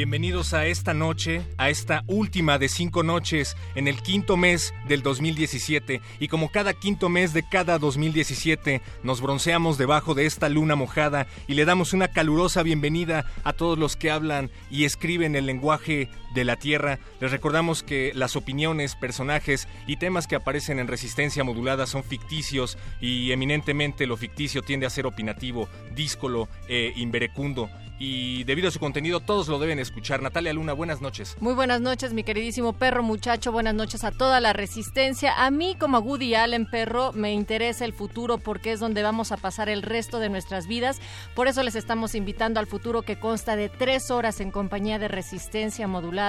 Bienvenidos a esta noche, a esta última de cinco noches en el quinto mes del 2017 y como cada quinto mes de cada 2017 nos bronceamos debajo de esta luna mojada y le damos una calurosa bienvenida a todos los que hablan y escriben el lenguaje de la Tierra. Les recordamos que las opiniones, personajes y temas que aparecen en resistencia modulada son ficticios y eminentemente lo ficticio tiende a ser opinativo, díscolo e inverecundo y debido a su contenido todos lo deben escuchar. Natalia Luna, buenas noches. Muy buenas noches, mi queridísimo perro muchacho. Buenas noches a toda la resistencia. A mí, como Woody Allen, perro, me interesa el futuro porque es donde vamos a pasar el resto de nuestras vidas. Por eso les estamos invitando al futuro que consta de tres horas en compañía de resistencia modulada.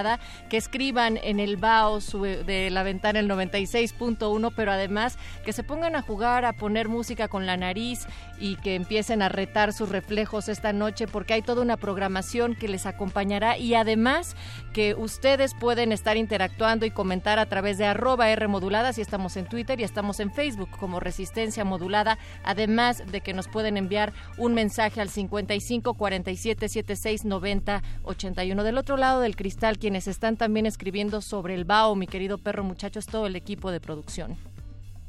Que escriban en el BAO de la ventana el 96.1, pero además que se pongan a jugar, a poner música con la nariz y que empiecen a retar sus reflejos esta noche porque hay toda una programación que les acompañará y además que ustedes pueden estar interactuando y comentar a través de arroba R modulada si estamos en Twitter y estamos en Facebook como Resistencia Modulada, además de que nos pueden enviar un mensaje al 55 47 76 90 81. Del otro lado del cristal, quienes están también escribiendo sobre el BAO, mi querido perro muchacho, es todo el equipo de producción.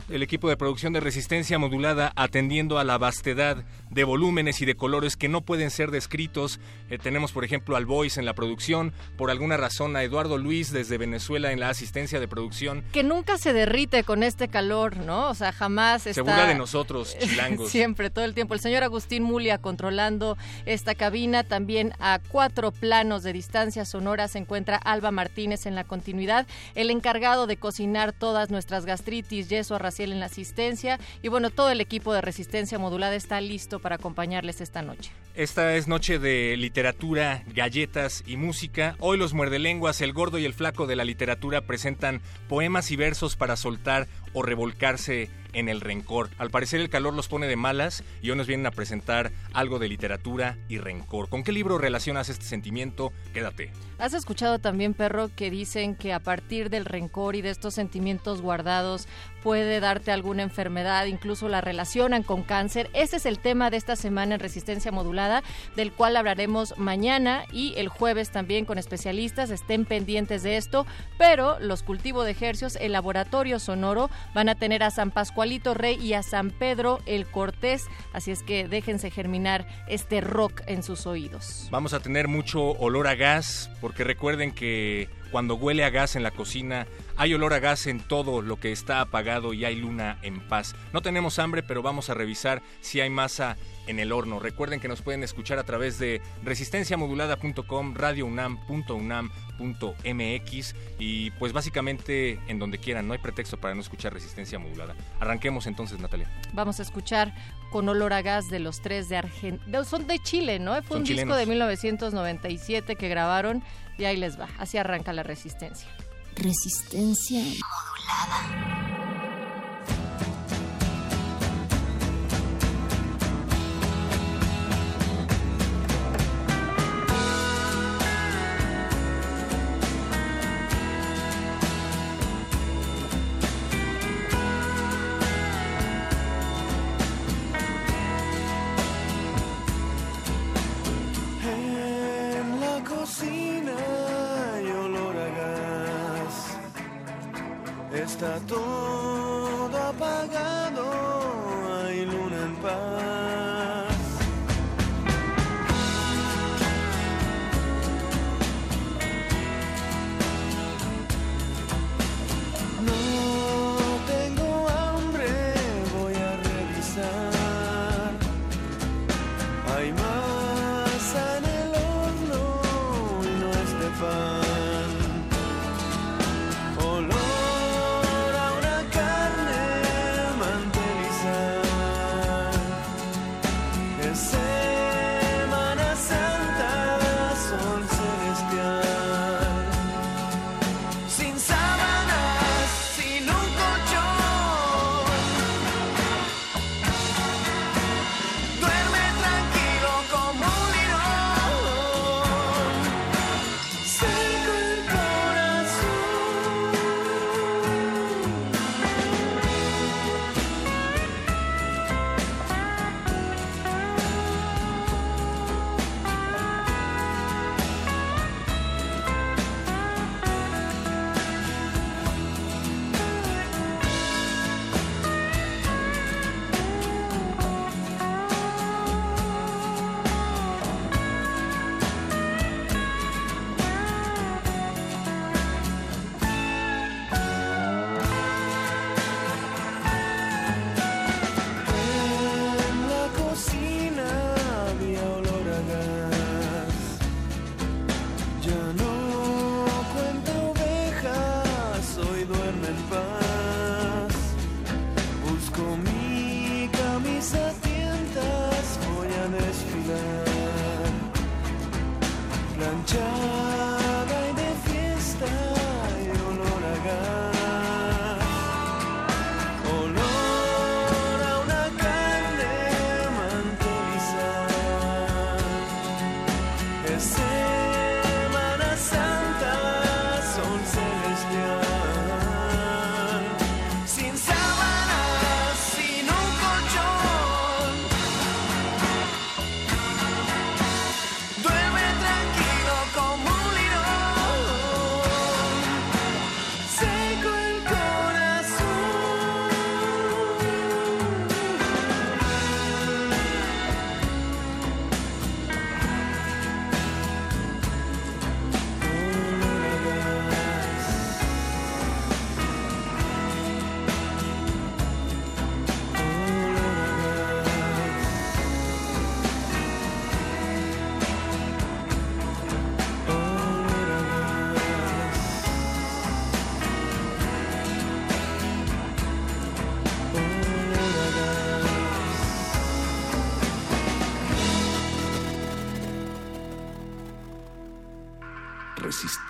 El equipo de producción de resistencia modulada atendiendo a la vastedad de volúmenes y de colores que no pueden ser descritos. Eh, tenemos, por ejemplo, al Voice en la producción, por alguna razón a Eduardo Luis desde Venezuela en la asistencia de producción. Que nunca se derrite con este calor, ¿no? O sea, jamás está... Se burla de nosotros, chilangos. Siempre, todo el tiempo. El señor Agustín Mulia controlando esta cabina. También a cuatro planos de distancia sonora se encuentra Alba Martínez en la continuidad, el encargado de cocinar todas nuestras gastritis, yeso Arraciel en la asistencia. Y bueno, todo el equipo de resistencia modulada está listo para acompañarles esta noche. Esta es noche de literatura, galletas y música. Hoy los muerdelenguas, el gordo y el flaco de la literatura presentan poemas y versos para soltar o revolcarse en el rencor. Al parecer el calor los pone de malas y hoy nos vienen a presentar algo de literatura y rencor. ¿Con qué libro relacionas este sentimiento? Quédate. ¿Has escuchado también, perro, que dicen que a partir del rencor y de estos sentimientos guardados puede darte alguna enfermedad, incluso la relacionan con cáncer? Ese es el tema de esta semana en Resistencia Modulada, del cual hablaremos mañana y el jueves también con especialistas. Estén pendientes de esto, pero los cultivos de ejercios, el laboratorio sonoro, van a tener a San Pascualito Rey y a San Pedro el Cortés, así es que déjense germinar este rock en sus oídos. Vamos a tener mucho olor a gas, porque recuerden que cuando huele a gas en la cocina, hay olor a gas en todo lo que está apagado y hay luna en paz. No tenemos hambre, pero vamos a revisar si hay masa en el horno. Recuerden que nos pueden escuchar a través de resistenciamodulada.com, radiounam.unam.mx y pues básicamente en donde quieran, no hay pretexto para no escuchar resistencia modulada. Arranquemos entonces, Natalia. Vamos a escuchar con olor a gas de los tres de Argentina. Son de Chile, ¿no? Fue Son un disco de 1997 que grabaron y ahí les va. Así arranca la resistencia. Resistencia modulada.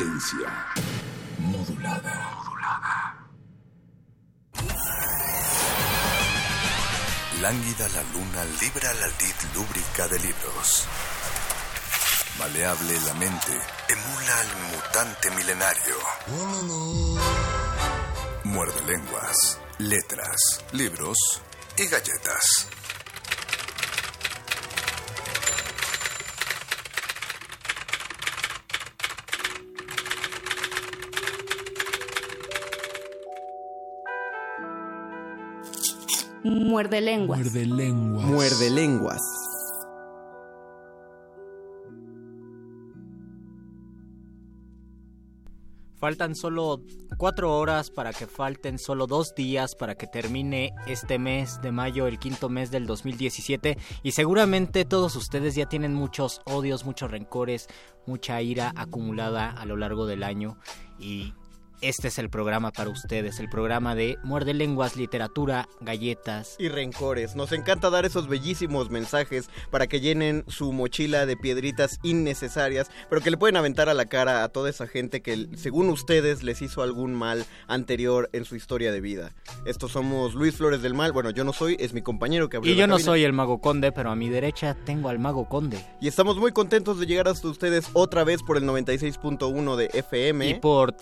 Resistencia modulada. Lánguida la luna libra la lid lúbrica de libros. Maleable la mente emula al mutante milenario. Muerde lenguas, letras, libros y galletas. Muerde lenguas. Muerde lenguas. Muerde lenguas. Faltan solo cuatro horas para que falten solo dos días para que termine este mes de mayo, el quinto mes del 2017. Y seguramente todos ustedes ya tienen muchos odios, muchos rencores, mucha ira acumulada a lo largo del año. Y este es el programa para ustedes, el programa de Muerde Lenguas, Literatura, Galletas. Y rencores. Nos encanta dar esos bellísimos mensajes para que llenen su mochila de piedritas innecesarias, pero que le pueden aventar a la cara a toda esa gente que, según ustedes, les hizo algún mal anterior en su historia de vida. Estos somos Luis Flores del Mal. Bueno, yo no soy, es mi compañero que abrió Y yo no soy el Mago Conde, pero a mi derecha tengo al Mago Conde. Y estamos muy contentos de llegar hasta ustedes otra vez por el 96.1 de FM. Y por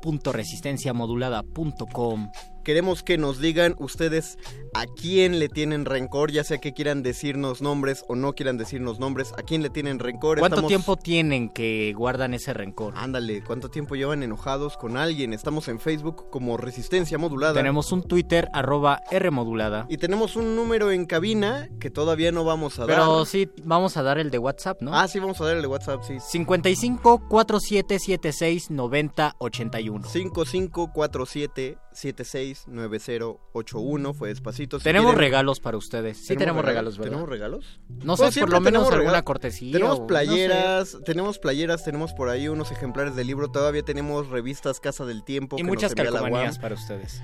www.resistenciamodulada.com. Queremos que nos digan ustedes a quién le tienen rencor, ya sea que quieran decirnos nombres o no quieran decirnos nombres, a quién le tienen rencor. ¿Cuánto Estamos- tiempo tienen que guardan ese rencor? Ándale, ¿cuánto tiempo llevan enojados con alguien? Estamos en Facebook como Resistencia Modulada. Tenemos un Twitter, arroba Rmodulada. Y tenemos un número en cabina que todavía no vamos a Pero dar. sí, vamos a dar el de WhatsApp, ¿no? Ah, sí, vamos a dar el de WhatsApp, sí. 55 4776 9081. 5547769081 fue despacito. Si Tenemos quieren- regalos para ustedes. Sí, tenemos regalos, ¿verdad? ¿Tenemos regalos? No sé, Bueno, por lo menos alguna cortesía. Tenemos o- playeras, tenemos playeras, tenemos por ahí unos ejemplares de libro, todavía tenemos revistas Casa del Tiempo. Y que nos muchas la calcomanías para ustedes.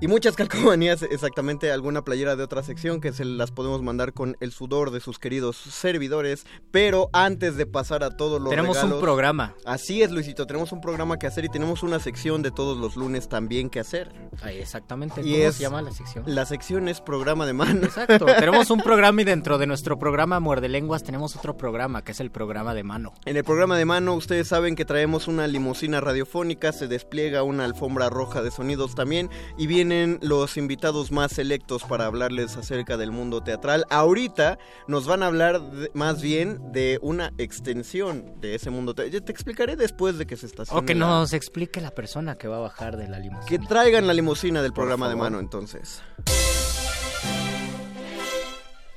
Y muchas calcomanías, exactamente, alguna playera de otra sección que se las podemos mandar con el sudor de sus queridos servidores. Pero antes de pasar a todos los Tenemos regalos- un programa. Así es, Luisito, tenemos un programa que hacer y tenemos una sección de todos los lunes también que hacer. Ahí, exactamente. Y ¿Cómo es- se llama la sección? La sección es programa de mano. Exacto. tenemos un programa y dentro de nuestro programa Muerde Lenguas tenemos otro programa que es el programa de mano. En el programa de mano ustedes saben que traemos una limusina radiofónica, se despliega una alfombra roja de sonidos también y vienen los invitados más selectos para hablarles acerca del mundo teatral. Ahorita nos van a hablar de- más bien de una extensión de ese mundo teatral. Te explicaré después de que se estacione. O que la- nos explique la persona que va a bajar de la Que limusina. traigan la limusina del programa de mano entonces.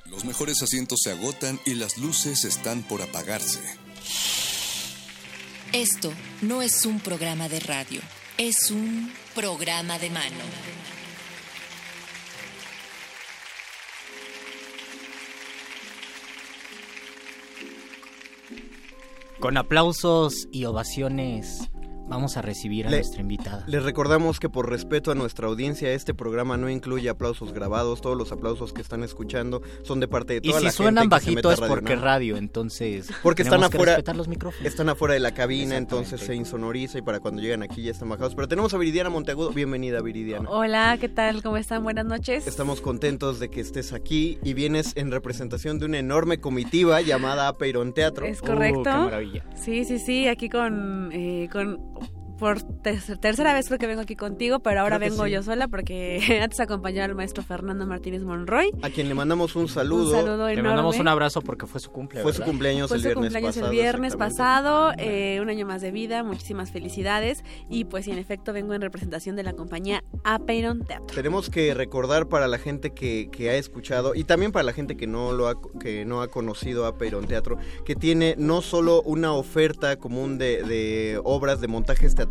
Los mejores asientos se agotan y las luces están por apagarse. Esto no es un programa de radio, es un programa de mano. Con aplausos y ovaciones vamos a recibir a Le- nuestra invitada. Les recordamos que por respeto a nuestra audiencia, este programa no incluye aplausos grabados. Todos los aplausos que están escuchando son de parte de Y toda si la suenan gente que se bajito mete a es Radio porque radio, entonces Porque están afuera, respetar los micrófonos. están afuera de la cabina, entonces se insonoriza y para cuando llegan aquí ya están bajados. Pero tenemos a Viridiana Monteagudo. Bienvenida, Viridiana. Hola, ¿qué tal? ¿Cómo están? Buenas noches. Estamos contentos de que estés aquí y vienes en representación de una enorme comitiva llamada Apeiron Teatro. Es Uh, correcto. qué maravilla. Sí, sí, sí, aquí con, eh, con por ter- tercera vez creo que vengo aquí contigo, pero ahora vengo sí. yo sola porque antes acompañé al maestro Fernando Martínez Monroy. A quien le mandamos un saludo. Un saludo Le mandamos un abrazo porque fue su cumple, Fue su ¿verdad? cumpleaños Fue el su viernes cumpleaños pasado. el viernes pasado, eh, un año más de vida, muchísimas felicidades y pues en efecto vengo en representación de la compañía Apeiron Teatro. Tenemos que recordar para la gente que, que ha escuchado y también para la gente que no lo ha, que no ha conocido a Perón Teatro, que tiene no solo una oferta común de, de obras de montajes teatrales,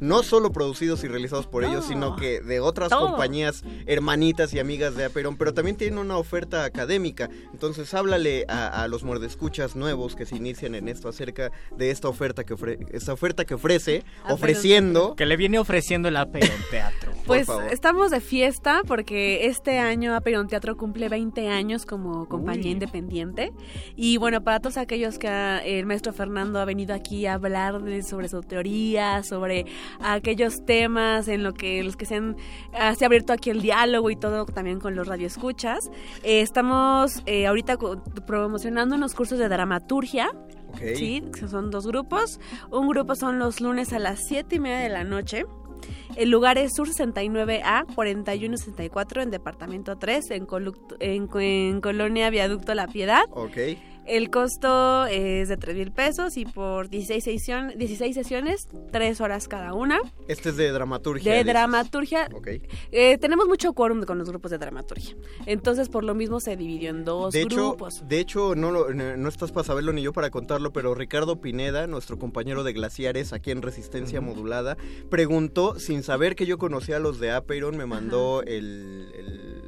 no solo producidos y realizados por ellos, No. sino que de otras Todo. compañías hermanitas y amigas de Aperón, pero también tiene una oferta académica. Entonces háblale a, a los muerdescuchas nuevos que se inician en esto acerca de esta oferta que ofre- esta oferta que ofrece, Aperón ofreciendo Que le viene ofreciendo el Aperon Teatro. Pues estamos de fiesta porque este año Apeiron Teatro cumple 20 años como compañía Uy. independiente. Y bueno, para todos aquellos que ah, el maestro Fernando ha venido aquí a hablar de- sobre su teoría, sobre aquellos temas en lo que los que se han ah, se ha abierto aquí el diálogo y todo también con los radioescuchas. Eh, estamos eh, ahorita promocionando unos cursos de dramaturgia. Ok. Sí, son dos grupos. Un grupo son los lunes a las 7 y media de la noche. El lugar es Sur 69A, 4164, en Departamento 3, en, Colu- en, en Colonia Viaducto La Piedad. Ok. El costo es de 3 mil pesos y por 16, sesión- 16 sesiones, 3 horas cada una. Este es de dramaturgia. De dices. dramaturgia, Ok. eh, tenemos mucho quórum con los grupos de dramaturgia. Entonces, por lo mismo, se dividió en dos De hecho, grupos. de hecho no, lo- no estás para saberlo ni yo para contarlo, pero Ricardo Pineda, nuestro compañero de Glaciares aquí en Resistencia Modulada, preguntó, sin saber que yo conocía a los de Apeiron, me mandó el, el-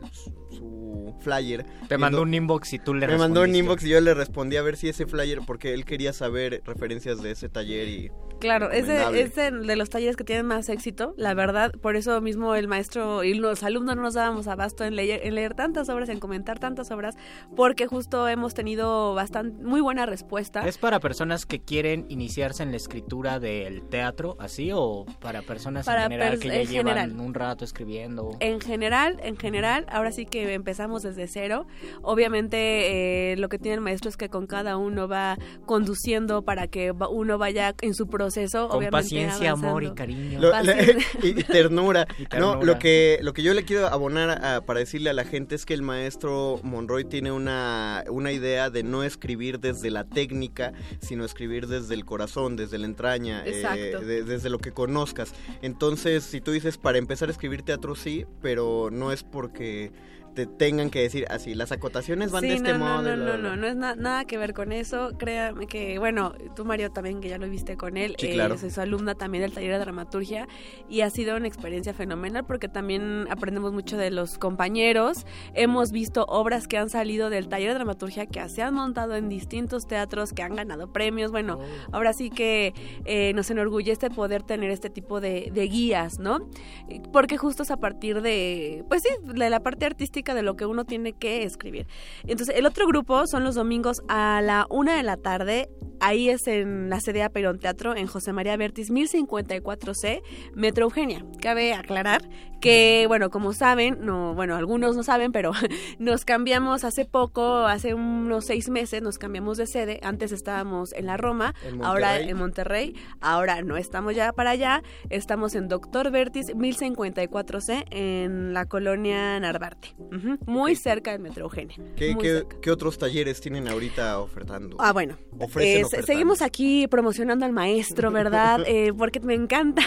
su flyer. Te mandó un inbox y tú le Me mandó un inbox y yo le respondí a ver si ese flyer, porque él quería saber referencias de ese taller y... Claro, es de, es de- de los talleres que tienen más éxito, la verdad. Por eso mismo el maestro y los alumnos no nos dábamos abasto en leer, en leer tantas obras, en comentar tantas obras, porque justo hemos tenido bastante, muy buena respuesta. ¿Es para personas que quieren iniciarse en la escritura del teatro, así, o para personas Para en general pers- que ya en llevan general. un rato escribiendo? En general, en general, ahora sí que empezamos desde cero. Obviamente, eh, lo que tiene el maestro es que con cada uno va conduciendo para que uno vaya en su proceso. Con obviamente, paciencia, amor y cariño. Lo- y, y ternura. Y No, lo que, lo que yo le quiero abonar a- para decirle a la gente es que el maestro Monroy tiene una, una idea de no escribir desde la técnica, sino escribir desde el corazón, desde la entraña, eh, de- desde lo que conozcas. Entonces, si tú dices para empezar a escribir teatro, sí, pero no es porque te tengan que decir así, las acotaciones van Sí, de este no, modo. No, no, no, no, no es na- nada que ver con eso. Créame que, bueno, tú Mario también, que ya lo viste con él, Sí, eh, claro. soy su alumna también del taller de dramaturgia y ha sido una experiencia fenomenal porque también aprendemos mucho de los compañeros. Hemos visto obras que han salido del taller de dramaturgia que se han montado en distintos teatros, que han ganado premios. Bueno, ahora sí que eh, nos enorgullece poder tener este tipo de, de guías, ¿no? Porque justo es a partir de, pues sí, de la parte artística de lo que uno tiene que escribir. Entonces, el otro grupo son los domingos a la una de la tarde. Ahí es en la sede de Perón Teatro, en José María Vértiz, 1054C, Metro Eugenia. Cabe aclarar que, bueno, como saben, no, bueno, algunos no saben, pero nos cambiamos hace poco, hace unos seis meses, nos cambiamos de sede. Antes estábamos en la Roma, En ahora en Monterrey. Ahora no estamos ya para allá, estamos en Doctor Vértiz 1054C en la colonia Narvarte, Muy cerca del Metro Eugenia. ¿Qué, otros talleres tienen ahorita ofertando? Ah, bueno. Eh, seguimos aquí promocionando al maestro, ¿verdad? Eh, porque me encanta.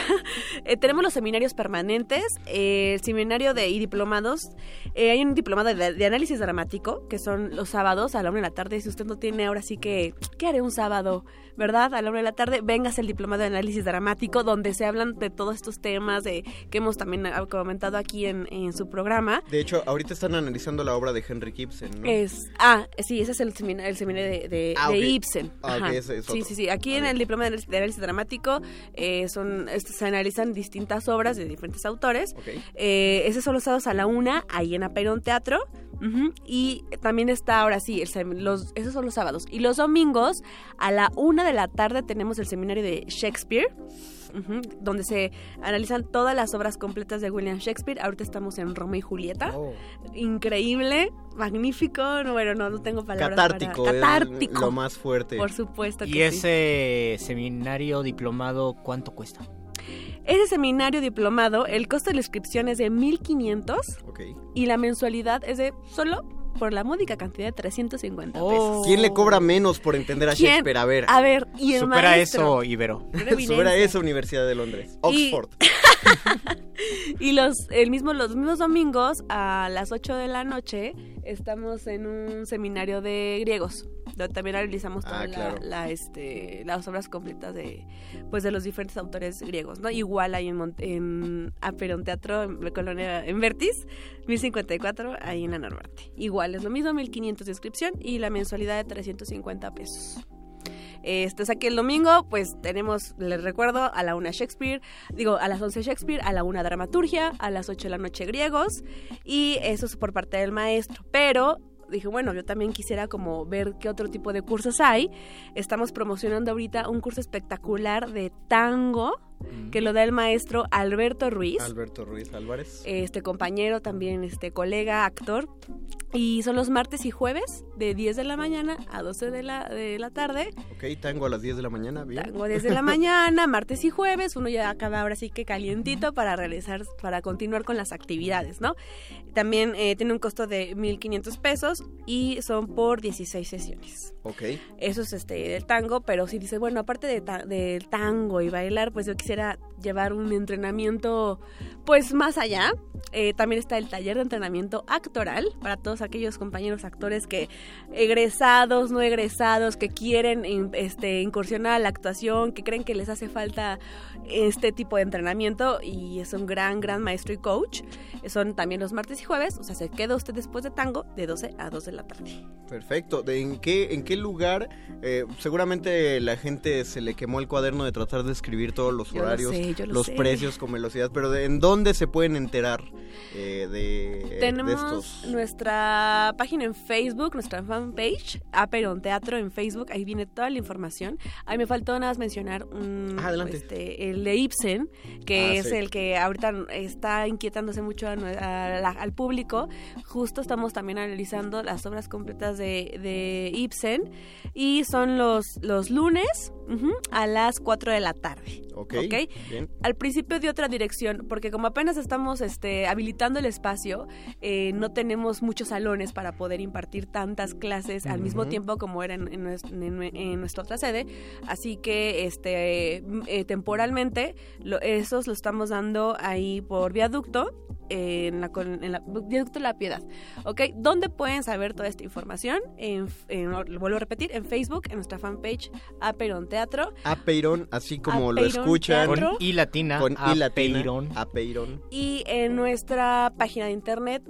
Eh, tenemos los seminarios permanentes, eh, el seminario de y diplomados. Hay un diplomado de, de análisis dramático, que son los sábados a la una de la tarde. Si usted no tiene ahora sí que, ¿qué haré un sábado? ¿Verdad? A la una de la tarde, vengas el diplomado de análisis dramático, donde se hablan de todos estos temas de que hemos también comentado aquí en, en su programa. De hecho, ahorita están analizando la obra de Henry Ibsen, ¿no? Es, ah, sí, ese es el seminario, el seminario de, de- Ah, de. Ibsen. Ah, es, sí, sí, sí. Aquí en el diploma de análisis- dramático eh, son, est- se analizan distintas obras de diferentes autores. Ok. Eh, ese son los sábados a la una, ahí en Aperón Teatro. Y también está ahora sí, el los, esos son los sábados. Y los domingos, a la una de la tarde, tenemos el seminario de Shakespeare. donde se analizan todas las obras completas de William Shakespeare. Ahorita estamos en Roma y Julieta. Oh. Increíble, magnífico. No, bueno, no, no tengo palabras Catártico, para... Catártico. lo más fuerte. Por supuesto que Y sí. ese seminario diplomado, ¿cuánto cuesta? Ese seminario diplomado, el costo de la inscripción es de 1.500 Ok. y la mensualidad es de solo por la módica cantidad de 350 pesos. ¿Quién le cobra menos por entender a ¿Quién? Shakespeare? A ver. A ver, y el Supera maestro. eso, Ibero. Supera esa Universidad de Londres. Y- Oxford. Y los, el mismo, los mismos domingos a las 8 de la noche estamos en un seminario de griegos. También analizamos Ah, todas la- claro. la, este, las obras completas de, pues, de los diferentes autores griegos. ¿no? Igual hay en, Mont- en Aperón Teatro, en la Colonia, en Vertis, 1054, ahí en la Narvarte. Igual es lo mismo, 1500 de inscripción y la mensualidad de 350 pesos. Este, o sea que el domingo, pues tenemos, les recuerdo, a la una Shakespeare, digo, a las 11 Shakespeare, a la una dramaturgia, a las 8 de la noche griegos, y eso es por parte del maestro. Pero dije, bueno, yo también quisiera como ver qué otro tipo de cursos hay. Estamos promocionando ahorita un curso espectacular de tango que lo da el maestro Alberto Ruiz Alberto Ruiz Álvarez. este compañero, también este colega, actor. Y son los martes y jueves de 10 de la mañana a 12 de la, de la tarde. Ok, tango a las 10 de la mañana, bien. Tango 10 de la mañana, martes y jueves. Uno ya acaba ahora sí que calientito para realizar, para continuar con las actividades, ¿no? También eh, tiene un costo de 1.500 pesos y son por 16 sesiones. Ok. Eso es este del tango, pero si dices, bueno, aparte de ta- del tango y bailar, pues yo quisiera llevar un entrenamiento pues más allá. Eh, también está el taller de entrenamiento actoral para todos aquellos compañeros actores que egresados, no egresados, que quieren este, incursionar a la actuación, que creen que les hace falta este tipo de entrenamiento y es un gran, gran maestro y coach. Son también los martes y jueves, o sea, se queda usted después de tango de 12 a 2 de la tarde. Perfecto. ¿De en qué en qué lugar? Eh, seguramente la gente se le quemó el cuaderno de tratar de escribir todos los Yo lo horarios, sé, yo lo los sé. precios con velocidad, pero ¿en dónde se pueden enterar eh, de, de Tenemos estos? nuestra página en Facebook, nuestra fanpage, Aperon Teatro en Facebook, ahí viene toda la información. Ahí me faltó nada más mencionar un, Ah, adelante. este, el de Ibsen, que Ah, es sí. el que ahorita está inquietándose mucho a a al público. Justo estamos también analizando las obras completas de, de Ibsen y son los, los lunes a las 4 de la tarde. Ok, ¿ok? bien. al principio de otra dirección, porque como apenas estamos este, habilitando el espacio, eh, no tenemos muchos salones para poder impartir tantas clases al mismo tiempo como era en, en nues- en- en nuestra otra sede. Así que este eh, temporalmente lo- esos lo estamos dando ahí por viaducto. eh, En la, en la viaducto la piedad, ¿ok? ¿Dónde pueden saber toda esta información? En, lo vuelvo a repetir, en Facebook, en nuestra fanpage Aperon Teatro. Apeirón, así como lo escuchan. Teatro. Con I latina, Con I latina. Apeirón. Apeirón. y en nuestra página de internet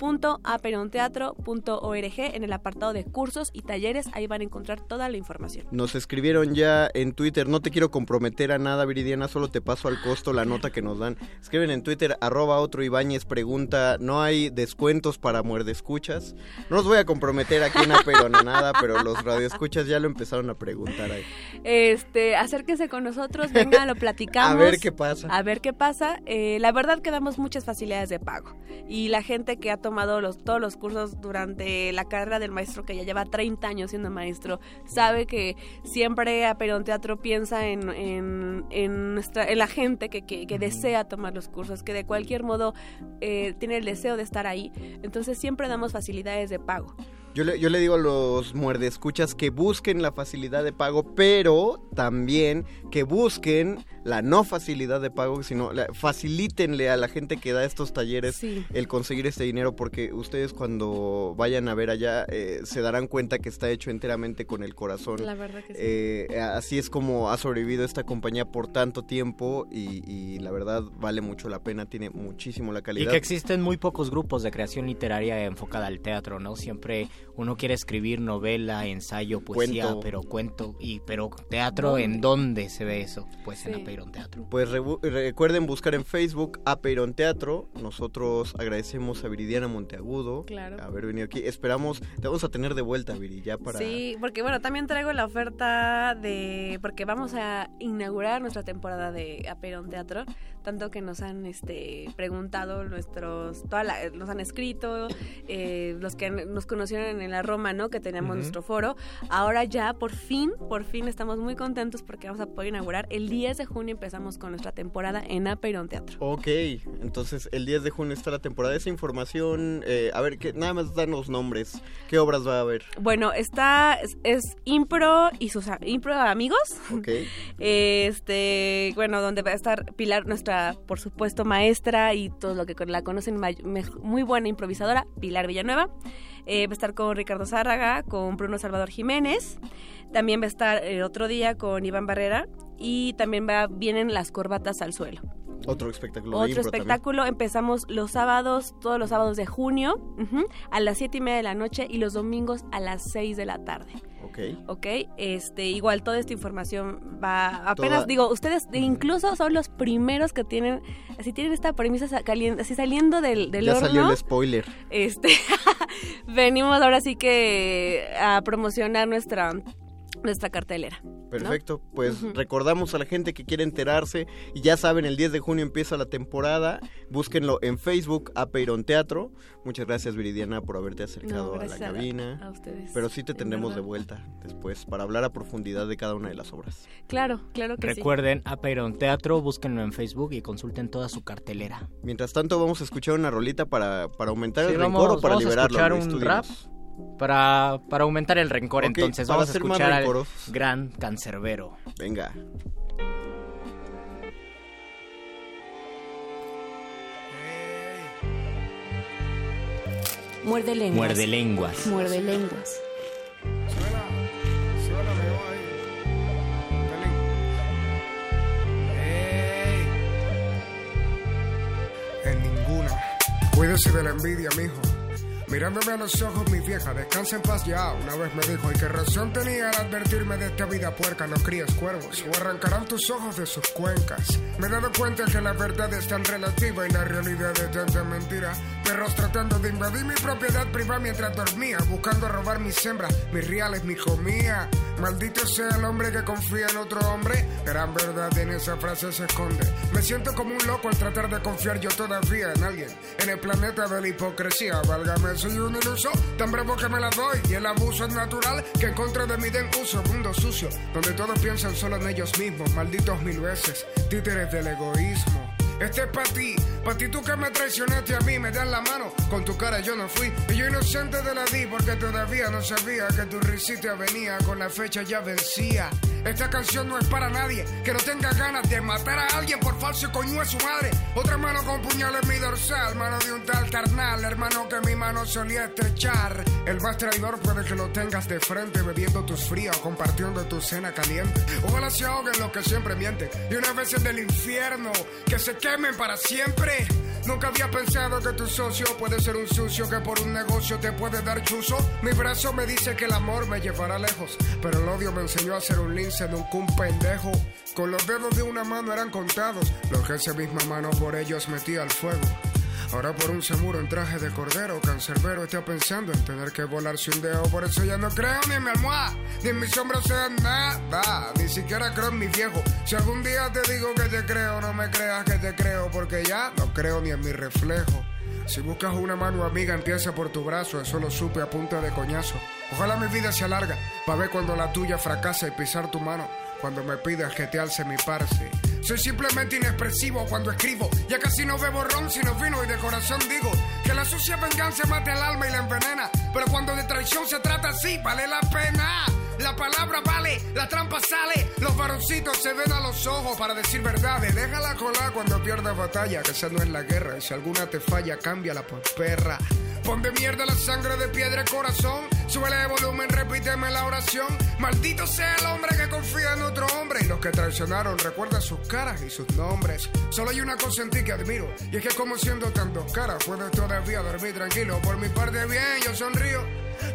www.aperonteatro.org en el apartado de cursos y talleres ahí van a encontrar toda la información. Nos escribieron ya en Twitter, no te quiero comprometer a nada, Viridiana, solo te paso al costo la nota que nos dan. Escriben en Twitter, arroba otro Ibáñez, pregunta, ¿no hay descuentos para muerde escuchas? No los voy a comprometer aquí en Aperón a nada, pero los radioescuchas ya lo empezaron a preguntar ahí. Este, acérquense con nosotros, vengan, lo platicamos. A ver qué pasa. A ver qué pasa. Eh, la verdad que damos muchas facilidades de pago. Y la gente que ha tomado los, todos los cursos durante la carrera del maestro, que ya lleva 30 años siendo maestro, sabe que siempre a Perón Teatro piensa en, en, en nuestra, en la gente que, que, que desea tomar los cursos, que de cualquier modo eh, tiene el deseo de estar ahí. Entonces siempre damos facilidades de pago. Yo le, yo le digo a los muerdescuchas que busquen la facilidad de pago, pero también que busquen la no facilidad de pago, sino la- facilítenle a la gente que da estos talleres Sí. el conseguir este dinero, porque ustedes cuando vayan a ver allá eh, se darán cuenta que está hecho enteramente con el corazón. La verdad que sí. Eh, así es como ha sobrevivido esta compañía por tanto tiempo y, y la verdad vale mucho la pena, tiene muchísimo la Y calidad. que existen muy pocos grupos de creación literaria enfocada al teatro, ¿no? Siempre uno quiere escribir novela, ensayo, poesía, Cuento. pero cuento y pero teatro, ¿en dónde se ve eso? Pues en Sí. Apeiron Teatro. Pues rebu- recuerden buscar en Facebook Apeiron Teatro. Nosotros agradecemos a Viridiana Monteagudo Claro. haber venido aquí. Esperamos, te vamos a tener de vuelta, Viri, ya para... Sí, porque bueno, también traigo la oferta de... Porque vamos a inaugurar nuestra temporada de Aperón Teatro, tanto que nos han este, preguntado nuestros... Toda la- nos han escrito, eh, los que nos conocieron en la Roma, ¿no? Que teníamos nuestro foro. Ahora ya, por fin, por fin estamos muy contentos porque vamos a poder inaugurar. El 10 de junio empezamos con nuestra temporada en Aperón Teatro. Ok, entonces el 10 de junio está la temporada. Esa información, eh, a ver, que, nada más danos nombres. ¿Qué obras va a haber? Bueno, está... Es, es Impro y sus... Impro amigos. Ok. Este, bueno, donde va a estar Pilar, nuestra, por supuesto, maestra y todos lo que la conocen, muy buena improvisadora, Pilar Villanueva. Eh, va a estar con Ricardo Zárraga, con Bruno Salvador Jiménez. También va a estar el otro día con Iván Barrera. Y también va, vienen las corbatas al suelo. Otro espectáculo. de Otro también. espectáculo. Empezamos los sábados, todos los sábados de junio, a las siete y media de la noche y los domingos a las 6 de la tarde. Ok. ¿ok? Este, igual toda esta información va apenas Toda- digo, ustedes incluso son los primeros que tienen así tienen esta premisa así saliendo del, del ya horno. salió el spoiler. Este venimos ahora sí que a promocionar nuestra nuestra cartelera. ¿no? Perfecto, pues recordamos a la gente que quiere enterarse y ya saben, el 10 de junio empieza la temporada, búsquenlo en Facebook, Apeiron Teatro. Muchas gracias Viridiana por haberte acercado No, a la cabina. a ustedes. Pero sí te en tendremos de vuelta después para hablar a profundidad de cada una de las obras. Claro, claro que sí. Recuerden Apeiron Teatro, búsquenlo en Facebook y consulten toda su cartelera. Mientras tanto vamos a escuchar una rolita para, para aumentar Sí, el vamos- rencor o para vamos a liberarlo. escuchar Luis, un rap. Para, para aumentar el rencor, entonces vamos a escuchar al gran cancerbero. Venga. Muerde lenguas. Muerde lenguas. Muerde lenguas. Suena, suena, me voy ahí. Pelín. Ey. En ninguna. Cuídese de la envidia, mijo. Mirándome a los ojos, mi vieja, descansa en paz ya. Una vez me dijo, y qué razón tenía al advertirme de esta vida puerca, no crías cuervos, o arrancarán tus ojos de sus cuencas. Me he dado cuenta que la verdad es tan relativa y la realidad es tanta mentira. Perros tratando de invadir mi propiedad privada mientras dormía, buscando robar mis hembras, mis reales, mi comida. Maldito sea el hombre que confía en otro hombre. Gran verdad en esa frase se esconde. Me siento como un loco al tratar de confiar yo todavía en alguien. En el planeta de la hipocresía, válgame, soy un iluso. Tan bravo que me la doy. Y el abuso es natural que en contra de mí den uso. Mundo sucio, donde todos piensan solo en ellos mismos. Malditos mil veces, títeres del egoísmo. Este es para ti, para ti tú que me traicionaste a mí, me das la mano, con tu cara yo no fui. Y yo inocente de la di porque todavía no sabía que tu risita venía, con la fecha ya vencía. Esta canción no es para nadie que no tenga ganas de matar a alguien por falso coño a su madre. Otra mano con puñal en mi dorsal, mano de un tal carnal, hermano que mi mano solía estrechar. El más traidor puede que lo tengas de frente, bebiendo tus frías compartiendo tu cena caliente. Ojalá se ahoguen los que siempre mienten. Y una vez en el infierno, que se quemen para siempre. Nunca había pensado que tu socio puede ser un sucio que por un negocio te puede dar chuzo. Mi brazo me dice que el amor me llevará lejos, pero el odio me enseñó a ser un lince, nunca un pendejo. Con los dedos de una mano eran contados, los que esa misma mano por ellos metía al fuego. Ahora por un seguro en traje de cordero, cancerbero está pensando en tener que volarse un dedo. Por eso ya no creo ni en mi almohada, ni en mis hombros sea nada. Ni siquiera creo en mi viejo. Si algún día te digo que te creo, no me creas que te creo, porque ya no creo ni en mi reflejo. Si buscas una mano amiga, empieza por tu brazo. Eso lo supe a punta de coñazo. Ojalá mi vida sea larga, para ver cuando la tuya fracasa y pisar tu mano. Cuando me pidas que te alce mi parce. Soy simplemente inexpresivo cuando escribo. Ya casi no bebo ron sino vino y de corazón digo que la sucia venganza mata el alma y la envenena. Pero cuando de traición se trata así, vale la pena. La palabra vale, la trampa sale. Los varoncitos se ven a los ojos para decir verdades. Déjala colar cuando pierdas batalla, que esa no es la guerra. Y si alguna te falla, cámbiala por perra. Pon de mierda la sangre de piedra y corazón. Súbele volumen, repíteme la oración. Maldito sea el hombre que confía en otro hombre. Y los que traicionaron, recuerda sus caras y sus nombres. Solo hay una cosa en ti que admiro. Y es que como siendo tan dos caras, puedes todavía dormir tranquilo. Por mi parte bien, yo sonrío.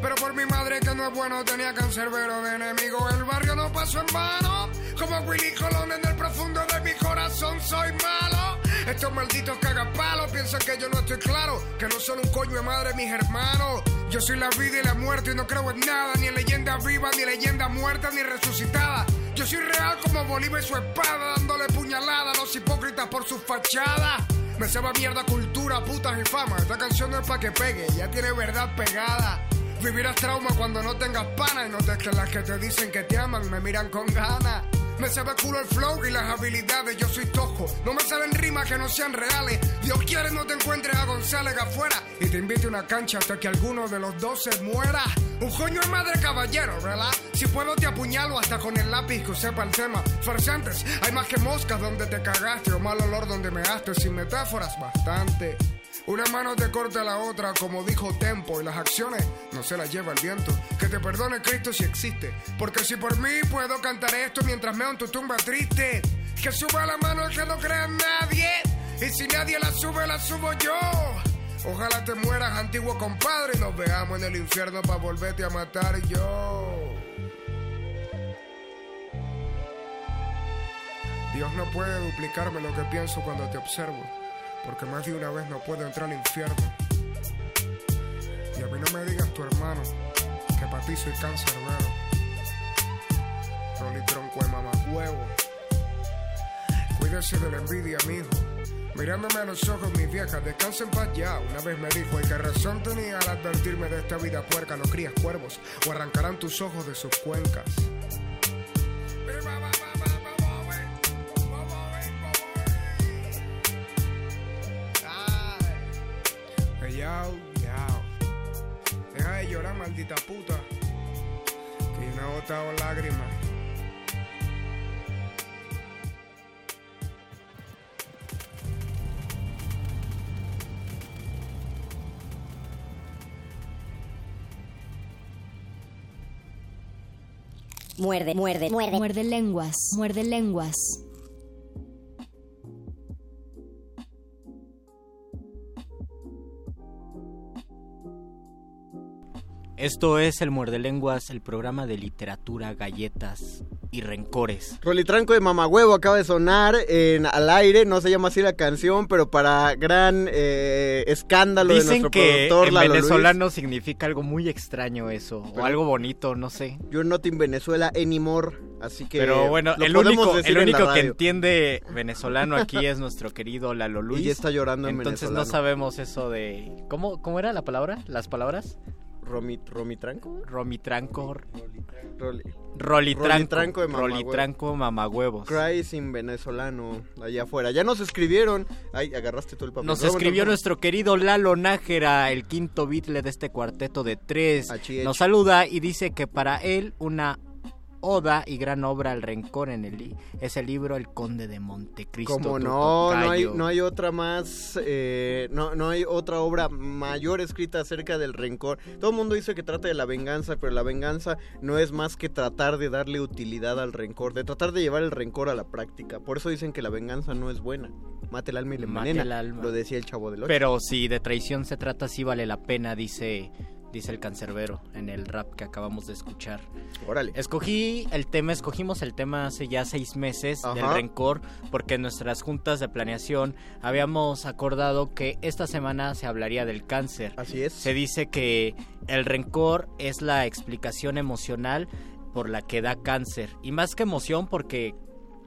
Pero por mi madre que no es bueno tenía cancerbero de enemigo. El barrio no pasó en vano. Como Willy Colón en el profundo de mi corazón soy malo. Estos malditos cagapalos piensan que yo no estoy claro. Que no son un coño de madre mis hermanos. Yo soy la vida y la muerte y no creo en nada. Ni en leyenda viva, ni leyenda muerta, ni resucitada. Yo soy real como Bolívar y su espada. Dándole puñalada a los hipócritas por su fachada. Me se va mierda cultura, putas y fama. Esta canción no es pa' que pegue, ya tiene verdad pegada. Vivirás trauma cuando no tengas pana y no te que las que te dicen que te aman me miran con ganas. Me sabe culo el flow y las habilidades, yo soy tosco. No me salen rimas que no sean reales. Dios quiere no te encuentres a González afuera y te invite una cancha hasta que alguno de los dos se muera. Un coño es madre caballero, ¿verdad? Si puedo te apuñalo hasta con el lápiz que sepa el tema. Farsantes, hay más que moscas donde te cagaste o mal olor donde me haste. Sin metáforas, bastante. Una mano te corta la otra, como dijo Tempo, y las acciones no se las lleva el viento. Que te perdone Cristo si existe, porque si por mí puedo cantar esto mientras meo en tu tumba triste. Que suba la mano el que no crea en nadie, y si nadie la sube, la subo yo. Ojalá te mueras, antiguo compadre, y nos veamos en el infierno para volverte a matar yo. Dios no puede duplicarme lo que pienso cuando te observo porque más de una vez no puedo entrar al infierno. Y a mí no me digas tu hermano, que para ti soy cancerbero. Rolly tronco de mamá huevo. Cuídese de la envidia, mijo. Mirándome a los ojos, mis viejas, descansen paz ya. Una vez me dijo, y qué razón tenía al advertirme de esta vida puerca, no crías cuervos, o arrancarán tus ojos de sus cuencas. Maldita puta. Que no he botado lágrimas. Muerde, muerde, muerde. Muerde lenguas, muerde lenguas. Esto es el Muerde Lenguas, el programa de literatura, galletas y rencores. Rolitranco de Mamagüevo acaba de sonar en al aire, no se llama así la canción, pero para gran eh, escándalo de Dicen nuestro que productor en Lalo Luis. venezolano significa algo muy extraño eso, o algo bonito, no sé. You're not in Venezuela anymore, así que Pero bueno, el único, el que entiende venezolano aquí es nuestro querido Lalo Luis. Y ya está llorando en Entonces no sabemos eso de... ¿Cómo, ¿Cómo era la palabra? ¿Las palabras? Romi, ¿Romitranco? Romitranco. Roli- Rolitranco. Rolitranco mamagüevos. Cry sin venezolano, allá afuera. Ya nos escribieron. Ay, agarraste tú el papel. Nos escribió nuestro querido Lalo Nájera, el quinto Beatle de este cuarteto de tres. Achí, Nos saluda y dice que para él una oda y gran obra al rencor en el li- es el libro El Conde de Montecristo. Como no, no hay, tocayo. no hay otra más, eh, no, no hay otra obra mayor escrita acerca del rencor. Todo el mundo dice que trata de la venganza, pero la venganza no es más que tratar de darle utilidad al rencor, de tratar de llevar el rencor a la práctica. Por eso dicen que la venganza no es buena. Mate el alma y le Mate envenena. el alma. Lo decía el chavo del ocho. Pero si de traición se trata, sí vale la pena, dice, dice el cancerbero en el rap que acabamos de escuchar. Órale. Escogí el tema, escogimos el tema hace ya seis meses del Ajá. rencor, porque en nuestras juntas de planeación habíamos acordado que esta semana se hablaría del cáncer. Así es. Se dice que el rencor es la explicación emocional por la que da cáncer. Y más que emoción, porque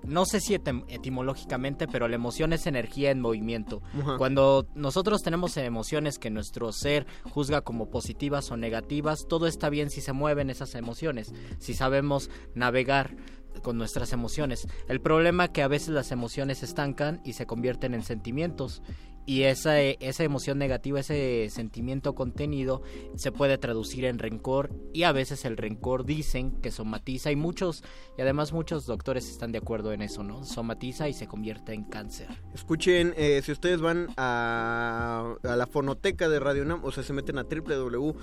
no sé si etim- etimológicamente, pero la emoción es energía en movimiento. Cuando nosotros tenemos emociones que nuestro ser juzga como positivas o negativas, todo está bien si se mueven esas emociones, si sabemos navegar con nuestras emociones. El problema es que a veces las emociones se estancan y se convierten en sentimientos. Y esa, esa emoción negativa, ese sentimiento contenido, se puede traducir en rencor. Y a veces el rencor dicen que somatiza. Y muchos, y además muchos doctores están de acuerdo en eso, ¿no? Somatiza y se convierte en cáncer. Escuchen, eh, si ustedes van a, a la fonoteca de Radio UNAM, o sea, se meten a www.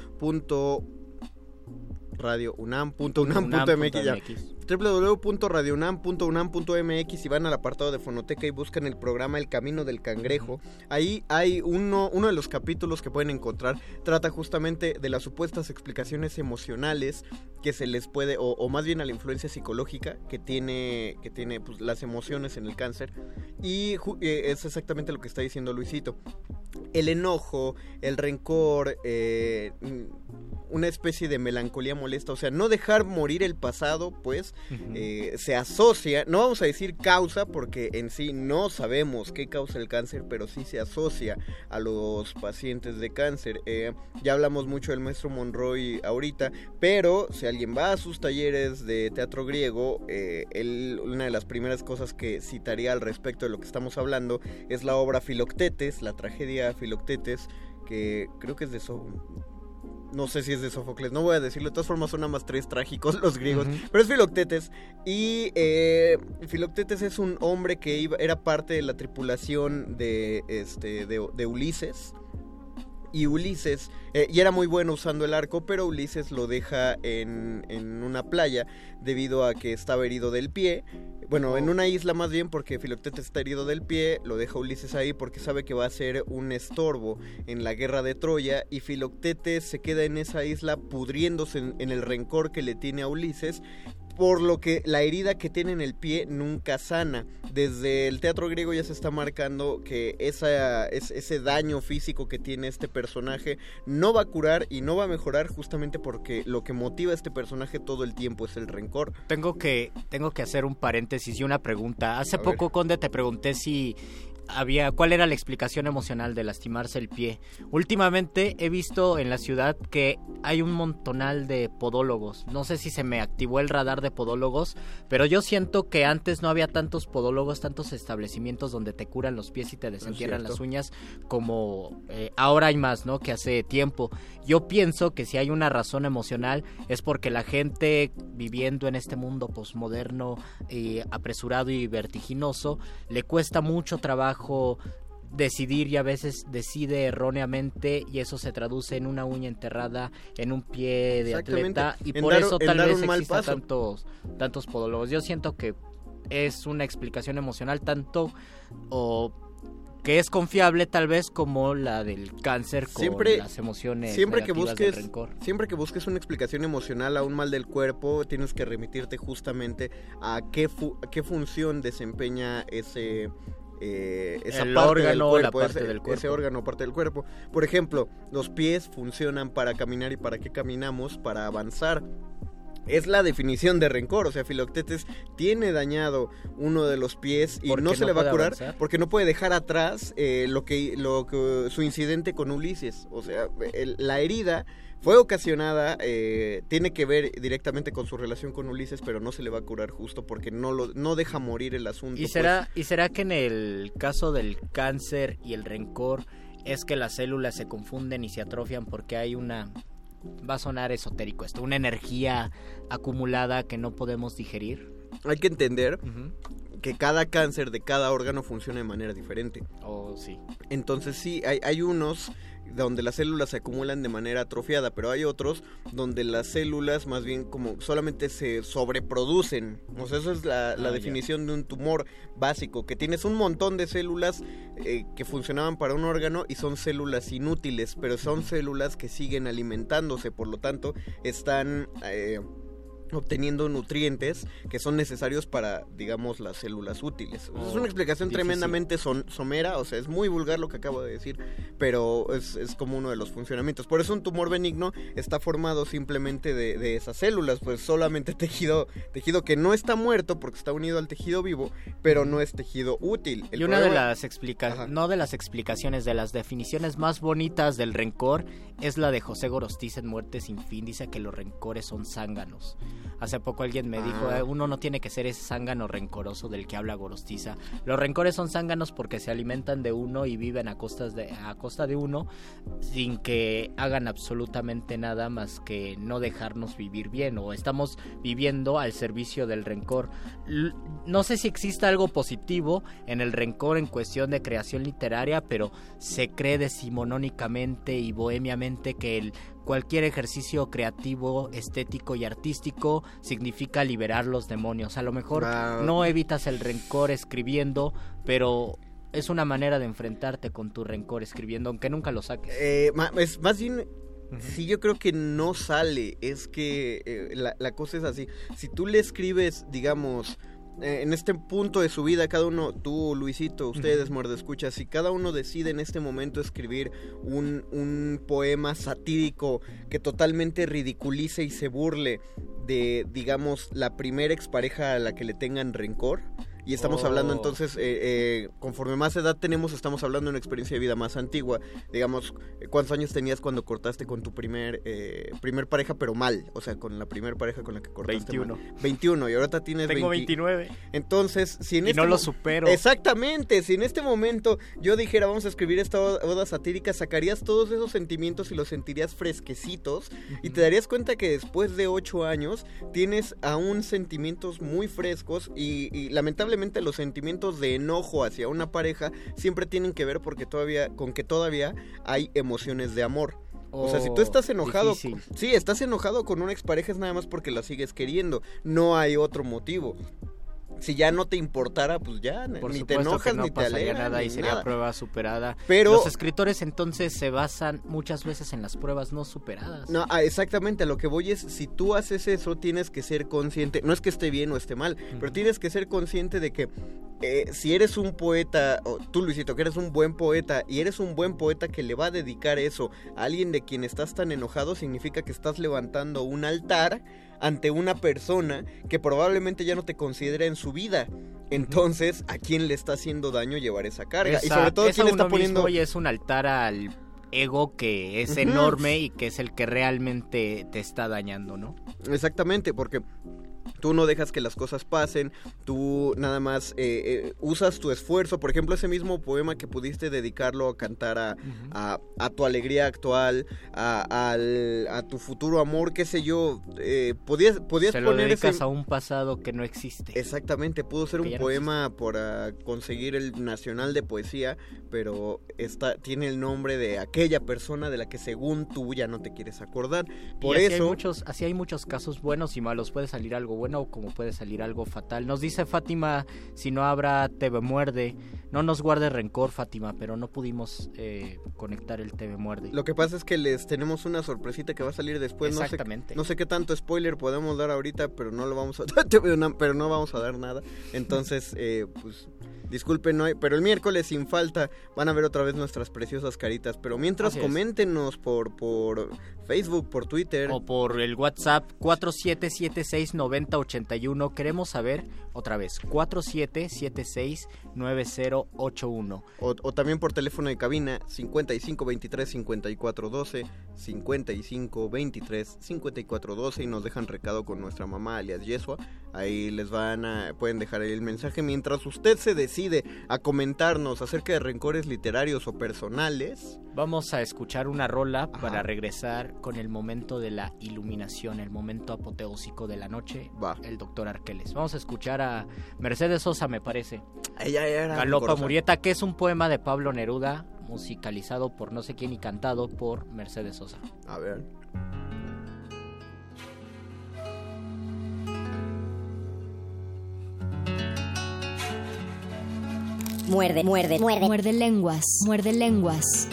ya www.radiounam.unam.mx y van al apartado de fonoteca y buscan el programa El Camino del Cangrejo. Ahí hay uno, uno de los capítulos que pueden encontrar, trata justamente de las supuestas explicaciones emocionales que se les puede, o, más bien a la influencia psicológica que tiene, que tiene pues, las emociones en el cáncer. Y eh, es exactamente lo que está diciendo Luisito. El enojo, el rencor, eh, una especie de melancolía molesta, o sea, no dejar morir el pasado, pues, eh, se asocia, no vamos a decir causa, porque en sí no sabemos qué causa el cáncer, pero sí se asocia a los pacientes de cáncer. Eh, ya hablamos mucho del maestro Monroy ahorita, pero si alguien va a sus talleres de teatro griego, eh, él- una de las primeras cosas que citaría al respecto de lo que estamos hablando es la obra Filoctetes, la tragedia Filoctetes, que creo que es de So- no sé si es de Sófocles, no voy a decirlo, de todas formas son nada más tres trágicos los griegos, pero es Filoctetes. Y eh, Filoctetes es un hombre que iba, era parte de la tripulación de, este, de, de Ulises. Y Ulises, eh, y era muy bueno usando el arco, pero Ulises lo deja en, en una playa debido a que estaba herido del pie. Bueno, en una isla más bien porque Filoctetes está herido del pie, lo deja Ulises ahí porque sabe que va a ser un estorbo en la guerra de Troya y Filoctetes se queda en esa isla pudriéndose en, en el rencor que le tiene a Ulises por lo que la herida que tiene en el pie nunca sana. Desde el teatro griego ya se está marcando que esa, es- ese daño físico que tiene este personaje no va a curar y no va a mejorar justamente porque lo que motiva a este personaje todo el tiempo es el rencor. Tengo que, tengo que hacer un paréntesis y una pregunta. Hace A poco, Conde, te pregunté si había cuál era la explicación emocional de lastimarse el pie. Últimamente he visto en la ciudad que hay un montonal de podólogos. No sé si se me activó el radar de podólogos, pero yo siento que antes no había tantos podólogos, tantos establecimientos donde te curan los pies y te desentierran las uñas como eh, ahora hay más, ¿no? Que hace tiempo. Yo pienso que si hay una razón emocional es porque la gente viviendo en este mundo posmoderno, eh, apresurado y vertiginoso, le cuesta mucho trabajo decidir y a veces decide erróneamente y eso se traduce en una uña enterrada en un pie de atleta y En por dar- eso tal vez un mal exista paso. tantos tantos podólogos. Yo siento que es una explicación emocional tanto o que es confiable tal vez como la del cáncer con Siempre- las emociones siempre que busques rencor. siempre que busques una explicación emocional a un mal del cuerpo tienes que remitirte justamente a qué fu- a qué función desempeña ese eh, esa El parte órgano, del la cuerpo, parte ese, del cuerpo. ese órgano parte del cuerpo por ejemplo los pies funcionan para caminar y para qué caminamos para avanzar es la definición de rencor, o sea, Filoctetes tiene dañado uno de los pies y no se no le va a curar avanzar. porque no puede dejar atrás eh, lo que lo que su incidente con Ulises, o sea, el- la herida fue ocasionada, eh, tiene que ver directamente con su relación con Ulises, pero no se le va a curar justo porque no lo no deja morir el asunto. ¿Y pues. será, ¿Y será que en el caso del cáncer y el rencor es que las células se confunden y se atrofian porque hay una... Va a sonar esotérico esto, una energía acumulada que no podemos digerir. Hay que entender que cada cáncer de cada órgano funciona de manera diferente. Oh, sí. Entonces sí, hay, hay unos donde las células se acumulan de manera atrofiada, pero hay otros donde las células más bien como solamente se sobreproducen. O sea, esa es la, la Ah, definición de un tumor básico, que tienes un montón de células eh, que funcionaban para un órgano y son células inútiles, pero son células que siguen alimentándose, por lo tanto están... eh, obteniendo nutrientes que son necesarios para, digamos, las células útiles. Es Oh, una explicación difícil. tremendamente son, somera, o sea, es muy vulgar lo que acabo de decir, pero es, es como uno de los funcionamientos. Por eso un tumor benigno está formado simplemente de, de esas células, pues solamente tejido, tejido que no está muerto porque está unido al tejido vivo, pero no es tejido útil. El y una de las explicaciones, no de las explicaciones, de las definiciones más bonitas del rencor es la de José Gorostiza en Muerte sin fin. Dice que los rencores son zánganos. Hace poco alguien me dijo, Ah. "Eh, uno no tiene que ser ese zángano rencoroso del que habla Gorostiza. Los rencores son zánganos porque se alimentan de uno y viven a, costas de, a costa de uno sin que hagan absolutamente nada más que no dejarnos vivir bien o estamos viviendo al servicio del rencor. No sé si existe algo positivo en el rencor en cuestión de creación literaria, pero se cree decimonónicamente y bohemiamente que el cualquier ejercicio creativo, estético y artístico significa liberar los demonios. A lo mejor no evitas el rencor escribiendo, pero es una manera de enfrentarte con tu rencor escribiendo, aunque nunca lo saques. Eh, más bien, sí, yo creo que no sale. Es que eh, la, la cosa es así. Si tú le escribes, digamos, en este punto de su vida, cada uno, tú, Luisito, ustedes, muerde escucha, si cada uno decide en este momento escribir un, un poema satírico que totalmente ridiculice y se burle de, digamos, la primera expareja a la que le tengan rencor. Y estamos Oh. hablando entonces, eh, eh, conforme más edad tenemos, estamos hablando de una experiencia de vida más antigua. Digamos, eh, ¿cuántos años tenías cuando cortaste con tu primer eh, primer pareja, pero mal? O sea, con la primer pareja con la que cortaste 21. mal. 21. y ahorita tienes Tengo 20. 29. Entonces, si en Y este no lo supero. Exactamente, si en este momento yo dijera vamos a escribir esta oda satírica, sacarías todos esos sentimientos y los sentirías fresquecitos y te darías cuenta que después de ocho años tienes aún sentimientos muy frescos y, y lamentablemente los sentimientos de enojo hacia una pareja siempre tienen que ver porque todavía con que todavía hay emociones de amor. O sea, si tú Oh, estás enojado, difícil. sí, estás enojado con una expareja es nada más porque la sigues queriendo, no hay otro motivo. Si ya no te importara, pues ya Por ni te enojas que no ni te alegras nada y sería nada. prueba superada. Pero- los escritores entonces se basan muchas veces en las pruebas no superadas. No, ah, exactamente, a lo que voy es, si tú haces eso, tienes que ser consciente, no es que esté bien o esté mal, pero tienes que ser consciente de que eh, si eres un poeta, o tú Luisito, que eres un buen poeta, y eres un buen poeta que le va a dedicar eso a alguien de quien estás tan enojado, significa que estás levantando un altar ante una persona que probablemente ya no te considera en su vida. Entonces, ¿a quién le está haciendo daño llevar esa carga? y sobre todo, ¿quién está uno poniendo... mismo y es un altar al ego que es enorme y que es el que realmente te está dañando, ¿no? Exactamente, porque tú no dejas que las cosas pasen, tú nada más eh, eh, usas tu esfuerzo, por ejemplo, ese mismo poema que pudiste dedicarlo a cantar a, a- a tu alegría actual, a, al- a tu futuro amor, qué sé yo, eh, podías, podías Se lo poner dedicas ese... a un pasado que no existe. Exactamente, pudo ser Que un no poema para conseguir el Nacional de Poesía, pero está, tiene el nombre de aquella persona de la que según tú ya no te quieres acordar. Por y así eso... hay muchos, así hay muchos casos buenos y malos. Puede salir algo bueno o como puede salir algo fatal. Nos dice Fátima, si no habrá TV Muerde. No nos guarde rencor, Fátima, pero no pudimos eh, conectar el TV Muerde. Lo que pasa es que les tenemos una sorpresita que va a salir después. No sé, Exactamente. no sé qué tanto spoiler podemos dar ahorita, pero no lo vamos a pero no vamos a dar nada. Entonces, eh, pues disculpen, no hay- pero el miércoles sin falta van a ver otra vez nuestras preciosas caritas. Pero mientras coméntenos por por Facebook, por Twitter. O por el WhatsApp 47769081. Queremos saber, otra vez, 47769081. O, o también por teléfono de cabina 55 23 54 12 55 23 54 12 y nos dejan recado con nuestra mamá alias Yesua. Ahí les van a pueden dejar ahí el mensaje mientras usted se decide a comentarnos acerca de rencores literarios o personales. Vamos a escuchar una rola para regresar con el momento de la iluminación, el momento apoteósico de la noche, Va. el doctor Arqueles. Vamos a escuchar a Mercedes Sosa, me parece. Ella era Galopa. Murieta, que es un poema de Pablo Neruda, musicalizado por no sé quién y cantado por Mercedes Sosa. A ver. Muerde, muerde, muerde. Muerde lenguas. Muerde lenguas.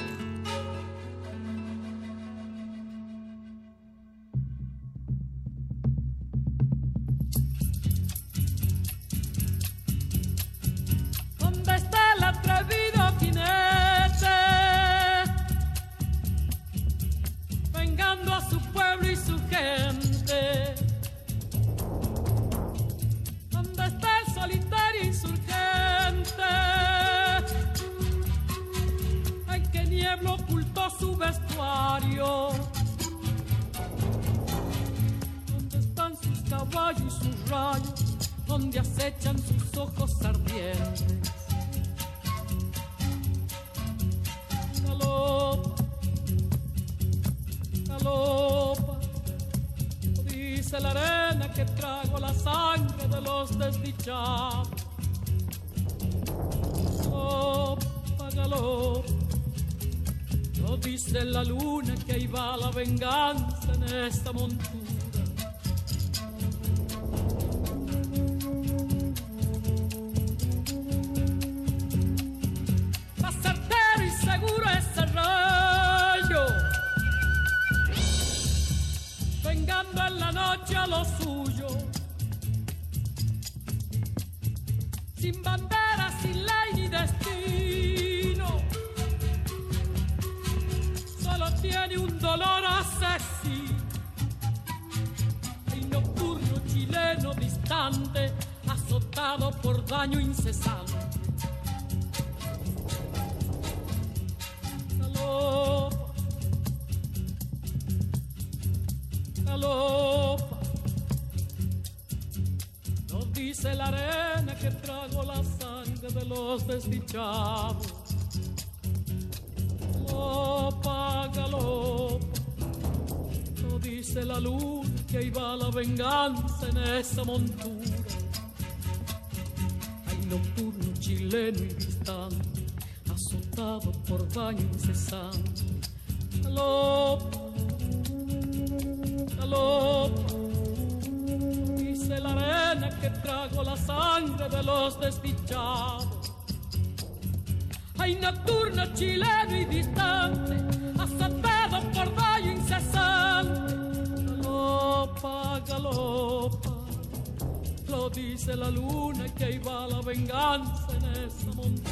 La luna que va la venganza en esa montura.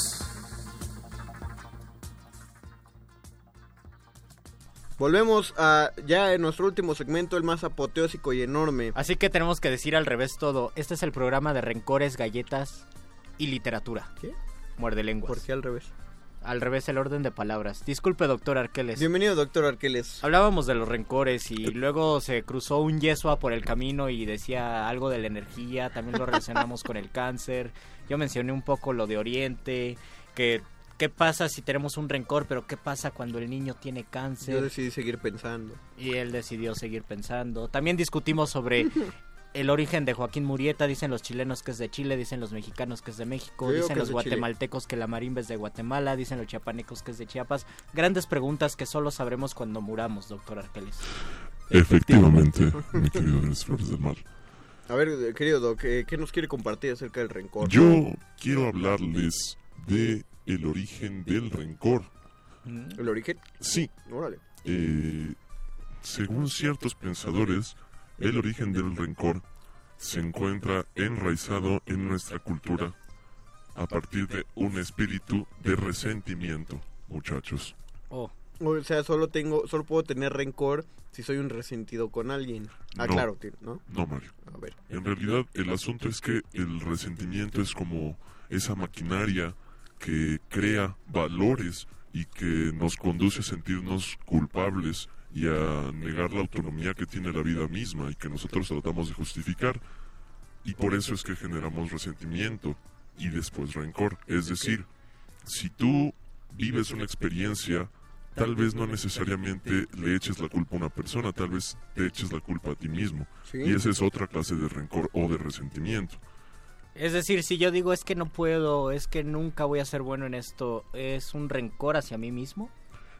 Volvemos a ya en nuestro último segmento, el más apoteósico y enorme. Así que tenemos que decir al revés todo. Este es el programa de rencores, galletas y literatura. ¿Qué? Muerde lenguas. ¿Por qué al revés? Al revés el orden de palabras. Disculpe, doctor Arqueles. Bienvenido, doctor Arqueles. Hablábamos de los rencores y luego se cruzó un Yesua por el camino y decía algo de la energía, también lo relacionamos con el cáncer. Yo mencioné un poco lo de Oriente, que qué pasa si tenemos un rencor, pero qué pasa cuando el niño tiene cáncer. Yo decidí seguir pensando. Y él decidió seguir pensando. También discutimos sobre el origen de Joaquín Murieta. Dicen los chilenos que es de Chile, dicen los mexicanos que es de México, dicen los Chile. guatemaltecos que la marimba es de Guatemala, dicen los chiapanecos que es de Chiapas. Grandes preguntas que solo sabremos cuando muramos, doctor Arqueles. Efectivamente, mi querido Andrés Flores del Mar. A ver, eh, querido Doc, eh, ¿qué nos quiere compartir acerca del rencor? Yo quiero hablarles de el origen del rencor. ¿El origen? Sí. Órale. Eh, según ciertos pensadores, el origen del rencor se encuentra enraizado en nuestra cultura a partir de un espíritu de resentimiento, muchachos. Oh. O sea, solo tengo, solo puedo tener rencor si soy un resentido con alguien. Ah, No. claro, tío, ¿no? No, Mario. A ver. En realidad, el asunto es que el resentimiento es como esa maquinaria que crea valores y que nos conduce a sentirnos culpables y a negar la autonomía que tiene la vida misma y que nosotros tratamos de justificar. Y por eso es que generamos resentimiento y después rencor. Es decir, si tú vives una experiencia, tal vez no necesariamente le eches la culpa a una persona, tal vez te eches la culpa a ti mismo. Sí. Y esa es otra clase de rencor o de resentimiento. Es decir, si yo digo es que no puedo, es que nunca voy a ser bueno en esto, ¿es un rencor hacia mí mismo?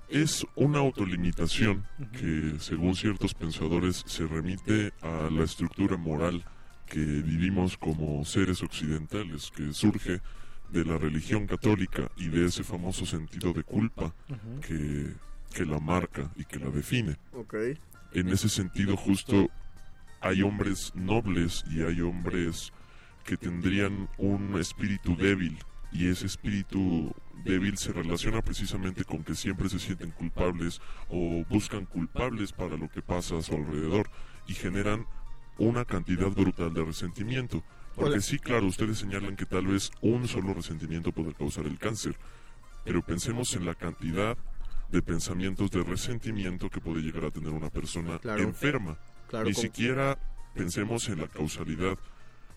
Es una autolimitación que, según ciertos pensadores, se remite a la estructura moral que vivimos como seres occidentales, que surge de la religión católica y de ese famoso sentido de culpa que, que la marca y que la define. En ese sentido justo hay hombres nobles y hay hombres que tendrían un espíritu débil y ese espíritu débil se relaciona precisamente con que siempre se sienten culpables o buscan culpables para lo que pasa a su alrededor y generan una cantidad brutal de resentimiento. Porque Hola. sí, claro, ustedes señalan que tal vez un solo resentimiento puede causar el cáncer, pero pensemos en la cantidad de pensamientos de resentimiento que puede llegar a tener una persona Claro. enferma. Claro, Ni siquiera pensemos en la causalidad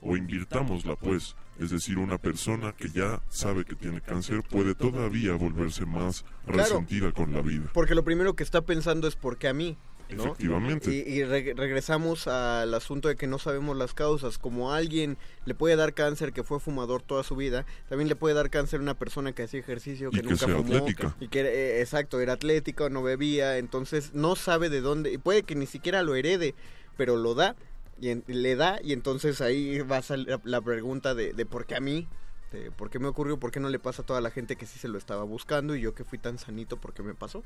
o invirtámosla pues, es decir, una persona que ya sabe que tiene cáncer puede todavía volverse más Claro. resentida con la vida. Porque lo primero que está pensando es por qué a mí. ¿no? Efectivamente. Y, y re- regresamos al asunto de que no sabemos las causas. Como a alguien le puede dar cáncer que fue fumador toda su vida, también le puede dar cáncer a una persona que hacía ejercicio, Y que que nunca sea fumó. atlética. Y que, eh, exacto, era atlética o no bebía. Entonces no sabe de dónde. Y puede que ni siquiera lo herede, pero lo da. Y en- le da, y entonces ahí va a salir la, la pregunta de, de por qué a mí. De por qué me ocurrió, por qué no le pasa a toda la gente que sí se lo estaba buscando y yo que fui tan sanito, ¿por qué me pasó?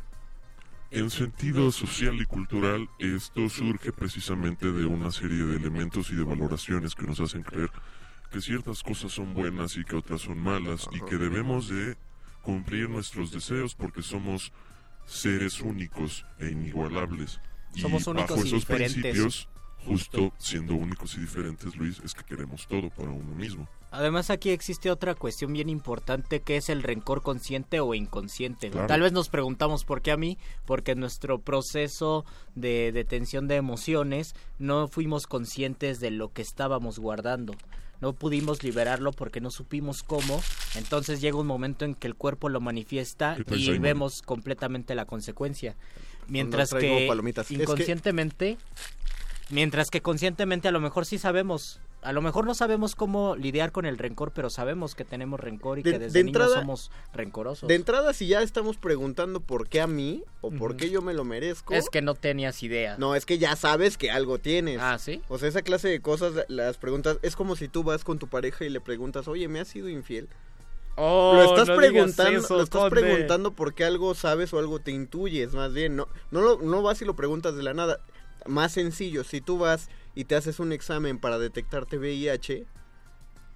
En sentido social y cultural, esto surge precisamente de una serie de elementos y de valoraciones que nos hacen creer que ciertas cosas son buenas y que otras son malas y que debemos de cumplir nuestros deseos porque somos seres únicos e inigualables. Y Somos únicos bajo y esos diferentes. principios, justo siendo únicos y diferentes, Luis, es que queremos todo para uno mismo. Además aquí existe otra cuestión bien importante que es el rencor consciente o inconsciente. Claro. Tal vez nos preguntamos por qué a mí, porque en nuestro proceso de detención de emociones no fuimos conscientes de lo que estábamos guardando. No pudimos liberarlo porque no supimos cómo. Entonces llega un momento en que el cuerpo lo manifiesta ¿Qué tal, y vemos completamente la consecuencia. Mientras traigo que palomitas. Es que- inconscientemente, mientras que conscientemente a lo mejor sí sabemos, a lo mejor no sabemos cómo lidiar con el rencor, pero sabemos que tenemos rencor y De- que de desde niños entrada- somos rencorosos. De entrada, si ya estamos preguntando por qué a mí o por qué yo me lo merezco. Es que no tenías idea. No, es que ya sabes que algo tienes. Ah, ¿sí? O sea, esa clase de cosas, las preguntas, es como si tú vas con tu pareja y le preguntas, oye, ¿me has sido infiel? Oh, lo estás no preguntando, eso, lo estás preguntando porque algo sabes o algo te intuyes, más bien. No, no, lo- no vas y lo preguntas de la nada. Más sencillo, si tú vas y te haces un examen para detectarte VIH,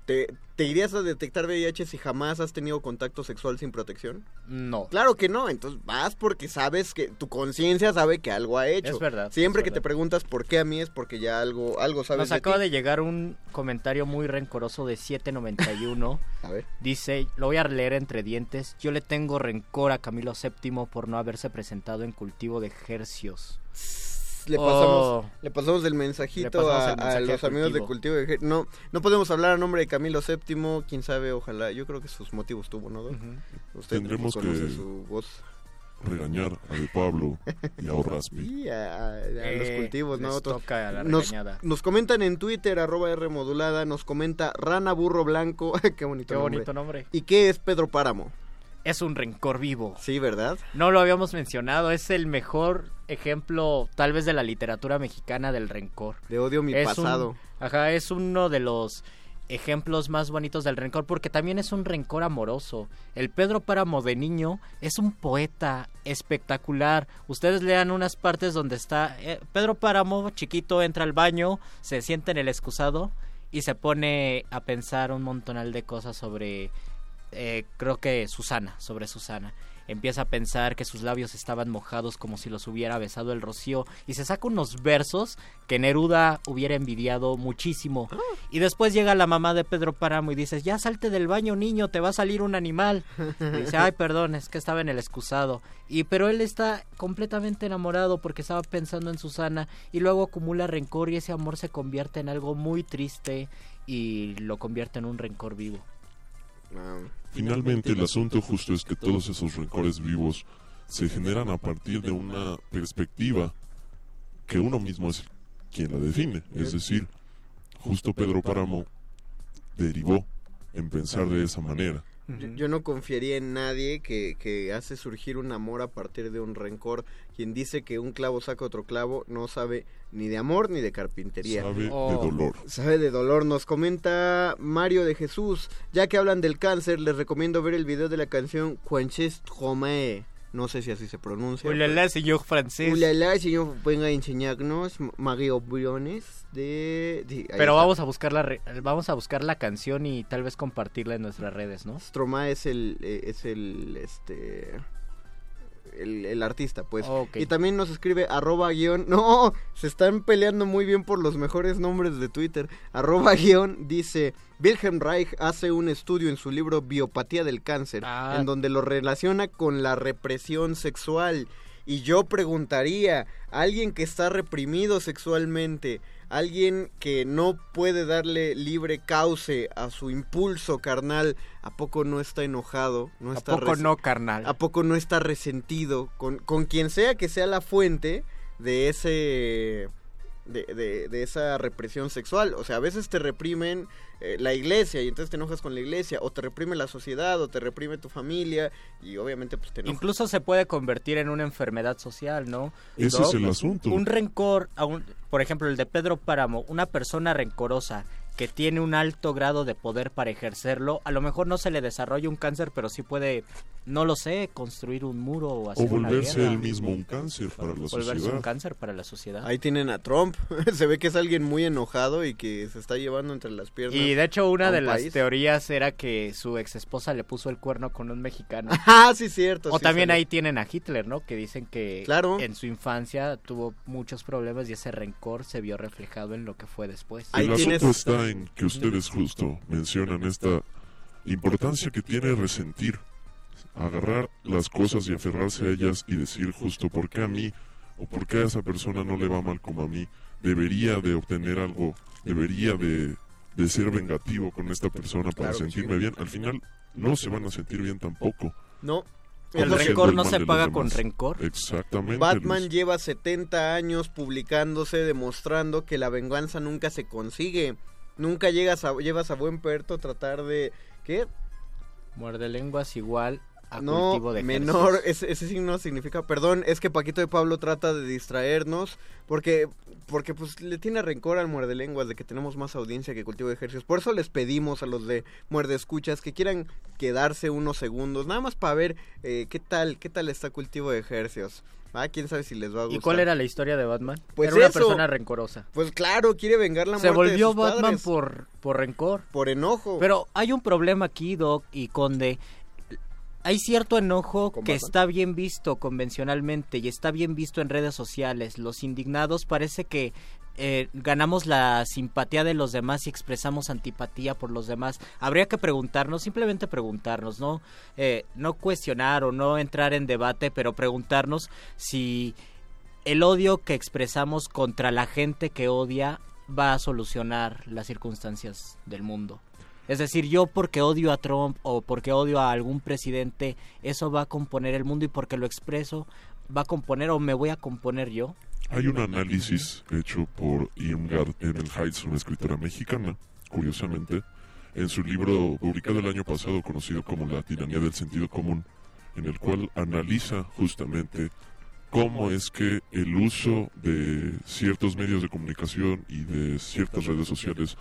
¿te, te irías a detectar VIH si jamás has tenido contacto sexual sin protección? No. Claro que no, entonces vas porque sabes que tu conciencia sabe que algo ha hecho. Es verdad, Siempre es que te preguntas por qué a mí es porque ya algo, algo sabes Nos de acaba ti. de llegar un comentario muy rencoroso de 791. A ver. Dice, lo voy a leer entre dientes. Yo le tengo rencor a Camilo VII por no haberse presentado en cultivo de hercios. Le pasamos, Oh. le pasamos el Le mensajito pasamos a, el mensaje a los amigos de cultivo. No, no podemos hablar a nombre de Camilo VII, quién sabe, ojalá. Yo creo que sus motivos tuvo, ¿no? Doc? Usted Tendremos conoce que- su voz. Regañar a De Pablo y a Orraspi. Y a, los Eh, cultivos, ¿no? les Otro- toca la nos, regañada. nos comentan en Twitter, arroba R modulada, nos comenta Rana Burro Blanco. Qué bonito Qué nombre. bonito nombre. ¿Y qué es Pedro Páramo? Es un rencor vivo. Sí, ¿verdad? No lo habíamos mencionado, es el mejor ejemplo tal vez de la literatura mexicana del rencor. De odio mi Es pasado. un- ajá, es uno de los ejemplos más bonitos del rencor porque también es un rencor amoroso. El Pedro Páramo de niño es un poeta espectacular. Ustedes lean unas partes donde está eh, Pedro Páramo, chiquito, entra al baño, se sienta en el excusado y se pone a pensar un montonal de cosas sobre eh, creo que Susana, sobre Susana. Empieza a pensar que sus labios estaban mojados como si los hubiera besado el rocío y se saca unos versos que Neruda hubiera envidiado muchísimo. Y después llega la mamá de Pedro Páramo y dice, ya salte del baño niño, te va a salir un animal. Y dice, ay perdón, es que estaba en el excusado. Y pero él está completamente enamorado porque estaba pensando en Susana y luego acumula rencor y ese amor se convierte en algo muy triste y lo convierte en un rencor vivo. Finalmente, el asunto justo es que todos esos rencores vivos se generan a partir de una perspectiva que uno mismo es quien la define. Es decir, justo Pedro Páramo derivó en pensar de esa manera. Yo, yo no confiaría en nadie que, que hace surgir un amor a partir de un rencor. Quien dice que un clavo saca otro clavo no sabe ni de amor ni de carpintería. Sabe de Oh. dolor. Sabe de dolor. Nos comenta Mario de Jesús. Ya que hablan del cáncer, les recomiendo ver el video de la canción Quanches Tromé. No sé si así se pronuncia. Ulala, señor francés. Ulala, señor, venga a enseñarnos Mario Briones de... Pero vamos a buscar la re- vamos a buscar la canción y tal vez compartirla en nuestras redes, ¿no? Stromae es el eh, es el este el, el artista pues Ok. y también nos escribe arroba guion no se están peleando muy bien por los mejores nombres de Twitter arroba guion dice Wilhelm Reich hace un estudio en su libro Biopatía del cáncer Ah. en donde lo relaciona con la represión sexual y yo preguntaría alguien que está reprimido sexualmente alguien que no puede darle libre cauce a su impulso carnal, ¿a poco no está enojado? No ¿A está poco res- no, carnal? ¿A poco no está resentido con, con quien sea que sea la fuente de ese... De, de- de esa represión sexual. O sea, a veces te reprimen eh, la iglesia y entonces te enojas con la iglesia, o te reprime la sociedad, o te reprime tu familia, y obviamente pues te enojas. Incluso se puede convertir en una enfermedad social, ¿no? Ese ¿No? es el asunto. Un rencor, a un- por ejemplo, el de Pedro Páramo, una persona rencorosa que tiene un alto grado de poder para ejercerlo, a lo mejor no se le desarrolla un cáncer, pero sí puede, no lo sé, construir un muro o O hacer una volverse guerra. él mismo un cáncer para la Volverse sociedad. un cáncer para la sociedad. Ahí tienen a Trump. Se ve que es alguien muy enojado y que se está llevando entre las piernas. Y de hecho una un de las teorías era que su ex esposa le puso el cuerno con un mexicano. Ah, sí, cierto. O sí, también ahí tienen a Hitler, ¿no? Que dicen que Claro. en su infancia tuvo muchos problemas y ese rencor se vio reflejado en lo que fue después. El asunto está en que ustedes justo mencionan esta importancia que tiene resentir, agarrar las cosas y aferrarse a ellas y decir justo por qué a mí o por qué a esa persona no le va mal como a mí, debería de obtener algo, debería de, de ser vengativo con esta persona para Claro sentirme bien. Al final no se van a sentir bien tampoco. No. El rencor no se paga con rencor. Exactamente. Batman Luis. lleva 70 años publicándose demostrando que la venganza nunca se consigue. Nunca llegas a, llevas a buen puerto tratar de... ¿Qué? Muerde lenguas igual a no, cultivo de menor, ese, ese signo significa, perdón, es que Paquito de Pablo trata de distraernos porque porque pues le tiene rencor al muerde lenguas de que tenemos más audiencia que cultivo de ejercicios. Por eso les pedimos a los de muerde escuchas que quieran quedarse unos segundos, nada más para ver eh, qué tal, qué tal está cultivo de ejercicios. Ah, quién sabe si les va a gustar. ¿Y cuál era la historia de Batman? Pues era una eso. persona rencorosa. Pues claro, quiere vengar la Se muerte de volvió sus Batman padres. por, por rencor. Por enojo. Pero hay un problema aquí, Doc y Conde. Hay cierto enojo que está bien visto convencionalmente y está bien visto en redes sociales. Los indignados parece que eh, ganamos la simpatía de los demás y expresamos antipatía por los demás. Habría que preguntarnos, simplemente preguntarnos, no, Eh, no cuestionar o no entrar en debate, pero preguntarnos si el odio que expresamos contra la gente que odia va a solucionar las circunstancias del mundo. Es decir, yo porque odio a Trump o porque odio a algún presidente, eso va a componer el mundo y porque lo expreso, va a componer o me voy a componer yo. Hay un análisis hecho por Irmgard Edelheitz, una escritora mexicana, curiosamente, en su libro publicado el año pasado conocido como La tiranía del sentido común, en el cual analiza justamente cómo es que el uso de ciertos medios de comunicación y de ciertas redes sociales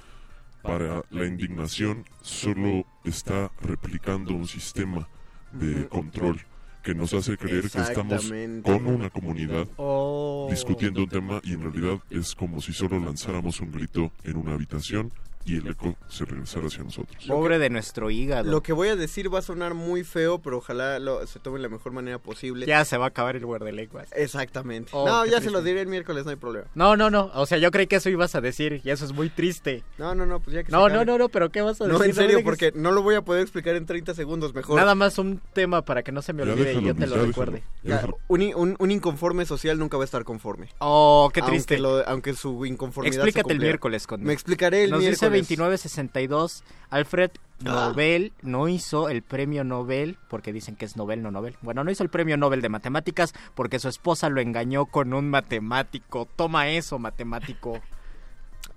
para la indignación solo está replicando un sistema de control que nos hace creer que estamos con una comunidad Oh. discutiendo un tema y en realidad es como si solo lanzáramos un grito en una habitación y el eco se regresara hacia nosotros. Pobre de nuestro hígado. Lo que voy a decir va a sonar muy feo, pero ojalá lo- se tome de la mejor manera posible. Ya se va a acabar el de lenguas. Exactamente. Oh, no, ya se lo diré el miércoles, no hay problema. No, no, no. O sea, yo creí que eso ibas a decir y eso es muy triste. No, no, no, pues ya que se No, acabe. no, no, no, pero ¿qué vas a decir? No, en serio, porque no lo voy a poder explicar en 30 segundos mejor. Nada más un tema para que no se me olvide y yo te lo ya recuerde. Ya, un, in- un- un inconforme social nunca va a estar conforme. Oh, qué triste. Aunque, lo- aunque su inconformidad se Explícate el miércoles con Me explicaré el Nos miércoles. 2962. Alfred Ah. Nobel no hizo el premio Nobel, porque dicen que es Nobel, no Nobel. Bueno, no hizo el premio Nobel de matemáticas porque su esposa lo engañó con un matemático. Toma eso, matemático.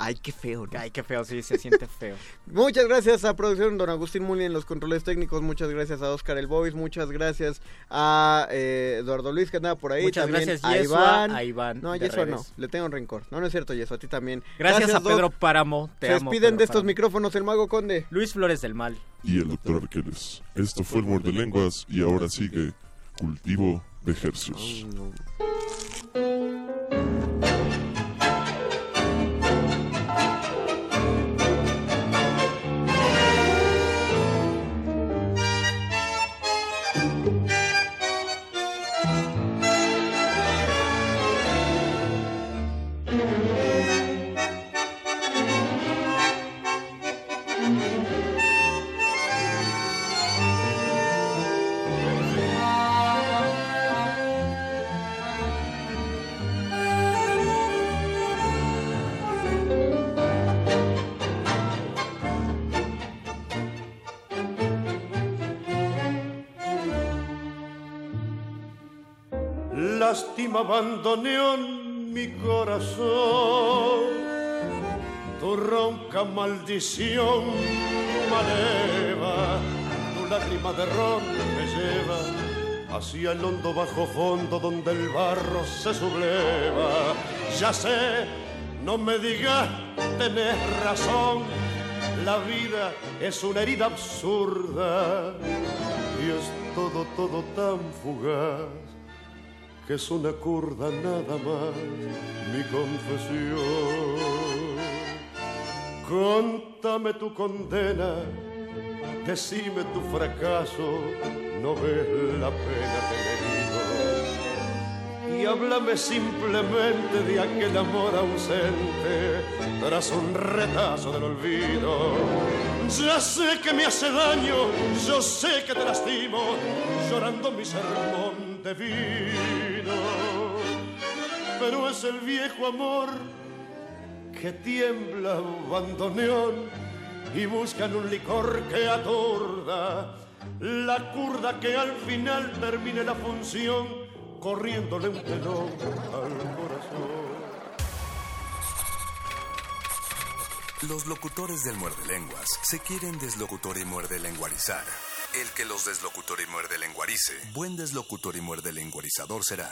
Ay, qué feo. ¿no? Ay, qué feo, sí, se siente feo. Muchas gracias a producción Don Agustín Muli en los controles técnicos. Muchas gracias a Oscar El Boys. Muchas gracias a eh, Eduardo Luis que andaba por ahí. Muchas también gracias, a Yesua, Iván. a Iván No, Yesua no. Le tengo rencor. No, no es cierto, Yesua. A ti también. Gracias, a Doc. Pedro Páramo. Te Se amo, despiden Pedro de estos Páramo. micrófonos el Mago Conde. Luis Flores del Mal. Y el doctor Arqueles. Esto fue el Muerde Lenguas y ahora sigue Cultivo de Hercios. Lástima abandoneón mi corazón, tu ronca maldición maleva, tu lágrima de ron me lleva hacia el hondo bajo fondo donde el barro se subleva. Ya sé, no me digas, tenés razón, la vida es una herida absurda y es todo, todo tan fugaz que es una curda nada más mi confesión. Contame tu condena, decime tu fracaso, no ves la pena que me digo. Y háblame simplemente de aquel amor ausente tras un retazo del olvido. Ya sé que me hace daño, yo sé que te lastimo, llorando mi sermón de vino. Pero es el viejo amor que tiembla bandoneón y buscan un licor que atorda la curda que al final termine la función corriéndole un telón al corazón. Los locutores del muerde lenguas se quieren deslocutor y muerde lenguarizar. El que los deslocutor y muerde lenguarice, buen deslocutor y muerde lenguarizador será.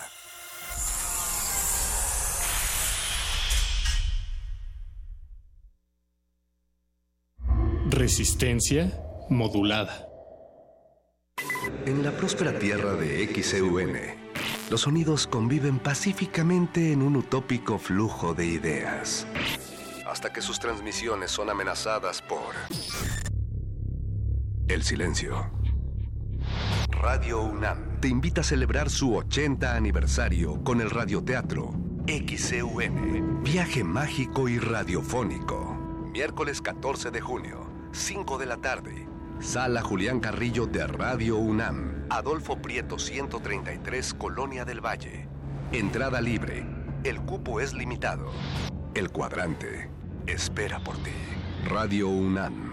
Resistencia modulada. En la próspera tierra de XEUN, los sonidos conviven pacíficamente en un utópico flujo de ideas. Hasta que sus transmisiones son amenazadas por el silencio. Radio UNAM te invita a celebrar su 80 aniversario con el radioteatro XEUN, viaje mágico y radiofónico. Miércoles 14 de junio, 5 de la tarde. Sala Julián Carrillo de Radio UNAM. Adolfo Prieto 133, Colonia del Valle. Entrada libre. El cupo es limitado. El cuadrante espera por ti. Radio UNAM.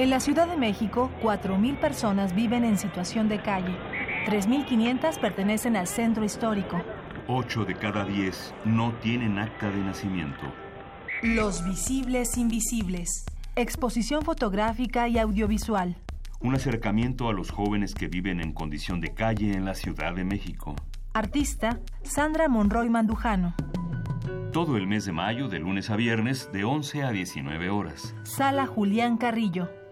En la Ciudad de México, 4.000 personas viven en situación de calle. 3.500 pertenecen al centro histórico. 8 de cada 10 no tienen acta de nacimiento. Los visibles invisibles. Exposición fotográfica y audiovisual. Un acercamiento a los jóvenes que viven en condición de calle en la Ciudad de México. Artista Sandra Monroy Mandujano. Todo el mes de mayo, de lunes a viernes, de 11 a 19 horas. Sala Julián Carrillo.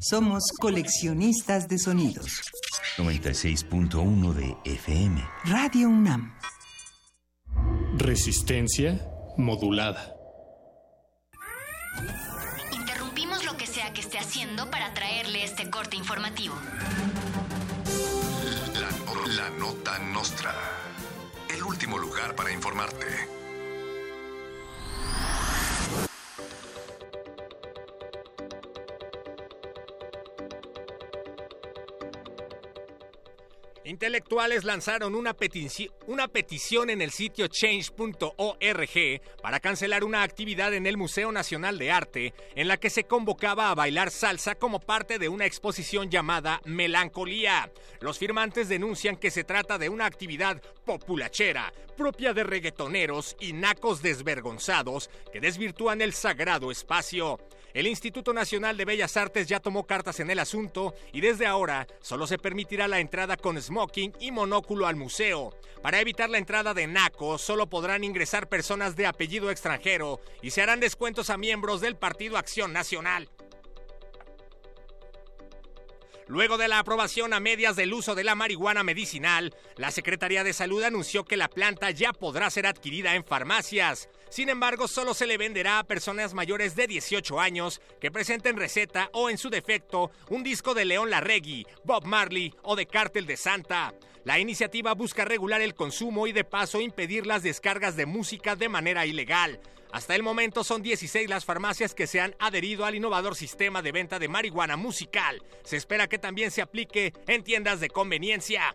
Somos coleccionistas de sonidos. 96.1 de FM. Radio UNAM. Resistencia modulada. Interrumpimos lo que sea que esté haciendo para traerle este corte informativo. La, la nota nostra. El último lugar para informarte. Intelectuales lanzaron una, petici- una petición en el sitio change.org para cancelar una actividad en el Museo Nacional de Arte en la que se convocaba a bailar salsa como parte de una exposición llamada Melancolía. Los firmantes denuncian que se trata de una actividad populachera, propia de reggaetoneros y nacos desvergonzados que desvirtúan el sagrado espacio. El Instituto Nacional de Bellas Artes ya tomó cartas en el asunto y desde ahora solo se permitirá la entrada con smoking y monóculo al museo. Para evitar la entrada de nacos, solo podrán ingresar personas de apellido extranjero y se harán descuentos a miembros del Partido Acción Nacional. Luego de la aprobación a medias del uso de la marihuana medicinal, la Secretaría de Salud anunció que la planta ya podrá ser adquirida en farmacias. Sin embargo, solo se le venderá a personas mayores de 18 años que presenten receta o, en su defecto, un disco de León Larregui, Bob Marley o de Cártel de Santa. La iniciativa busca regular el consumo y de paso impedir las descargas de música de manera ilegal. Hasta el momento son 16 las farmacias que se han adherido al innovador sistema de venta de marihuana musical. Se espera que también se aplique en tiendas de conveniencia.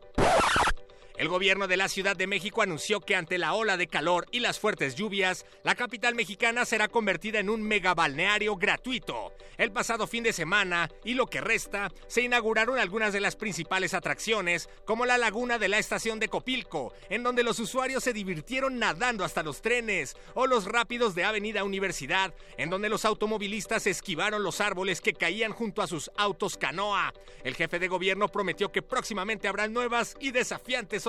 El gobierno de la Ciudad de México anunció que ante la ola de calor y las fuertes lluvias, la capital mexicana será convertida en un megabalneario gratuito. El pasado fin de semana y lo que resta, se inauguraron algunas de las principales atracciones, como la laguna de la estación de Copilco, en donde los usuarios se divirtieron nadando hasta los trenes, o los rápidos de Avenida Universidad, en donde los automovilistas esquivaron los árboles que caían junto a sus autos canoa. El jefe de gobierno prometió que próximamente habrá nuevas y desafiantes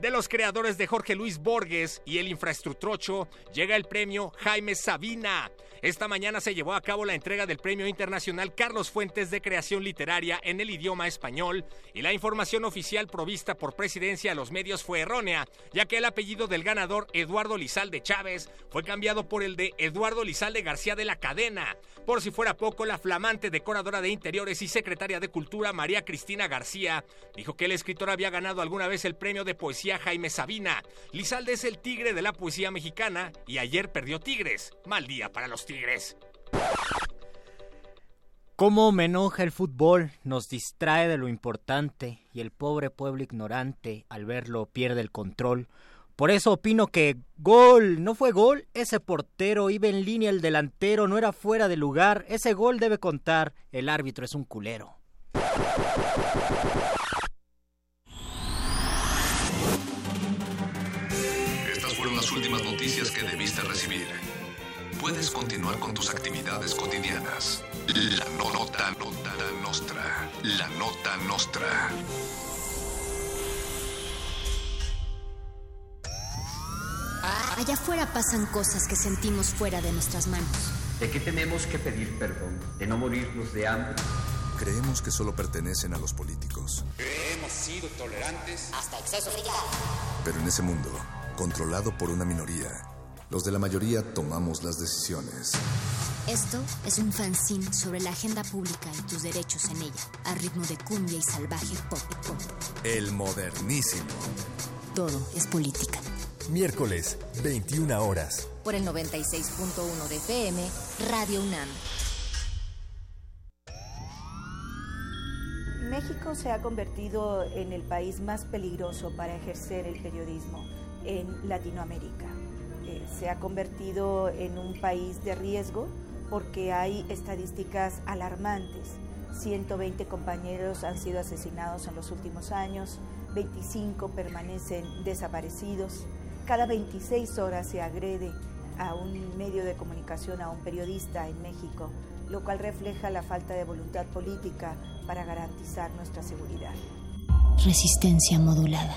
De los creadores de Jorge Luis Borges y el Infraestructrocho, llega el premio Jaime Sabina. Esta mañana se llevó a cabo la entrega del Premio Internacional Carlos Fuentes de Creación Literaria en el idioma español y la información oficial provista por presidencia a los medios fue errónea, ya que el apellido del ganador Eduardo Lizalde Chávez fue cambiado por el de Eduardo Lizalde García de la Cadena. Por si fuera poco, la flamante decoradora de interiores y secretaria de Cultura María Cristina García dijo que el escritor había ganado alguna vez el premio de poesía Jaime Sabina. Lizalde es el tigre de la poesía mexicana y ayer perdió Tigres. Mal día para los Tigres. Cómo me enoja el fútbol, nos distrae de lo importante y el pobre pueblo ignorante al verlo pierde el control. Por eso opino que gol, no fue gol, ese portero iba en línea el delantero, no era fuera de lugar, ese gol debe contar, el árbitro es un culero. Estas fueron las últimas noticias que debiste recibir. Puedes continuar con tus actividades cotidianas. La no- nota, nota nostra. La nota nostra. Allá afuera pasan cosas que sentimos fuera de nuestras manos. ¿De qué tenemos que pedir perdón? ¿De no morirnos de hambre? Creemos que solo pertenecen a los políticos. Hemos sido tolerantes hasta exceso de Pero en ese mundo, controlado por una minoría, los de la mayoría tomamos las decisiones. Esto es un fanzine sobre la agenda pública y tus derechos en ella, a ritmo de cumbia y salvaje pop pop. El modernísimo. Todo es política. Miércoles, 21 horas. Por el 96.1 de FM, Radio UNAM. México se ha convertido en el país más peligroso para ejercer el periodismo en Latinoamérica. Se ha convertido en un país de riesgo porque hay estadísticas alarmantes. 120 compañeros han sido asesinados en los últimos años, 25 permanecen desaparecidos. Cada 26 horas se agrede a un medio de comunicación, a un periodista en México, lo cual refleja la falta de voluntad política para garantizar nuestra seguridad. Resistencia modulada.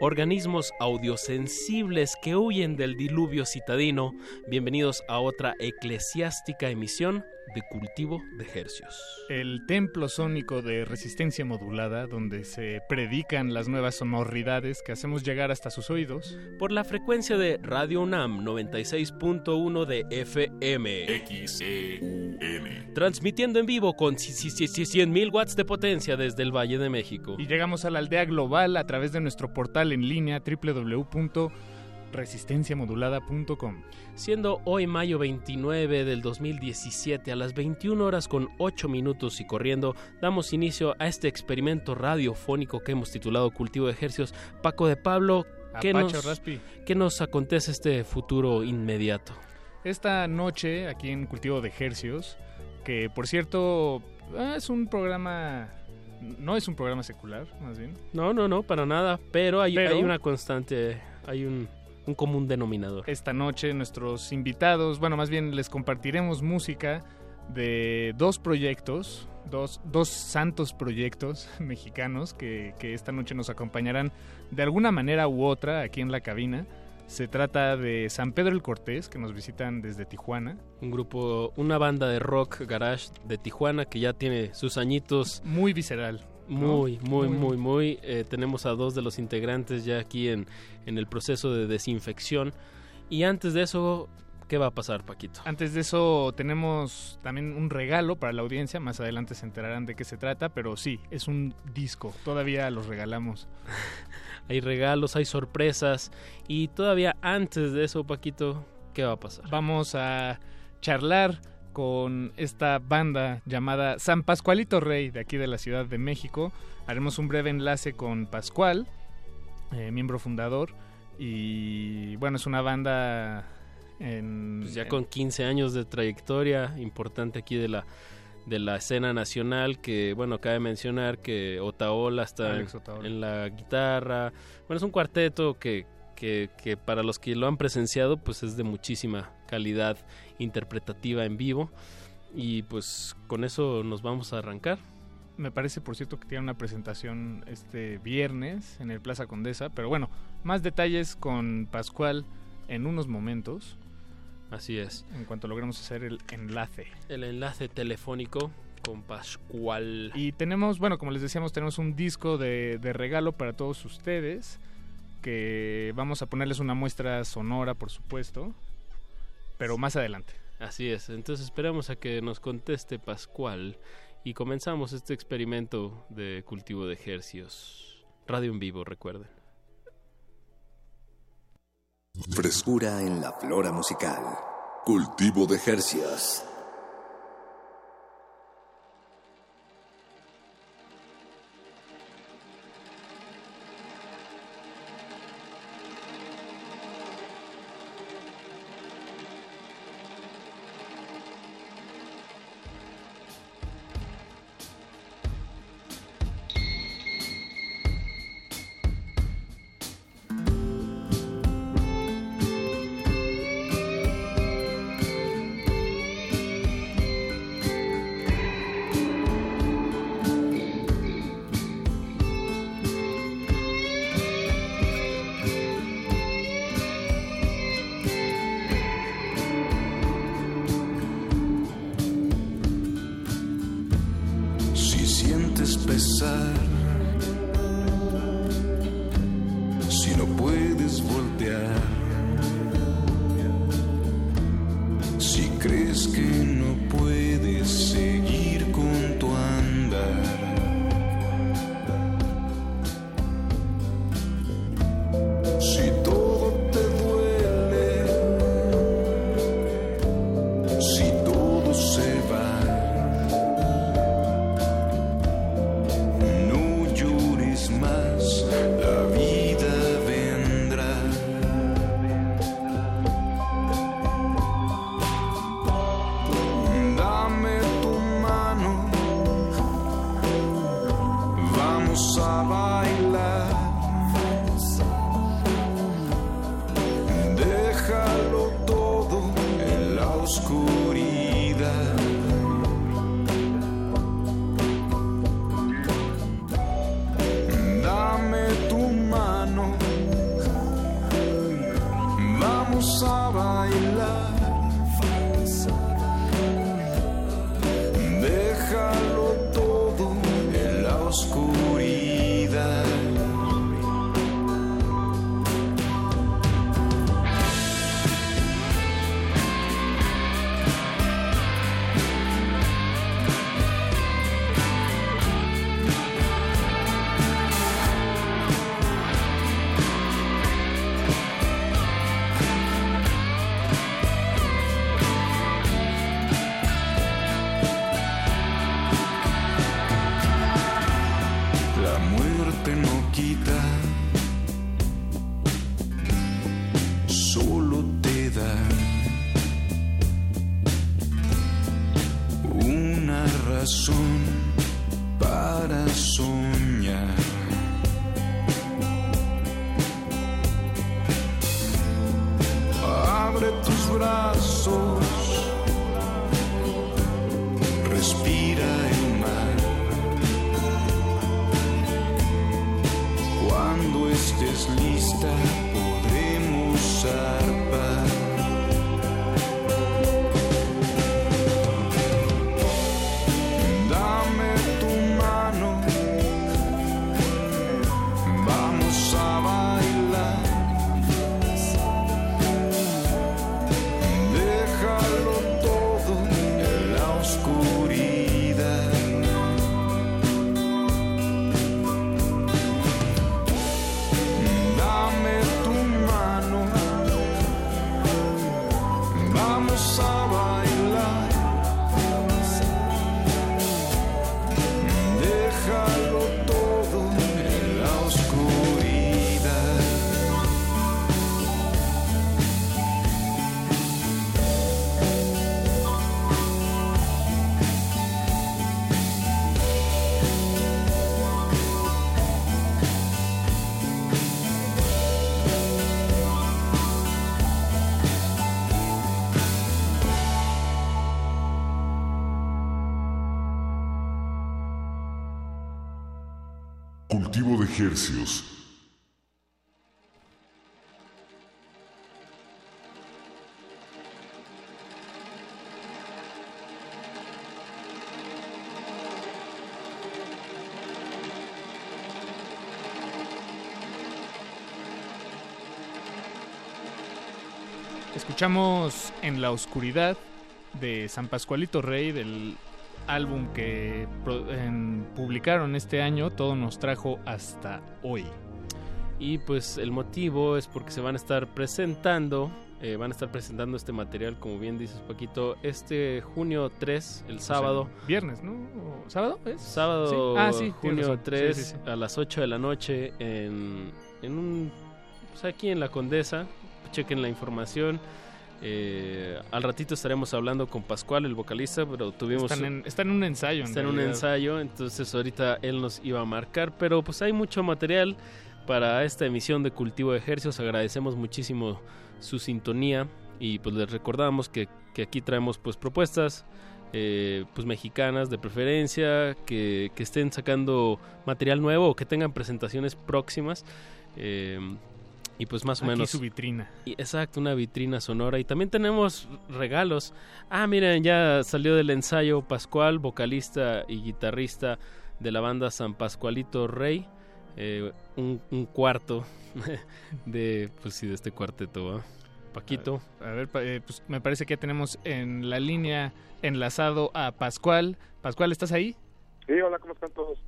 Organismos audiosensibles que huyen del diluvio citadino, bienvenidos a otra eclesiástica emisión de cultivo de hercios. El templo sónico de resistencia modulada, donde se predican las nuevas sonoridades que hacemos llegar hasta sus oídos. Por la frecuencia de Radio UNAM 96.1 de FM. XEUN. Transmitiendo en vivo con 100.000 watts de potencia desde el Valle de México. Y llegamos a la aldea global a través de nuestro portal en línea www resistenciamodulada.com. Siendo hoy mayo 29 del 2017 a las 21 horas con 8 minutos y corriendo, damos inicio a este experimento radiofónico que hemos titulado Cultivo de Ejercios. Paco de Pablo, ¿qué nos, ¿qué nos acontece este futuro inmediato? Esta noche, aquí en Cultivo de Ejercios, que por cierto ah, es un programa no es un programa secular, más bien. No, no, no, para nada. Pero hay, hay una constante, hay un, un común denominador. Esta noche nuestros invitados, bueno, más bien les compartiremos música de dos proyectos, dos, dos santos proyectos mexicanos que, que esta noche nos acompañarán de alguna manera u otra aquí en la cabina. Se trata de San Pedro el Cortés, que nos visitan desde Tijuana. Un grupo, una banda de rock garage de Tijuana que ya tiene sus añitos. Muy visceral. Muy, muy, muy, muy. Eh, tenemos a dos de los integrantes ya aquí en, en el proceso de desinfección. Y antes de eso, ¿qué va a pasar, Paquito? Antes de eso, tenemos también un regalo para la audiencia. Más adelante se enterarán de qué se trata, pero sí, es un disco. Todavía los regalamos. hay regalos, hay sorpresas. Y todavía antes de eso, Paquito, ¿qué va a pasar? Vamos a charlar con esta banda llamada San Pascualito Rey de aquí de la Ciudad de México. Haremos un breve enlace con Pascual, eh, miembro fundador. Y bueno, es una banda en, pues ya con 15 años de trayectoria importante aquí de la de la escena nacional que bueno cabe mencionar que Otaola está en, la guitarra bueno es un cuarteto que, que, que para los que lo han presenciado pues es de muchísima calidad interpretativa en vivo. Y pues con eso nos vamos a arrancar. Me parece, por cierto, que tiene una presentación este viernes en el Plaza Condesa. Pero bueno, más detalles con Pascual en unos momentos. Así es. En cuanto logremos hacer el enlace. El enlace telefónico con Pascual. Y tenemos, bueno, como les decíamos, tenemos un disco de, de regalo para todos ustedes. Que vamos a ponerles una muestra sonora, por supuesto pero más adelante. Así es, entonces esperamos a que nos conteste Pascual y comenzamos este experimento de cultivo de ejercios. Radio en vivo, recuerden. Frescura en la flora musical. Cultivo de ejercios. Escuchamos En la Oscuridad de San Pascualito Rey del álbum que en- publicaron este año, todo nos trajo hasta hoy. Y pues el motivo es porque se van a estar presentando, eh, van a estar presentando este material, como bien dices Paquito, este junio 3, el sábado. viernes, ¿no? ¿O ¿Sábado es? Sábado, Sí. Ah, sí, junio razón. Sí, 3, sí, sí. a las 8 de la noche, en, en un. Pues aquí en la Condesa. Chequen la información. Eh, al ratito estaremos hablando con Pascual, el vocalista, pero tuvimos. Están en, está en un ensayo. Está en un realidad. ensayo, entonces ahorita él nos iba a marcar, pero pues hay mucho material para esta emisión de Cultivo de Ejercicios. Agradecemos muchísimo su sintonía y pues les recordamos que, que aquí traemos pues propuestas eh, pues mexicanas de preferencia, que, que estén sacando material nuevo o que tengan presentaciones próximas. eh, y pues más o Aquí menos su vitrina. y- exacto, una vitrina sonora. Y también tenemos regalos. Ah, miren, ya salió del ensayo Pascual, vocalista y guitarrista de la banda San Pascualito Rey. Eh, un, un cuarto de, pues sí, de este cuarteto. Paquito. A ver, eh, pues me parece que ya tenemos en la línea enlazado a Pascual. Pascual, ¿estás ahí? Sí, hola, ¿cómo están todos?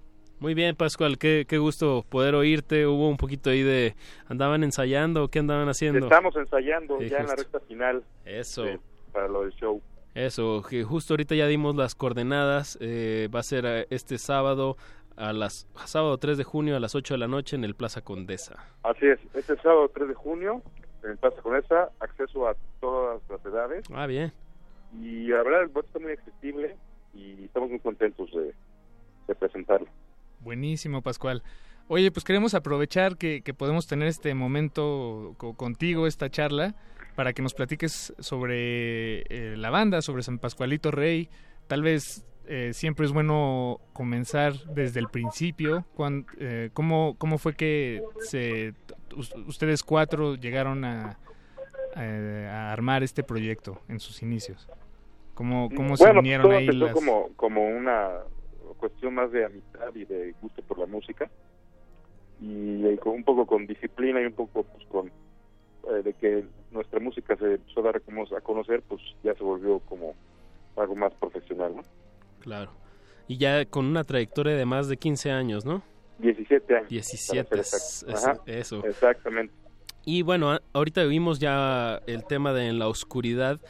Muy bien, Pascual, qué, qué gusto poder oírte. Hubo un poquito ahí de... ¿Andaban ensayando? ¿Qué andaban haciendo? Estamos ensayando Sí, ya en la recta final. Eso. para lo del show. Eso, que justo ahorita ya dimos las coordenadas. eh, va a ser eh, este sábado a las sábado 3 de junio a las 8 de la noche en el Plaza Condesa. Así es, este sábado 3 de junio, en Plaza Conesa, acceso a todas las edades. Ah, bien. Y la verdad, el bote está muy accesible y estamos muy contentos de, de presentarlo. Buenísimo, Pascual. Oye, pues queremos aprovechar que, que podemos tener este momento co- contigo, esta charla, para que nos platiques sobre eh, la banda, sobre San Pascualito Rey. Tal vez eh, siempre es bueno comenzar desde el principio. Cuando, eh, ¿cómo, ¿Cómo fue que se, ustedes cuatro llegaron a, a, armar este proyecto en sus inicios? ¿Cómo, cómo se unieron ahí? Las... como, como una cuestión más de amistad y de gusto por la música y, y con, un poco con disciplina y un poco pues, con eh, de que nuestra música se empezó a dar a conocer, pues ya se volvió como algo más profesional, ¿no? Claro. Y ya con una trayectoria de más de 15 años, ¿no? 17 años. 17, eso. Exactamente. Y bueno, ahorita vimos ya el tema de En la Oscuridad.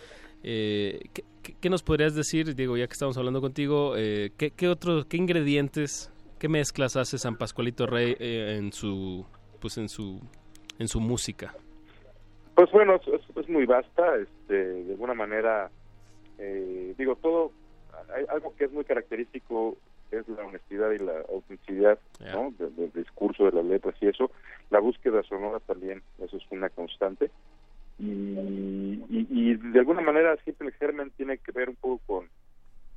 Eh, ¿qué, nos podrías decir, Diego, ya que estamos hablando contigo? Eh, ¿qué, ¿Qué otros, qué ingredientes, qué mezclas hace San Pascualito Rey eh, en su, pues en su, en su música? Pues bueno, es, muy vasta, este, de alguna manera, eh, digo, todo, hay algo que es muy característico es la honestidad y la autenticidad ¿no? del discurso, de las letras y eso. La búsqueda sonora también, eso es una constante. Y, y, de alguna manera siempre el germen tiene que ver un poco con,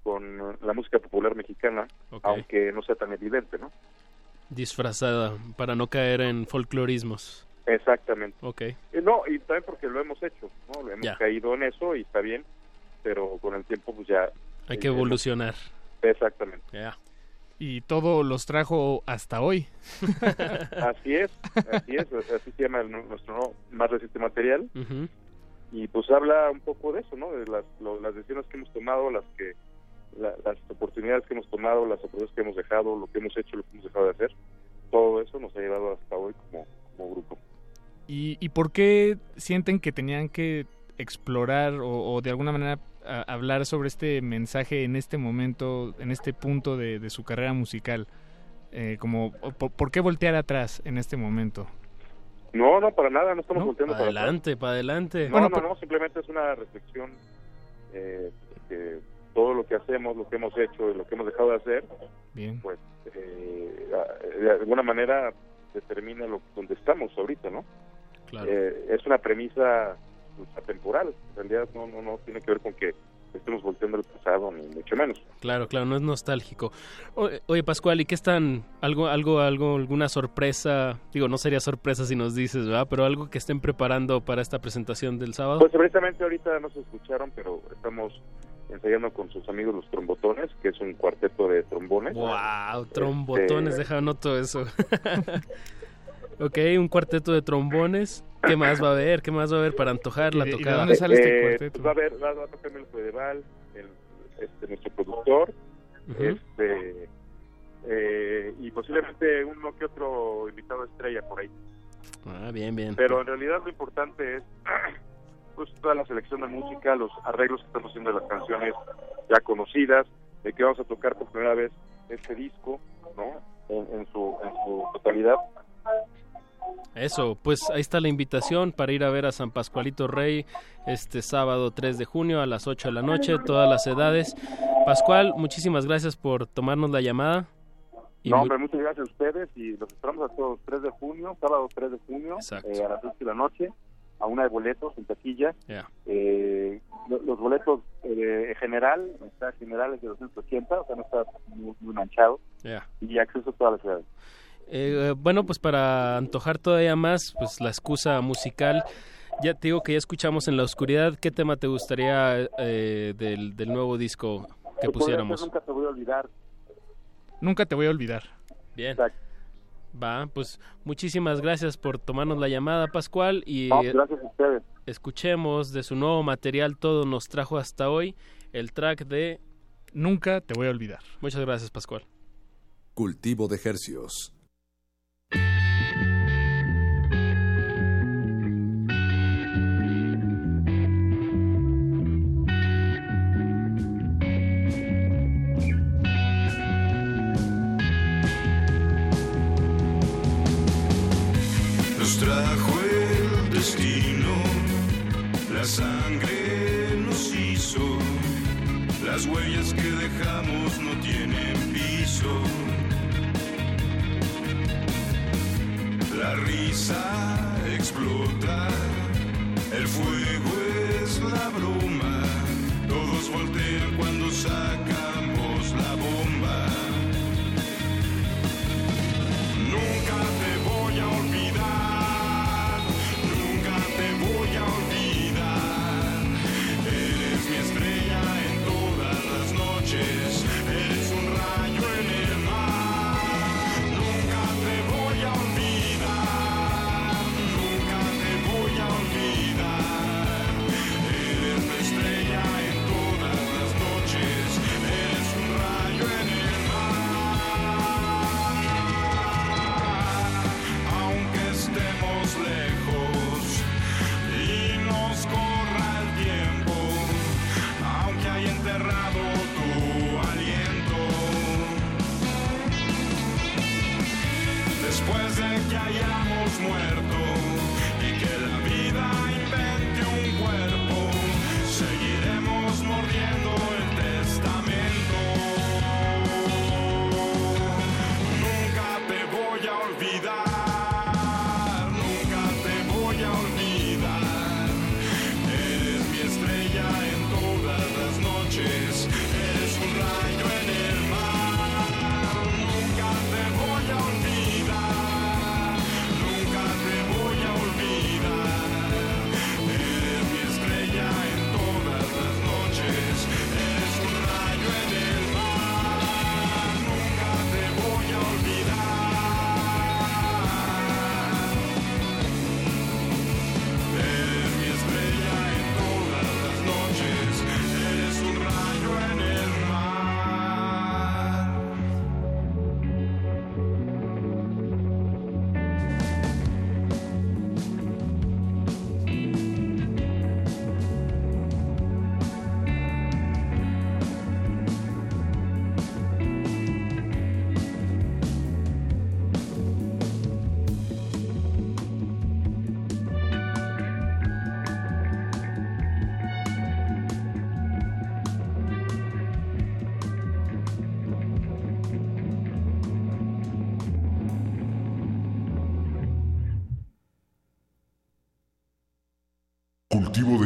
con la música popular mexicana, aunque no sea tan evidente, ¿no? Disfrazada, para no caer en folclorismos. Exactamente. Ok. Eh, no, y también porque lo hemos hecho, ¿no? hemos caído en eso y está bien, pero con el tiempo pues ya... Hay que evolucionar. Exactamente. Ya. Y todo los trajo hasta hoy. así es, así es, así se llama nuestro más reciente material. Y pues habla un poco de eso, ¿no? De las, las decisiones que hemos tomado, las que las oportunidades que hemos tomado, las oportunidades que hemos dejado, lo que hemos hecho, lo que hemos dejado de hacer. Todo eso nos ha llevado hasta hoy como, como grupo. ¿Y, ¿Y por qué sienten que tenían que explorar o, de alguna manera hablar sobre este mensaje en este momento, en este punto de, su carrera musical? Eh, como, por, qué voltear atrás en este momento? No, no, para nada, no estamos volteando para adelante, para adelante. No, no, no, simplemente es una reflexión eh, que todo lo que hacemos, lo que hemos hecho y lo que hemos dejado de hacer, Bien. pues eh, de alguna manera determina lo donde estamos ahorita, ¿no? Eh, es una premisa pues, atemporal, en realidad no, no, no tiene que ver con que estemos volteando el pasado, ni mucho menos. Claro, claro, no es nostálgico. oye, Pascual, ¿y qué están? ¿Algo, algo, algo, alguna sorpresa? Digo, no sería sorpresa si nos dices, ¿verdad? Pero algo que estén preparando para esta presentación del sábado. Pues precisamente ahorita no se escucharon, pero estamos ensayando con sus amigos los trombotones, que es un cuarteto de trombones. ¡Wow! Trombotones, este... deja noto eso. Ok, un cuarteto de trombones. ¿Qué más va a haber? ¿Qué más va a haber para antojar la tocada? ¿De dónde sale este eh, cuarteto? Pues va a haber, va, a tocar el Fedeval, el, este, nuestro productor, este, eh, y posiblemente uno que otro invitado estrella por ahí. Ah, bien, bien. Pero en realidad lo importante es pues toda la selección de música, los arreglos que estamos haciendo de las canciones ya conocidas, de que vamos a tocar por primera vez este disco, ¿no? En, en su, en su totalidad eso, pues ahí está la invitación para ir a ver a San Pascualito Rey este sábado 3 de junio a las 8 de la noche, todas las edades. Pascual, muchísimas gracias por tomarnos la llamada. Y no, hombre, muchas gracias a ustedes y los esperamos a todos 3 de junio, sábado 3 de junio, eh, a las 8 de la noche, a una de boletos en taquilla. Eh, los, boletos eh, en general, está general es de 280, o sea, no está muy, manchado. Y acceso a todas las edades. Eh, bueno, pues para antojar todavía más, pues la excusa musical. Ya te digo que ya escuchamos en la oscuridad. ¿Qué tema te gustaría eh, del, del, nuevo disco que pusiéramos? Nunca te voy a olvidar. Nunca te voy a olvidar. Bien. Va, pues muchísimas gracias por tomarnos la llamada, Pascual. Y gracias a ustedes. escuchemos de su nuevo material, todo nos trajo hasta hoy, el track de Nunca te voy a olvidar. Muchas gracias, Pascual. Cultivo de ejercios. La sangre nos hizo, las huellas que dejamos no tienen piso. La risa explota El fuego es la bruma, todos voltean cuando sacamos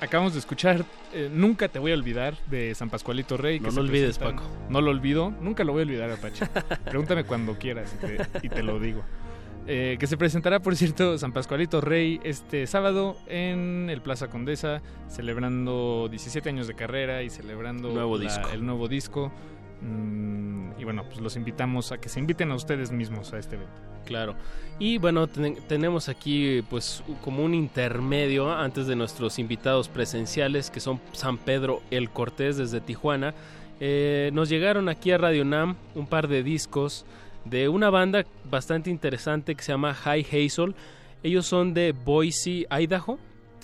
Acabamos de escuchar eh, Nunca te voy a olvidar de San Pascualito Rey. No lo olvides, Paco. No lo olvido. Nunca lo voy a olvidar, Apache. Pregúntame cuando quieras y te, y te lo digo. Eh, que se presentará, por cierto, San Pascualito Rey este sábado en el Plaza Condesa, celebrando 17 años de carrera y celebrando Nuevo la- disco. el nuevo disco. Mm, y bueno, pues los invitamos a que se inviten a ustedes mismos a este evento. Claro. Y bueno, ten- tenemos aquí pues como un intermedio antes de nuestros invitados presenciales que son San Pedro El Cortés desde Tijuana. Eh, nos llegaron aquí a Radio Nam un par de discos de una banda bastante interesante que se llama High Hazel. Ellos son de Boise, Idaho,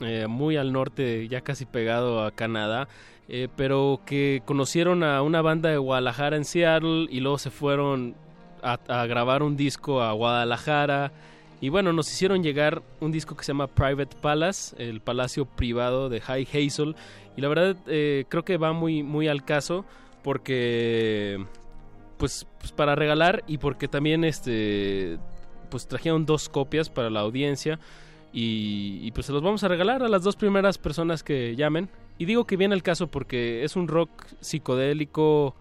eh, muy al norte, ya casi pegado a Canadá, eh, pero que conocieron a una banda de Guadalajara en Seattle y luego se fueron a, grabar un disco a Guadalajara. Y bueno, nos hicieron llegar un disco que se llama Private Palace, el palacio privado de High Hazel. Y la verdad eh, creo que va muy, muy al caso porque pues, pues para regalar y porque también este pues trajeron dos copias para la audiencia y, y, pues se los vamos a regalar a las dos primeras personas que llamen. Y digo que viene el caso porque es un rock psicodélico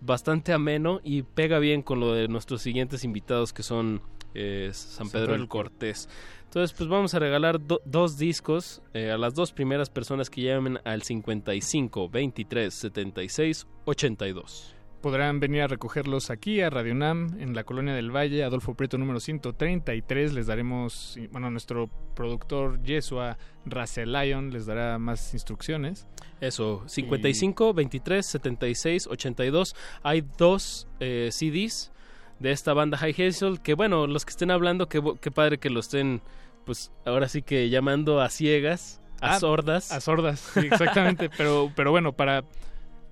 bastante ameno y pega bien con lo de nuestros siguientes invitados que son eh, San Pedro el Cortés. Entonces pues vamos a regalar do- dos discos eh, a las dos primeras personas que llamen al 55 23 76 82 Podrán venir a recogerlos aquí a Radio Nam en la Colonia del Valle, Adolfo Prieto número 133. Les daremos, y, bueno, nuestro productor Yesua Racelion les dará más instrucciones. Eso, 55, 23, 76, 82. Hay dos eh, CDs de esta banda High Hazel que, bueno, los que estén hablando, qué, qué padre que lo estén, pues ahora sí que llamando a ciegas, a Ah, sordas. A sordas, sí, exactamente. pero, pero bueno, para,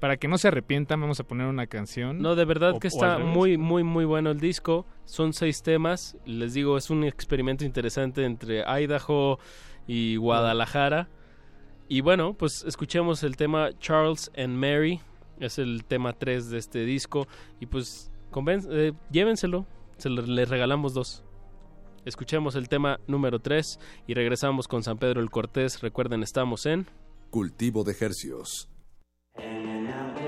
para que no se arrepientan, vamos a poner una canción. No, de verdad que está muy, muy, muy bueno el disco. Son seis temas. Les digo, es un experimento interesante entre Idaho y Guadalajara. Y bueno, pues escuchemos el tema Charles and Mary. Es el tema 3 de este disco. Y pues eh, llévenselo. Se les regalamos dos. Escuchemos el tema número 3 y regresamos con San Pedro el Cortés. Recuerden, estamos en Cultivo de Hercios. Hanging out.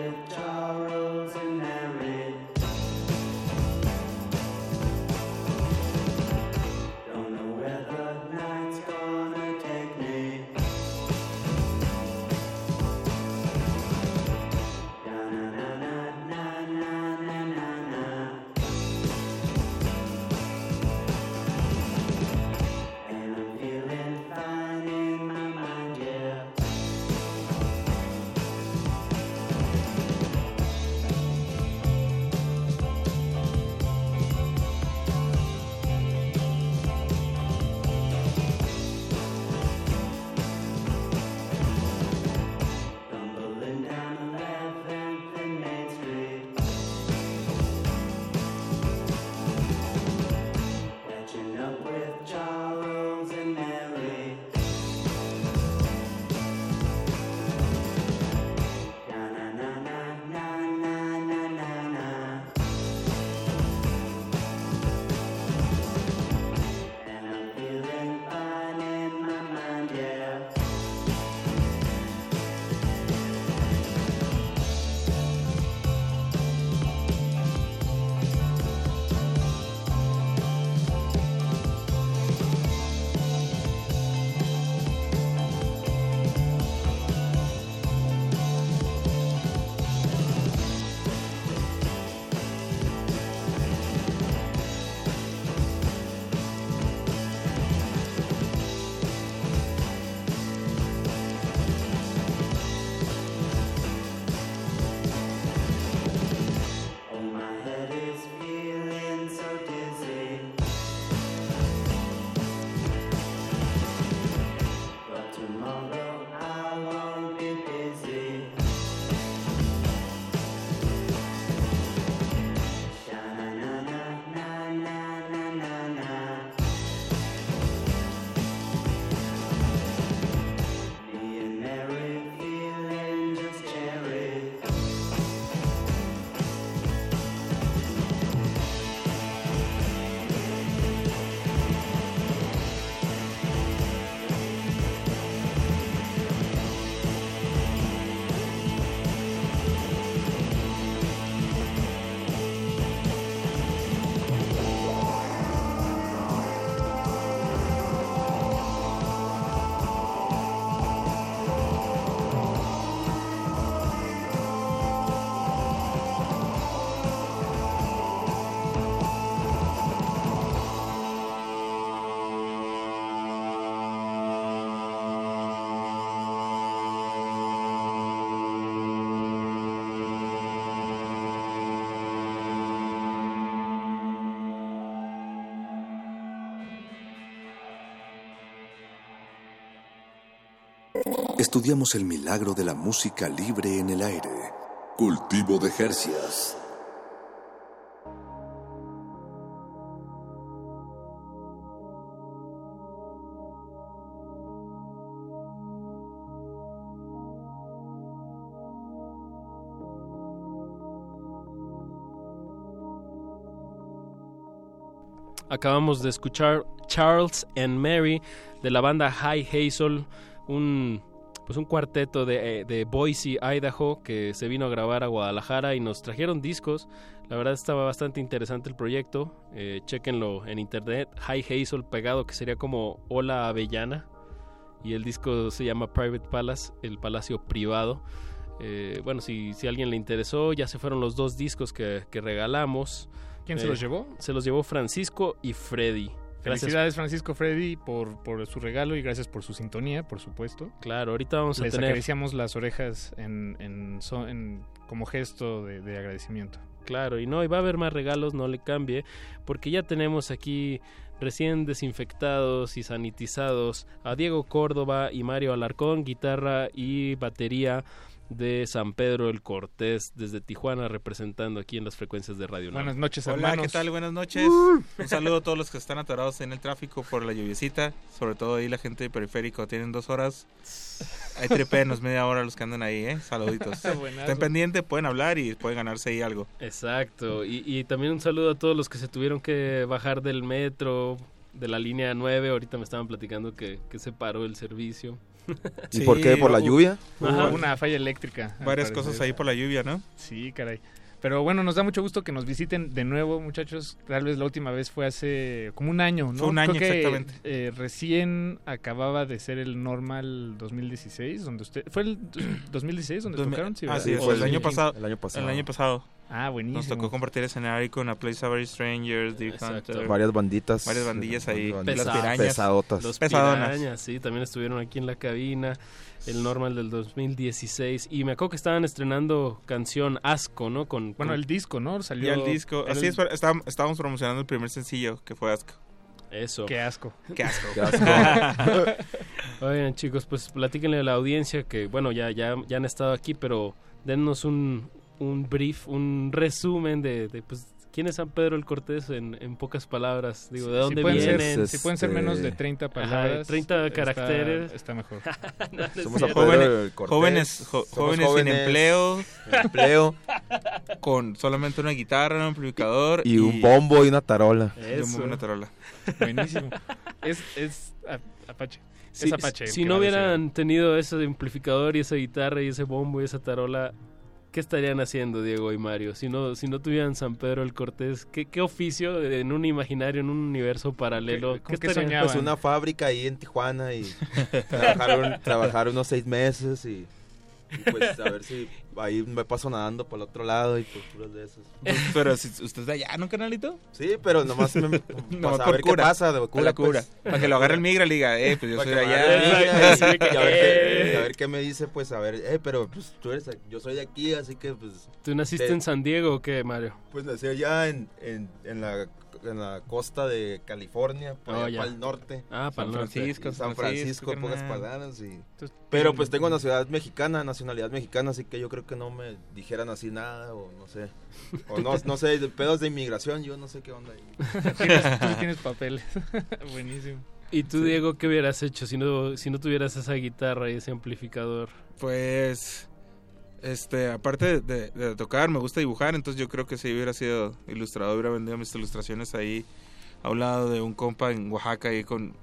Estudiamos el milagro de la música libre en el aire. Cultivo de Jercias. Acabamos de escuchar Charles and Mary de la banda High Hazel, un pues un cuarteto de, de, Boise, Idaho, que se vino a grabar a Guadalajara y nos trajeron discos. La verdad estaba bastante interesante el proyecto. Eh, chequenlo en internet. High Hazel pegado, que sería como Hola Avellana. Y el disco se llama Private Palace, el palacio privado. Eh, bueno, si, si a alguien le interesó, ya se fueron los dos discos que, que regalamos. ¿Quién se los eh, llevó? Se los llevó Francisco y Freddy. Felicidades Francisco Freddy por, por su regalo y gracias por su sintonía, por supuesto. Claro, ahorita vamos a Les tener... acariciamos las orejas en, en, como gesto de, de, agradecimiento. Claro, y no, y va a haber más regalos, no le cambie, porque ya tenemos aquí recién desinfectados y sanitizados a Diego Córdoba y Mario Alarcón, guitarra y batería de San Pedro el Cortés desde Tijuana representando aquí en las frecuencias de Radio Buenas noches, Hola, hermanos. ¿qué tal? Buenas noches. Un saludo a todos los que están atorados en el tráfico por la lluviecita. Sobre todo ahí la gente de periférico. Tienen dos horas. Hay tripenos, media hora los que andan ahí, ¿eh? Saluditos. Estén pendientes, pueden hablar y pueden ganarse ahí algo. Exacto, y, y también un saludo a todos los que se tuvieron que bajar del metro, de la línea 9, ahorita me estaban platicando que, que se paró el servicio. ¿Y por qué? ¿Por la lluvia? Ajá. Una falla eléctrica. Varias parecer. cosas ahí por la lluvia, ¿no? Sí, caray. Pero bueno, nos da mucho gusto que nos visiten de nuevo, muchachos. Tal vez la última vez fue hace como un año, ¿no? Fue un año, Creo que, exactamente. eh, recién acababa de ser el Normal 2016, donde usted... ¿Fue el 2016 donde Dos tocaron? Sí, ah, sí, ¿O fue el año 2015? pasado. El año pasado. El año pasado. Ah, buenísimo. Nos tocó compartir escenario con A Place of Very Strangers, Deer Exacto. Hunter. Varias banditas. Varias bandillas ahí. Banditas Las pirañas. Pesadotas. Los Pesadonas. pirañas, sí, también estuvieron aquí en la cabina, el normal del 2016. Y me acuerdo que estaban estrenando canción Asco, ¿no? Con, Bueno, con- el disco, ¿no? Salió... Y el disco. Así el- es, estábamos, estábamos promocionando el primer sencillo, que fue Asco. Eso. Qué asco. Qué asco. Qué asco. Oigan, chicos, pues platíquenle a la audiencia que, bueno, ya, ya, ya han estado aquí, pero dennos un, un brief, un resumen de, de, pues, quién es San Pedro el Cortés en, en pocas palabras. Digo, ¿de Si dónde ser- vienen? si pueden ser menos de 30 Ajá, palabras, 30 está- caracteres. está mejor. No, no es Somos a. Pedro Jóvenes, el Cortés, jóvenes, jo- jóvenes sin empleo, empleo con solamente una guitarra, un amplificador y un bombo y una tarola. y un Eso. bombo y una tarola. Buenísimo. Es, es a- Apache. Si, es Apache. si no hubieran tenido ese amplificador y esa guitarra y ese bombo y esa tarola, ¿qué estarían haciendo Diego y Mario? Si no, si no tuvieran San Pedro el Cortés, ¿qué, qué oficio en un imaginario, en un universo paralelo? ¿Qué- qué estarían- soñaban? Pues una fábrica ahí en Tijuana y trabajar, trabajar unos seis meses y, y pues a ver si ahí me paso nadando por el otro lado y pues puros de esos. Pero si usted es de allá, ¿no, canalito? Sí, pero nomás me, pues, a por ver qué cura. pasa de Por cura, la cura. pues. Para que lo agarre el migra y le diga, eh, pues yo soy de allá. y- Exacto, y a ver qué- eh. y a ver qué me dice, pues a ver, eh, pero pues tú eres, yo soy de aquí, así que pues... ¿Tú naciste de- en San Diego o qué, Mario? Pues nací allá en, en, en, la, en la costa de California, por Oh, allá para el norte. Ah, para San. Francisco, San Francisco, en pocas carnal. palabras. Y... Entonces, Pero pues tengo nacionalidad mexicana, nacionalidad mexicana, así que yo creo que no me dijeran así nada, o no sé. O no, no sé, de pedos de inmigración, yo no sé qué onda ahí. tienes, tú tienes papeles. Buenísimo. ¿Y tú, Diego, qué hubieras hecho si no, si no tuvieras esa guitarra y ese amplificador? Pues, este, aparte de, de tocar, me gusta dibujar, entonces yo creo que si hubiera sido ilustrador, hubiera vendido mis ilustraciones ahí a un lado de un compa en Oaxaca ahí con,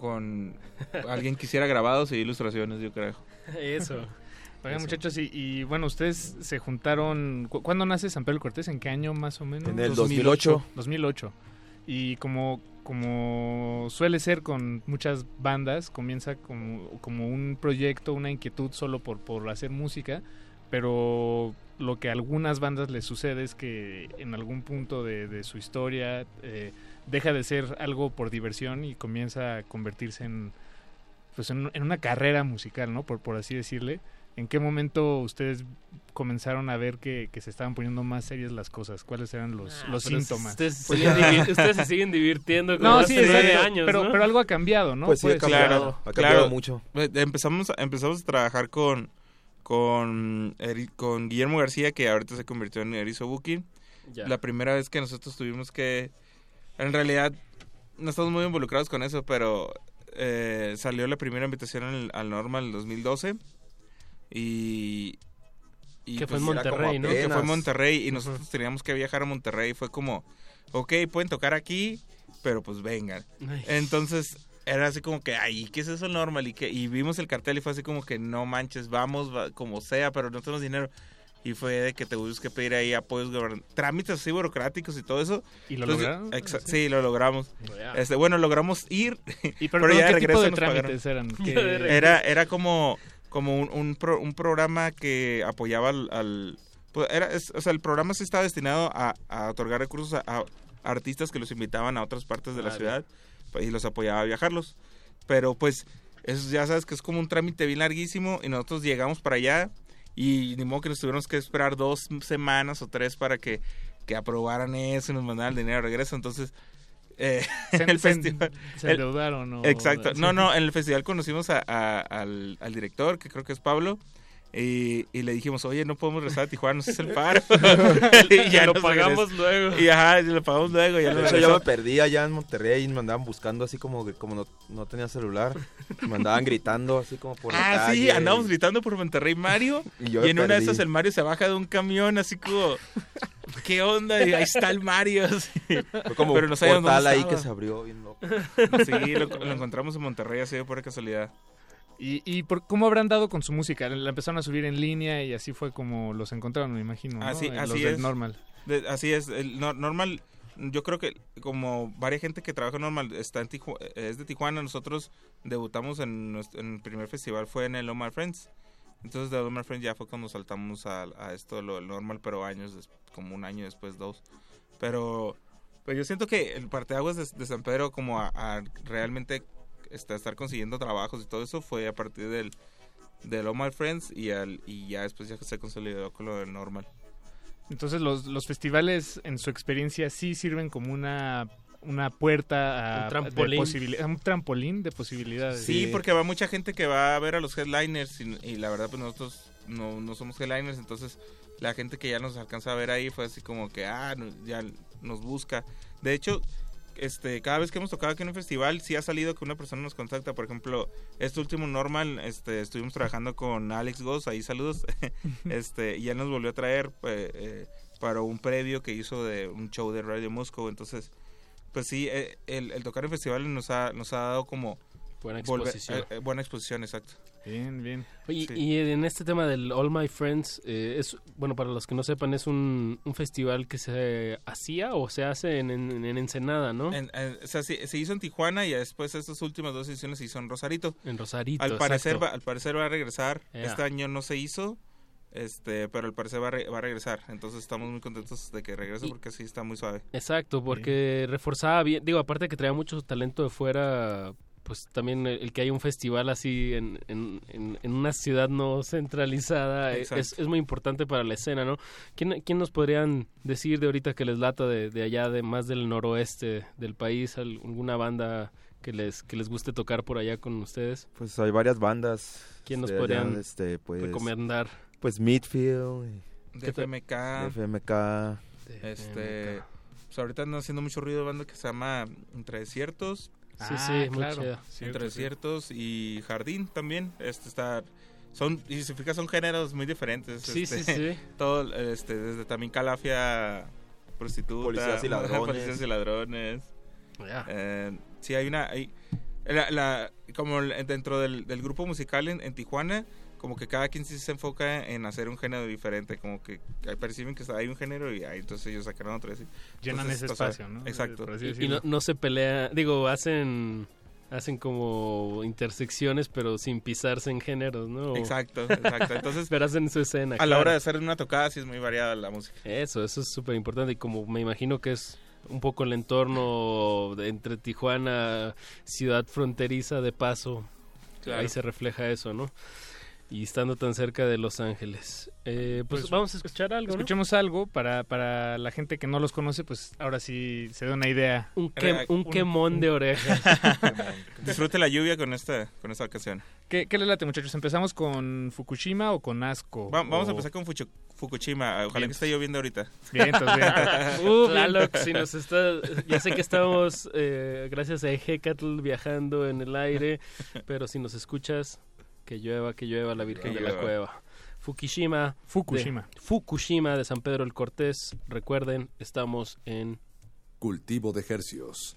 con alguien que hiciera grabados y ilustraciones, yo creo. Eso. Oigan, muchachos, y, y, bueno, ustedes se juntaron. ¿cu- ¿Cuándo nace San Pedro Cortés? ¿En qué año más o menos? En el 2008. 2008. Y como, como suele ser con muchas bandas, comienza como, como un proyecto, una inquietud solo por, por hacer música, pero lo que a algunas bandas les sucede es que en algún punto de, de su historia eh, deja de ser algo por diversión y comienza a convertirse en, pues en, en una carrera musical, ¿no? Por, por así decirle. ¿En qué momento ustedes comenzaron a ver que, que se estaban poniendo más serias las cosas? ¿Cuáles eran los, Ah, los síntomas? Ustedes, se siguen ustedes se siguen divirtiendo como No, sí, nueve exacto, años, pero, ¿no? pero algo ha cambiado, ¿no? Pues sí, ha cambiado. Ha cambiado claro. mucho. Empezamos, empezamos a trabajar con, con, con Guillermo García, que ahorita se convirtió en Erizo Booking. Ya. La primera vez que nosotros tuvimos que... En realidad, no estamos muy involucrados con eso, pero eh, salió la primera invitación al, al Norma en el 2012. Y... y Que fue en pues, Monterrey, ¿no? Que fue en. Monterrey y nosotros teníamos que viajar a Monterrey. Fue como, ok, pueden tocar aquí, pero pues vengan. Ay. Entonces era así como que, ay, ¿qué es eso normal? Y, que, y vimos el cartel y fue así como que, no manches, vamos, va- como sea, pero no tenemos dinero. Y fue de que te tuvimos que pedir ahí apoyos trámites así burocráticos y todo eso. ¿Y lo Entonces, lograron? sí. lo logramos. Ya. Este, bueno, logramos ir, ¿Y pero, pero, ya de qué tipo regreso de nos pagaron. trámites eran? Ya ¿Qué- de. Era, era como, como un, un, pro- un programa que apoyaba al... al- pues era, es- o sea, el programa sí estaba destinado a, a otorgar recursos a, a artistas que los invitaban a otras partes de la ciudad y los apoyaba a viajarlos. Pero pues, eso ya sabes que es como un trámite bien larguísimo y nosotros llegamos para allá y ni modo que nos tuvimos que esperar dos semanas o tres para que, que aprobaran eso y nos mandaran el dinero de regreso. Entonces, eh, Se, en el se- festival... se el- endeudaron, ¿no? Exacto. No, no, en el festival conocimos a, a- al, al director, que creo que es Pablo, Y, y le dijimos, oye, no podemos regresar a Tijuana, nos es el paro. Y lo nos pagamos luego. Y ajá, y lo pagamos luego. Ya yo me perdí allá en Monterrey y me andaban buscando así como que como no, no tenía celular. Me andaban gritando así como por la Ah, sí, calle. andábamos gritando por Monterrey Mario. Y Y, yo me en una de esas el Mario se baja de un camión así como, ¿qué onda? Y ahí está el Mario. así. Fue como Pero un no portal ahí que se abrió bien loco. Sí, lo, lo encontramos en Monterrey así de pura casualidad. ¿Y, y por, cómo habrán dado con su música? La empezaron a subir en línea y así fue como los encontraron, me imagino. ¿no? Así, Eh, así los del es. Normal. De- así es. El no- normal, yo creo que como varias gente que trabaja en normal está en Tiju- es de Tijuana, nosotros debutamos en, nuestro- en el primer festival, fue en el Omar Friends. Entonces de Omar Friends ya fue cuando saltamos a, a esto, lo del normal, pero años, como un año después, dos. Pero pues yo siento que el parteaguas de, de San Pedro como a, a realmente este, estar consiguiendo trabajos y todo eso fue a partir del, del Omar Friends y, al, y ya después ya se consolidó con lo del normal. Entonces los, los festivales en su experiencia sí sirven como una, una puerta a Un trampolín. de un trampolín de posibilidades. Sí, porque va mucha gente que va a ver a los headliners y, y la verdad pues nosotros no, no somos headliners, entonces la gente que ya nos alcanza a ver ahí fue así como que, ah, ya nos busca. De hecho, este, cada vez que hemos tocado aquí en un festival, sí ha salido que una persona nos contacta. Por ejemplo, este último Normal, este, estuvimos trabajando con Alex Goss, ahí saludos, este, y él nos volvió a traer eh, eh, para un previo que hizo de un show de Radio Moscow. Entonces, pues sí, eh, el, el tocar en festivales nos ha, nos ha dado como Buena exposición. eh, eh, buena exposición, exacto. Bien, bien. Oye, Sí. y en este tema del All My Friends, eh, es bueno, para los que no sepan, es un, un festival que se hacía o se hace en, en, en Ensenada, ¿no? En- en- o sea, se, se hizo en Tijuana y después estas últimas dos ediciones se hizo en Rosarito. En Rosarito, Al parecer, va, al parecer va a regresar. Este año no se hizo, este, pero al parecer va a, re- va a regresar. Entonces estamos muy contentos de que regrese Y- porque sí está muy suave. Exacto, porque reforzaba bien, digo, aparte de que traía mucho talento de fuera, pues también el, el que haya un festival así en, en, en- en una ciudad no centralizada eh, es, es muy importante para la escena, ¿no? ¿Quién, quién nos podrían decir de ahorita que les lata de, de allá, de más del noroeste del país, al- alguna banda que les, que les guste tocar por allá con ustedes? Pues hay varias bandas. ¿Quién nos allá, podrían este, pues, recomendar? Pues Midfield. De FMK. FMK. Este, pues ahorita andan haciendo mucho ruido de banda que se llama Entre Desiertos. Sí, sí, Ah, muy claro. Cierto, Entre sí. Desiertos y Jardín también. Este está son y si se fija son géneros muy diferentes. Sí, este, sí, sí. Todo este desde también Calafia prostituta, Policías y ladrones. policías y ladrones. Ya. Eh, sí hay una hay la, la- como dentro del, del grupo musical en, en Tijuana como que cada quien sí se enfoca en hacer un género diferente, como que ahí perciben que hay un género y ahí entonces ellos sacaron otro. así. Llenan Entonces, ese o sea, espacio, ¿no? Exacto. Y no, no se pelea, digo, hacen hacen como intersecciones pero sin pisarse en géneros, ¿no? Exacto, exacto. Entonces, pero hacen su escena. a la hora de hacer una tocada sí es muy variada la música. Eso, eso es súper importante y como me imagino que es un poco el entorno de- entre Tijuana, ciudad fronteriza de paso, Claro. ahí se refleja eso, ¿no? Y estando tan cerca de Los Ángeles. Eh, pues, vamos a escuchar algo, ¿no? Escuchemos algo para, para la gente que no los conoce, pues ahora sí se da una idea. Un, quem- un quemón de orejas. Disfrute la lluvia con esta con esta ocasión. ¿Qué, ¿Qué les late, muchachos? ¿Empezamos con Fukushima o con Asco? Va- vamos a empezar con Fuchu- Fukushima. Ojalá Bien. que esté lloviendo ahorita. Vientos, vientos. Uh, Tlaloc, si nos está, ya sé que estamos, eh, gracias a Hecatl, viajando en el aire, pero si nos escuchas, que llueva, que llueva la Virgen Que de la. Cueva. Fukushima. Fukushima. de- Fukushima de San Pedro el Cortés. Recuerden, estamos en Cultivo de Hercios.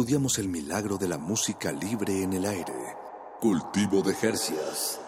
Estudiamos el milagro de la música libre en el aire. Cultivo de Jercias.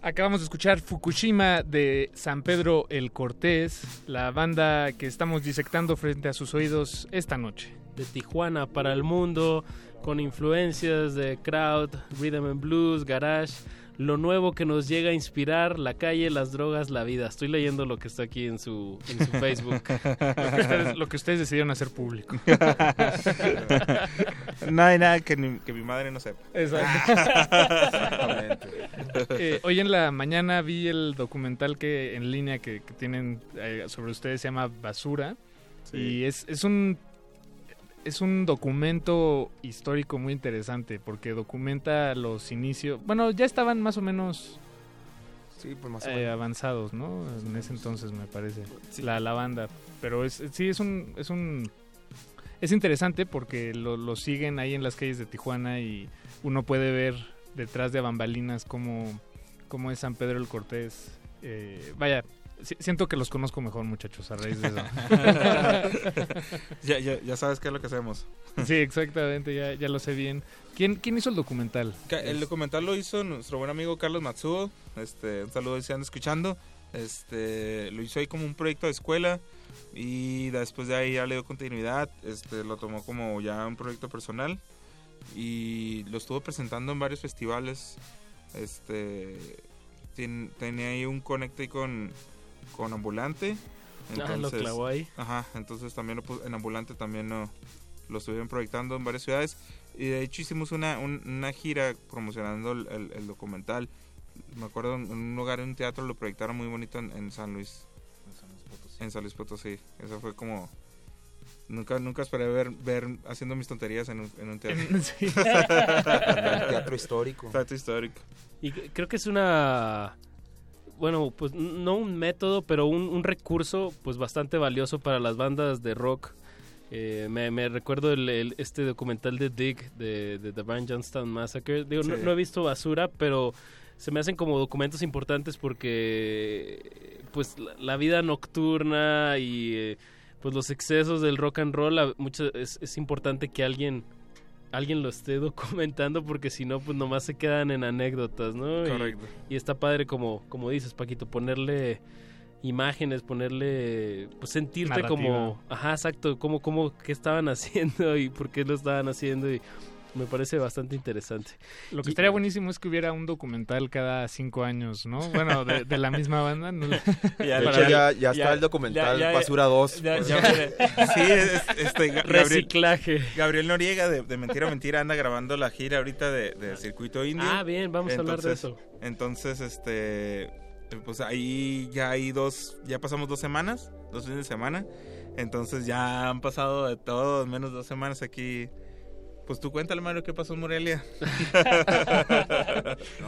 Acabamos de escuchar Fukushima de San Pedro el Cortés, la banda que estamos disectando frente a sus oídos esta noche. De Tijuana para el mundo, con influencias de crowd, rhythm and blues, garage, lo nuevo que nos llega a inspirar, la calle, las drogas, la vida. Estoy leyendo lo que está aquí en su, en su Facebook. Lo que, ustedes, lo que ustedes decidieron hacer público. no hay nada que, ni- que mi madre no sepa. Exactamente. Eh, hoy en la mañana vi el documental que en línea que, que tienen eh, sobre ustedes se llama Basura y es, es un es un documento histórico muy interesante porque documenta los inicios. Bueno, ya estaban más o menos sí, pues más eh, avanzados, ¿no? En ese entonces me parece la, la banda. Pero es, sí es un es un es interesante porque lo, lo siguen ahí en las calles de Tijuana y uno puede ver detrás de bambalinas cómo, cómo es San Pedro el Cortés. Eh, vaya, siento que los conozco mejor, muchachos, a raíz de eso. ya, ya, ya, sabes qué es lo que hacemos. sí, exactamente, ya, ya lo sé bien. ¿Quién, ¿Quién hizo el documental? El documental lo hizo nuestro buen amigo Carlos Matsuo. Este, un saludo si andan escuchando. Este, lo hizo ahí como un proyecto de escuela y después de ahí ya le dio continuidad. Este, lo tomó como ya un proyecto personal y lo estuvo presentando en varios festivales. Este, tenía ahí un conecte con con Ambulante. Entonces, ah, lo clavó ahí. Ajá, entonces también lo, en Ambulante también lo, lo estuvieron proyectando en varias ciudades. Y de hecho hicimos una, una gira promocionando el, documental. Me acuerdo en un lugar, en un teatro, lo proyectaron muy bonito en, San Luis. En San Luis Potosí. Eso fue como... Nunca, nunca esperé ver, ver haciendo mis tonterías en un, en un teatro. teatro histórico. Teatro histórico. Y creo que es una bueno, pues no un método, pero un, recurso pues bastante valioso para las bandas de rock. Eh, me, recuerdo el, este documental de Dick de, The Van Johnstown Massacre. Digo, no, he visto basura, pero se me hacen como documentos importantes porque pues la, vida nocturna y eh, pues los excesos del rock and roll, mucho, es, es importante que alguien alguien lo esté documentando porque si no, pues nomás se quedan en anécdotas, ¿no? Correcto. Y, está padre como, como dices, Paquito, ponerle imágenes, ponerle, pues sentirte como, ajá, exacto, como, como, qué estaban haciendo y por qué lo estaban haciendo y me parece bastante interesante. Lo que estaría buenísimo es que hubiera un documental cada cinco años, ¿no? Bueno, de, la misma banda. ya, ya, está el documental Basura 2. sí, este, Reciclaje. Gabriel Noriega de, Mentira Mentira anda grabando la gira ahorita de, Circuito Indio. Ah, bien, vamos a hablar de eso. Entonces, este, pues ahí ya hay dos, ya pasamos dos semanas, dos fines de semana. Entonces ya han pasado de todo, menos dos semanas aquí pues tú cuéntale, Mario, qué pasó en Morelia.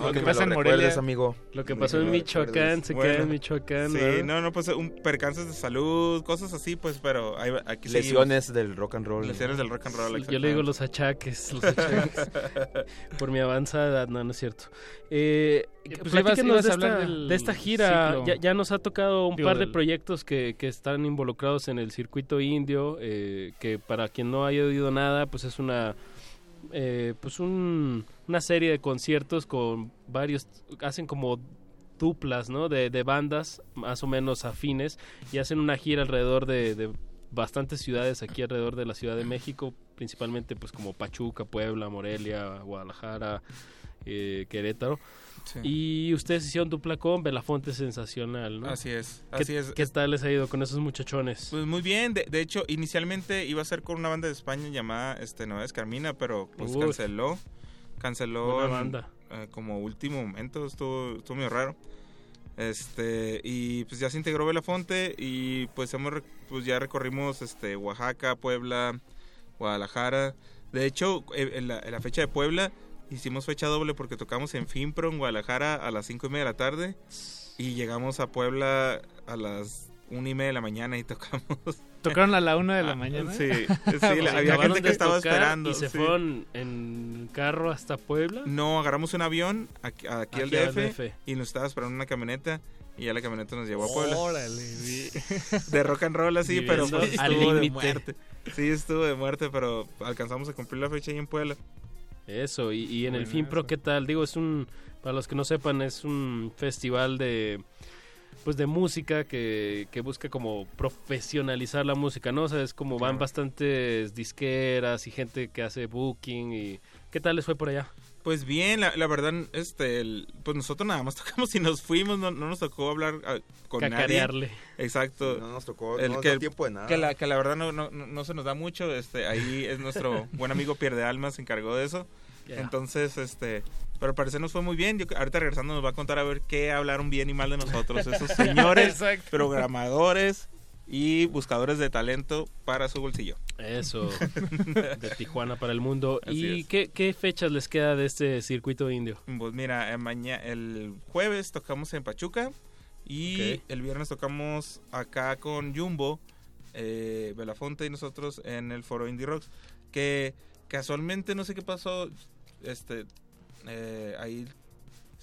lo que, pasa en Morelia, amigo. Lo que pasó en Michoacán, se queda en Michoacán. Sí, ¿no? no, pues un percances de salud, cosas así, pues, pero aquí Lesiones del rock and roll. Lesiones del rock and roll, Yo le digo los achaques, los achaques. por mi avanzada edad, no, no es cierto. Eh, pues de, esta, de esta gira. Ya, ya, nos ha tocado un par de proyectos que, que están involucrados en el circuito indio, eh, que para quien no haya oído nada, pues es una eh, pues una serie de conciertos con varios, hacen como duplas, ¿no? De, bandas más o menos afines y hacen una gira alrededor de, bastantes ciudades aquí alrededor de la Ciudad de México, principalmente pues como Pachuca, Puebla, Morelia, Guadalajara, eh, Querétaro. Y ustedes hicieron dupla con Belafonte Sensacional, ¿no? Así es, ¿Qué, así es. ¿Qué tal les ha ido con esos muchachones? Pues muy bien, de, hecho, inicialmente iba a ser con una banda de España llamada este, Nueva Carmina, pero pues canceló. Canceló banda. Eh, como último momento, estuvo, estuvo muy raro. Este, y pues ya se integró Belafonte y pues hemos pues ya recorrimos este Oaxaca, Puebla, Guadalajara. De hecho, eh, en la, en la fecha de Puebla Hicimos fecha doble porque tocamos en Finpro, en Guadalajara, a las 5 y media de la tarde. Y llegamos a Puebla a las 1 y media de la mañana y tocamos. ¿Tocaron a la 1 de la ah, mañana? Sí, sí había gente que estaba esperando. ¿Y se fueron en carro hasta Puebla? No, agarramos un avión aquí, aquí, al, DF, y nos estaba esperando una camioneta. Y ya la camioneta nos llevó a Puebla. Órale, de rock and roll así, pero pues, estuvo de muerte. Sí, estuvo de muerte, pero alcanzamos a cumplir la fecha ahí en Puebla. Eso, y, y en el FinPro, ¿qué tal? Digo, es un, para los que no sepan, es un festival de pues de música que, que busca como profesionalizar la música, ¿no? O sea, es como van bastantes disqueras y gente que hace booking y ¿qué tal les fue por allá? Pues bien, la, la verdad, este, pues nosotros nada más tocamos y nos fuimos, no, no nos tocó hablar ah, con Cacarearle. nadie. Exacto. No nos tocó, el que, tiempo de nada. Que la, que la verdad no, no, no, se nos da mucho, este, ahí es nuestro buen amigo Pierde Almas, se encargó de eso. Entonces, este, pero al parecer nos fue muy bien. Yo, ahorita regresando nos va a contar a ver qué hablaron bien y mal de nosotros, esos señores programadores y buscadores de talento para su bolsillo. Eso, de Tijuana para el mundo. Así ¿Y qué, qué fechas les queda de este circuito indio? Pues mira, eh, maña- el jueves tocamos en Pachuca y el viernes tocamos acá con Jumbo, eh, Belafonte y nosotros en el foro Indie Rocks. Que casualmente no sé qué pasó, este, eh, ahí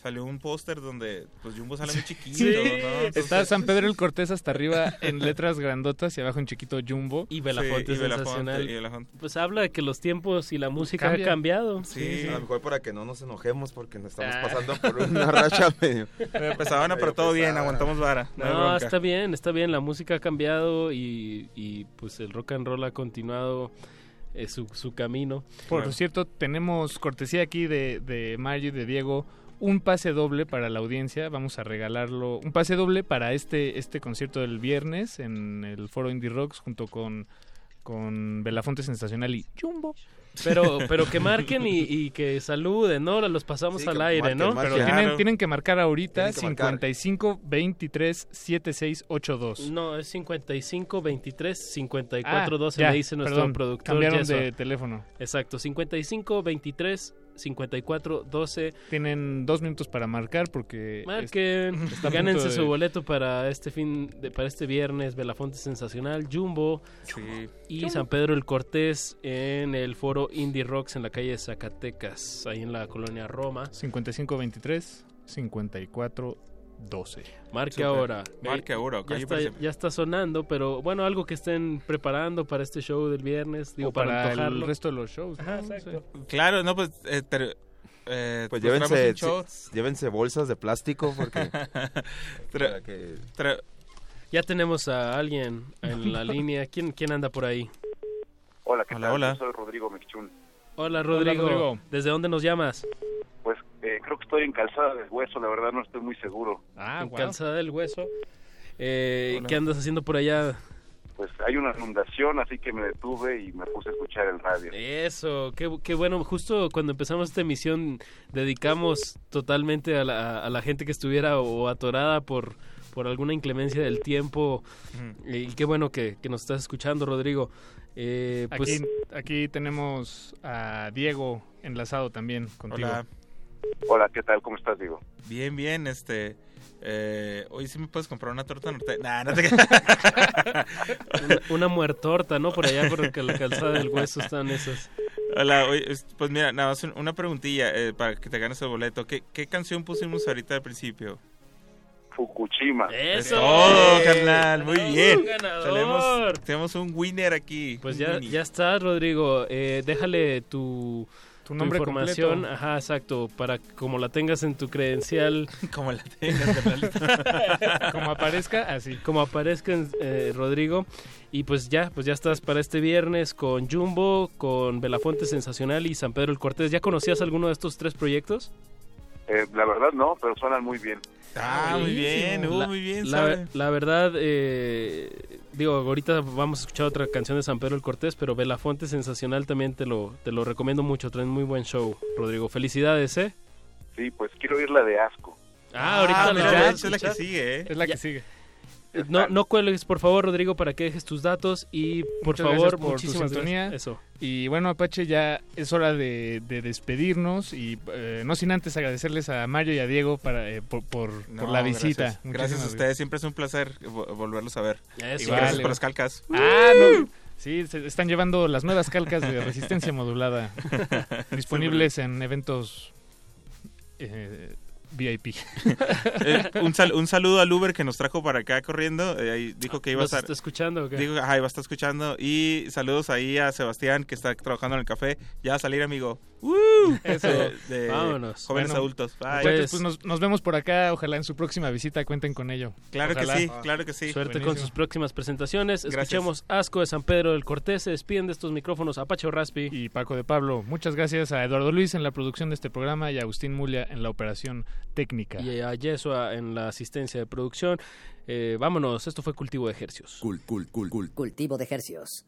salió un póster donde pues Jumbo sale muy chiquito, Sí, ¿no? está San Pedro el Cortés hasta arriba en letras grandotas y abajo en chiquito Jumbo. Y Belafonte y Belafonte, sensacional. y Belafonte. Pues habla de que los tiempos y la música Cambia. han cambiado. Sí. A lo mejor para que no nos enojemos porque nos estamos Ah. pasando por una racha medio. Medio pesadona, pero medio todo bien, aguantamos vara. No, está bien, está bien. La música ha cambiado y, y, pues el rock and roll ha continuado eh, su, su camino. Por cierto, tenemos cortesía aquí de, de Mario y de Diego un pase doble para la audiencia. Vamos a regalarlo. Un pase doble para este, este concierto del viernes en el foro Indie Rocks junto con, con Belafonte Sensacional y Jumbo. Pero, pero que marquen y, y que saluden, ¿no? Los pasamos Sí, al aire, marquen, ¿no? marquen. Pero Claro. tienen, tienen que marcar ahorita que marcar. 55 23 76 82. No, es 55 23 54 12, Ah, ya, me dice nuestro perdón, productor. Cambiaron de teléfono. Exacto, 55 23 54 12. Tienen dos minutos para marcar porque... Marquen, gánense de- su boleto para este fin, de, para este viernes, Belafonte Sensacional, Jumbo Sí. y San Pedro el Cortés en el foro Indie Rocks en la calle Zacatecas, ahí en la colonia Roma. 55 23 54 12. Marque ahora. Marque ahora, Ya está, ya está sonando, pero bueno, algo que estén preparando para este show del viernes, digo, O para, para el resto de los shows. Ajá, ¿no? exacto. Claro, no, pues, eh, ter- eh, Pues traemos llévense, sí, llévense bolsas de plástico porque Tra- para que tra- Ya tenemos a alguien en la línea. ¿Quién, quién anda por ahí? Hola, ¿qué Hola, tal? hola. Yo soy Rodrigo Mechún. Hola Rodrigo. Rodrigo. ¿Desde dónde nos llamas? Creo que estoy en Calzada del Hueso, la verdad no estoy muy seguro. Ah, en wow. Calzada del Hueso. Eh. ¿Qué andas haciendo por allá? Pues hay una inundación, así que me detuve y me puse a escuchar el radio. Eso, qué, qué bueno. Justo cuando empezamos esta emisión dedicamos totalmente a la, a la gente que estuviera o atorada por, por alguna inclemencia del tiempo. Y qué bueno que, que nos estás escuchando, Rodrigo. Eh, pues, Aquí, aquí tenemos a Diego enlazado también contigo. Hola. Hola, ¿qué tal? ¿Cómo estás, Diego? Bien, bien, este... Eh, hoy sí me puedes comprar una torta norteña. Nah, no te una, una muertorta, ¿no? Por allá por la calzada del hueso están esas. Hola, oye, es- pues mira, nada más un- una preguntilla eh, para que te ganes el boleto. ¿Qué, ¿Qué canción pusimos ahorita al principio? Fukushima. ¡Eso! ¡Oh, carnal! Muy ¡Bravo, bien. ganador! Tenemos, tenemos un winner aquí. Pues ya, ya está, Rodrigo. Eh, déjale tu, Tu nombre información. completo. Ajá, exacto. Para como la tengas en tu credencial. Como la tengas. Como aparezca, así. como aparezca en, eh, Rodrigo. Y pues ya, pues ya estás para este viernes con Jumbo, con Belafonte Sensacional y San Pedro el Cortés. ¿Ya conocías alguno de estos tres proyectos? Eh, la verdad no, pero suenan muy bien. Ah, muy bien, uh, La- muy bien, La, la verdad, eh, digo, ahorita vamos a escuchar otra canción de San Pedro el Cortés, pero Belafonte Sensacional también te lo, te lo recomiendo mucho. Traen muy buen show, Rodrigo. Felicidades, ¿eh? Sí, pues quiero oír la de Asco. Ah, ahorita Ah, la mira, es la que sigue, ¿eh? Es la Ya. que sigue. Eh, No, no cuelgues, por favor, Rodrigo, para que dejes tus datos y, por Muchas favor, por tu muchísimas sintonía. gracias. Eso. Y bueno, Apache, ya es hora de, de despedirnos y eh, no sin antes agradecerles a Mario y a Diego para, eh, por, por, No, por la visita. Gracias, Gracias a ustedes, siempre es un placer vo- volverlos a ver. Eso. Y Igual, gracias por las calcas. Ah, no. Sí, se están llevando las nuevas calcas de resistencia modulada disponibles en eventos eh, VIP. Eh, un, sal- un saludo al Uber que nos trajo para acá corriendo. eh, ahí dijo que iba a ¿Nos estar. está escuchando o qué? Dijo, ajá, iba a estar escuchando. Y saludos ahí a Sebastián que está trabajando en el café. Ya va a salir, amigo. ¡Woo! Eso. De, de Vámonos. Jóvenes Bueno, adultos. Bye. Pues- pues nos, nos vemos por acá. Ojalá en su próxima visita cuenten con ello. claro Ojalá. que sí, claro que sí. Suerte con sus próximas presentaciones. Gracias. Escuchemos Asco de San Pedro del Cortés. Se despiden de estos micrófonos Apache Raspi. Y Paco de Pablo, muchas gracias a Eduardo Luis en la producción de este programa y a Agustín Mulia en la operación técnica. Y a Yesua en la asistencia de producción. Eh, vámonos, esto fue Cultivo de Ejercios. Cul, cul, cul, cul. Cultivo de hercios.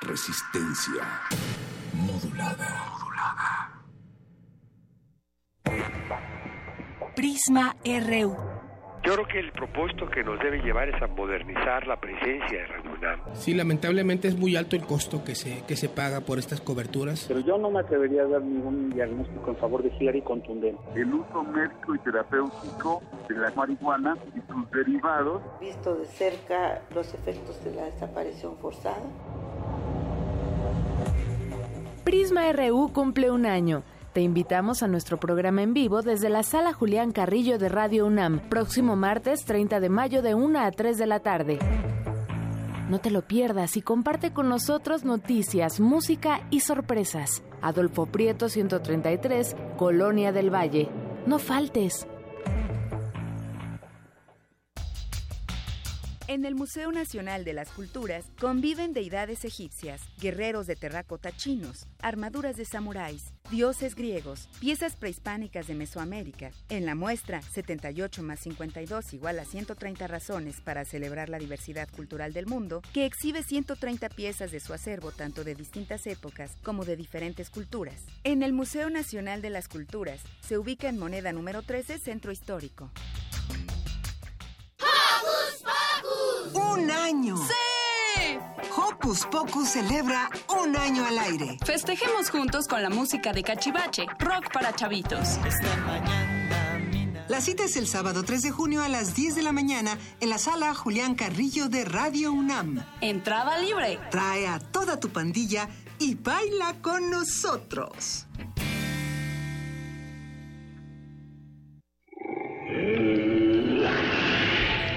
Resistencia modulada. Prisma RU. Yo creo que el propósito que nos debe llevar es a modernizar la presencia de UNAM. Sí, lamentablemente es muy alto el costo que se, que se paga por estas coberturas. Pero yo no me atrevería a dar ningún diagnóstico en favor de claro y contundente. El uso médico y terapéutico de la marihuana y sus derivados. Visto de cerca los efectos de la desaparición forzada. Prisma RU cumple un año. Te invitamos a nuestro programa en vivo desde la sala Julián Carrillo de Radio UNAM, próximo martes 30 de mayo de 1 a 3 de la tarde. No te lo pierdas y comparte con nosotros noticias, música y sorpresas. Adolfo Prieto 133, Colonia del Valle. No faltes. En el Museo Nacional de las Culturas conviven deidades egipcias, guerreros de terracota chinos, armaduras de samuráis, dioses griegos, piezas prehispánicas de Mesoamérica. En la muestra 78 más 52 igual a 130 razones para celebrar la diversidad cultural del mundo, que exhibe 130 piezas de su acervo tanto de distintas épocas como de diferentes culturas. En el Museo Nacional de las Culturas se ubica en moneda número 13 Centro Histórico. ¡Un año! ¡Sí! Hocus Pocus celebra un año al aire. Festejemos juntos con la música de Cachivache, rock para chavitos. La cita es el sábado 3 de junio a las 10 de la mañana en la sala Julián Carrillo de Radio UNAM. Entrada libre. Trae a toda tu pandilla y baila con nosotros.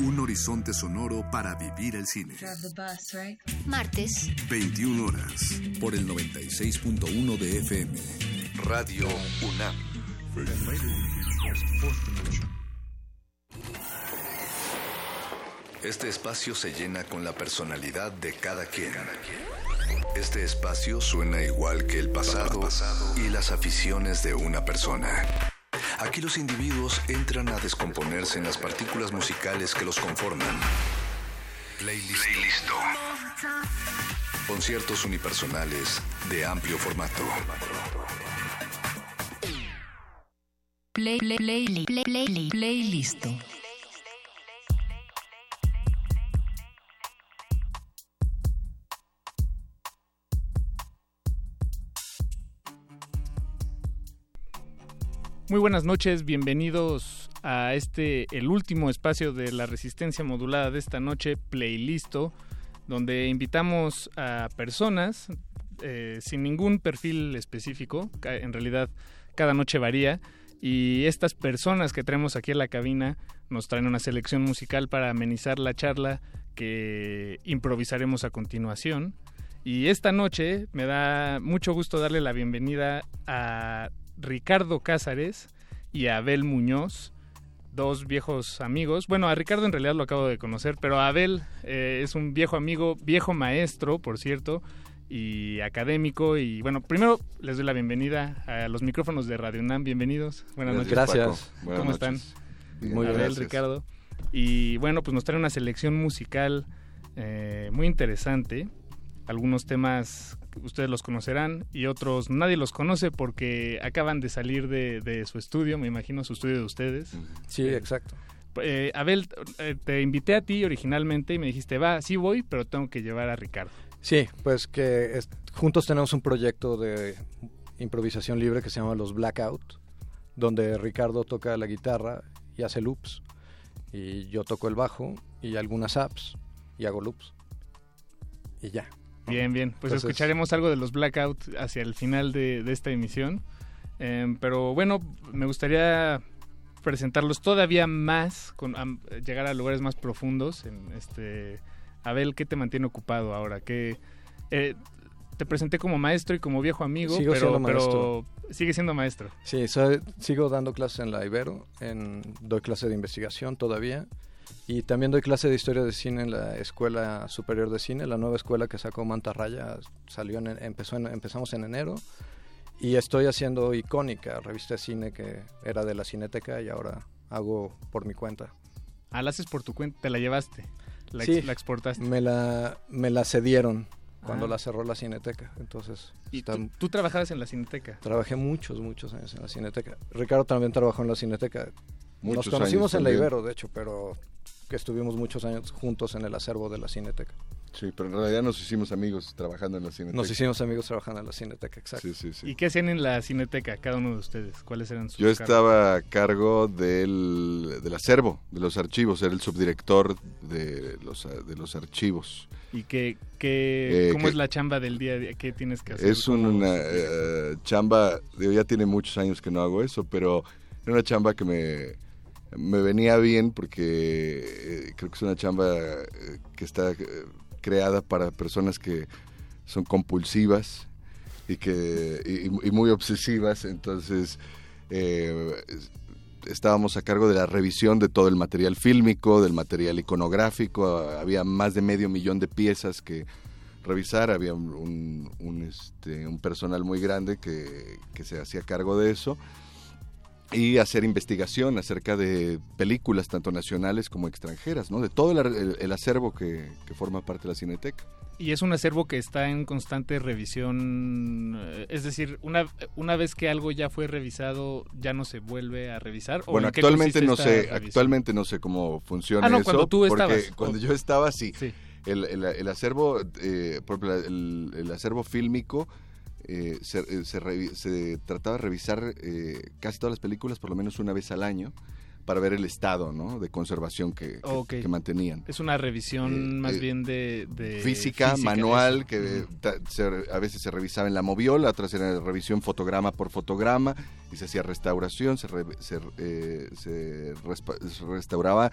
Un horizonte sonoro para vivir el cine. Martes, 21 horas. Por el 96.1 de FM. Radio UNAM. Este espacio se llena con la personalidad de cada quien. Este espacio suena igual que el pasado y las aficiones de una persona. Aquí los individuos entran a descomponerse en las partículas musicales que los conforman. Playlist. Conciertos unipersonales de amplio formato. Play, play, play, play, play, playlist. Muy buenas noches, bienvenidos a este, el último espacio de la resistencia modulada de esta noche, Playlisto, donde invitamos a personas eh, sin ningún perfil específico, en realidad cada noche varía, y estas personas que traemos aquí en la cabina nos traen una selección musical para amenizar la charla que improvisaremos a continuación. Y esta noche me da mucho gusto darle la bienvenida a Ricardo Cázares y Abel Muñoz, dos viejos amigos. Bueno, a Ricardo en realidad lo acabo de conocer, pero Abel eh, es un viejo amigo, viejo maestro, por cierto, y académico. Y bueno, primero les doy la bienvenida a los micrófonos de Radio UNAM. Bienvenidos. Buenas noches. Gracias. Buenas ¿Cómo noches. están? Bien, Muy Abel, gracias. Ricardo. Y bueno, pues nos trae una selección musical eh, muy interesante. Algunos temas ustedes los conocerán y otros nadie los conoce porque acaban de salir de, de su estudio, me imagino su estudio de ustedes. Sí, exacto. Eh, Abel, eh, te invité a ti originalmente y me dijiste, va, sí voy, pero tengo que llevar a Ricardo. Sí, pues que es- juntos tenemos un proyecto de improvisación libre que se llama Los Blackout, donde Ricardo toca la guitarra y hace loops, y yo toco el bajo y algunas apps y hago loops. Y ya. Bien, bien. Pues Entonces- escucharemos algo de los Blackout hacia el final de, de esta emisión. Em, pero bueno, me gustaría presentarlos todavía más, con, llegar a lugares más profundos. En este, Abel, ¿qué te mantiene ocupado ahora? ¿Qué, eh, te presenté como maestro y como viejo amigo, Sigo pero, siendo pero sigue siendo maestro. Sí, soy- sigo dando clases en la Ibero, en, doy clase de investigación todavía y también doy clase de historia de cine en la Escuela Superior de Cine, la nueva escuela que sacó Mantarraya, salió en, empezó en- empezamos en enero y estoy haciendo Icónica, revista de cine que era de la Cineteca y ahora hago por mi cuenta. Ah, la haces por tu cuenta, te la llevaste, la, sí, ex- la exportaste. Me la, me la cedieron cuando Ah. la cerró la Cineteca, entonces ¿Y está- tú, tú trabajabas en la Cineteca? Trabajé muchos, muchos años en la Cineteca. Ricardo también trabajó en la Cineteca. Muchos Nos conocimos años en la. Ibero, de hecho, pero que estuvimos muchos años juntos en el acervo de la Cineteca. Sí, pero en realidad nos hicimos amigos trabajando en la Cineteca. Nos hicimos amigos trabajando en la Cineteca, exacto. Sí, sí, sí. ¿Y qué hacían en la Cineteca cada uno de ustedes? ¿Cuáles eran sus Yo cargos? estaba a cargo del, del acervo, de los archivos, era el subdirector de los, de los archivos. ¿Y qué, qué, Eh, cómo que- es la chamba del día? a día? ¿Qué tienes que hacer? Es ¿Cómo- una eh, chamba, digo, ya tiene muchos años que no hago eso, pero era una chamba que me, me venía bien porque eh, creo que es una chamba eh, que está eh, creada para personas que son compulsivas y que y, muy obsesivas, entonces es- estábamos a cargo de la revisión de todo el material fílmico, del material iconográfico, había más de medio millón de piezas que revisar, había un, un, este, personal muy grande que, que se hacía cargo de eso y hacer investigación acerca de películas tanto nacionales como extranjeras, ¿no? de todo el, el- el acervo que, que forma parte de la Cineteca. Y es un acervo que está en constante revisión. eh, Es decir, una, una vez que algo ya fue revisado, ya no se vuelve a revisar. ¿O Bueno, actualmente no sé, revisión? actualmente no sé cómo funciona Ah, no, eso. cuando tú porque estabas. cuando yo estaba, sí. Sí. El, el- acervo, eh, el acervo fílmico eh, se, eh, se se trataba de revisar eh, casi todas las películas por lo menos una vez al año para ver el estado ¿no? de conservación que, que- Ok. que mantenían. Es una revisión Eh, más eh, bien de, de física, manual, que ta- se- a veces se revisaba en la moviola, otras era revisión fotograma por fotograma, y se hacía restauración, se, re- se, respa- restauraba,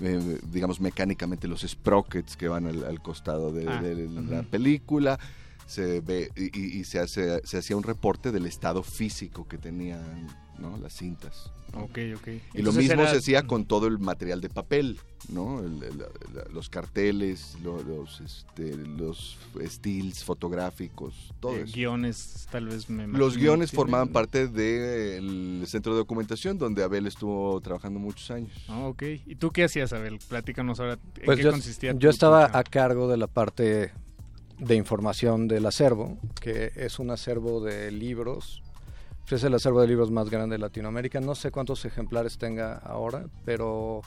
eh, digamos, mecánicamente los sprockets que van al, al costado de, Ah, de la película. Se ve y, y- y se hace se hacía un reporte del estado físico que tenían ¿no? las cintas. ¿no? Ok, ok. Y lo mismo era- se hacía con todo el material de papel, ¿no? El- el- la- los carteles, lo- los, este, los stills fotográficos, todo eh, eso. guiones, tal vez me Los guiones tienen- formaban parte del centro de documentación donde Abel estuvo trabajando muchos años. Ah, ok. ¿Y tú qué hacías, Abel? Platícanos ahora. ¿En Pues qué yo, consistía yo tu- estaba a cargo de la parte de información del acervo, que es un acervo de libros. Es el acervo de libros más grande de Latinoamérica. No sé cuántos ejemplares tenga ahora, pero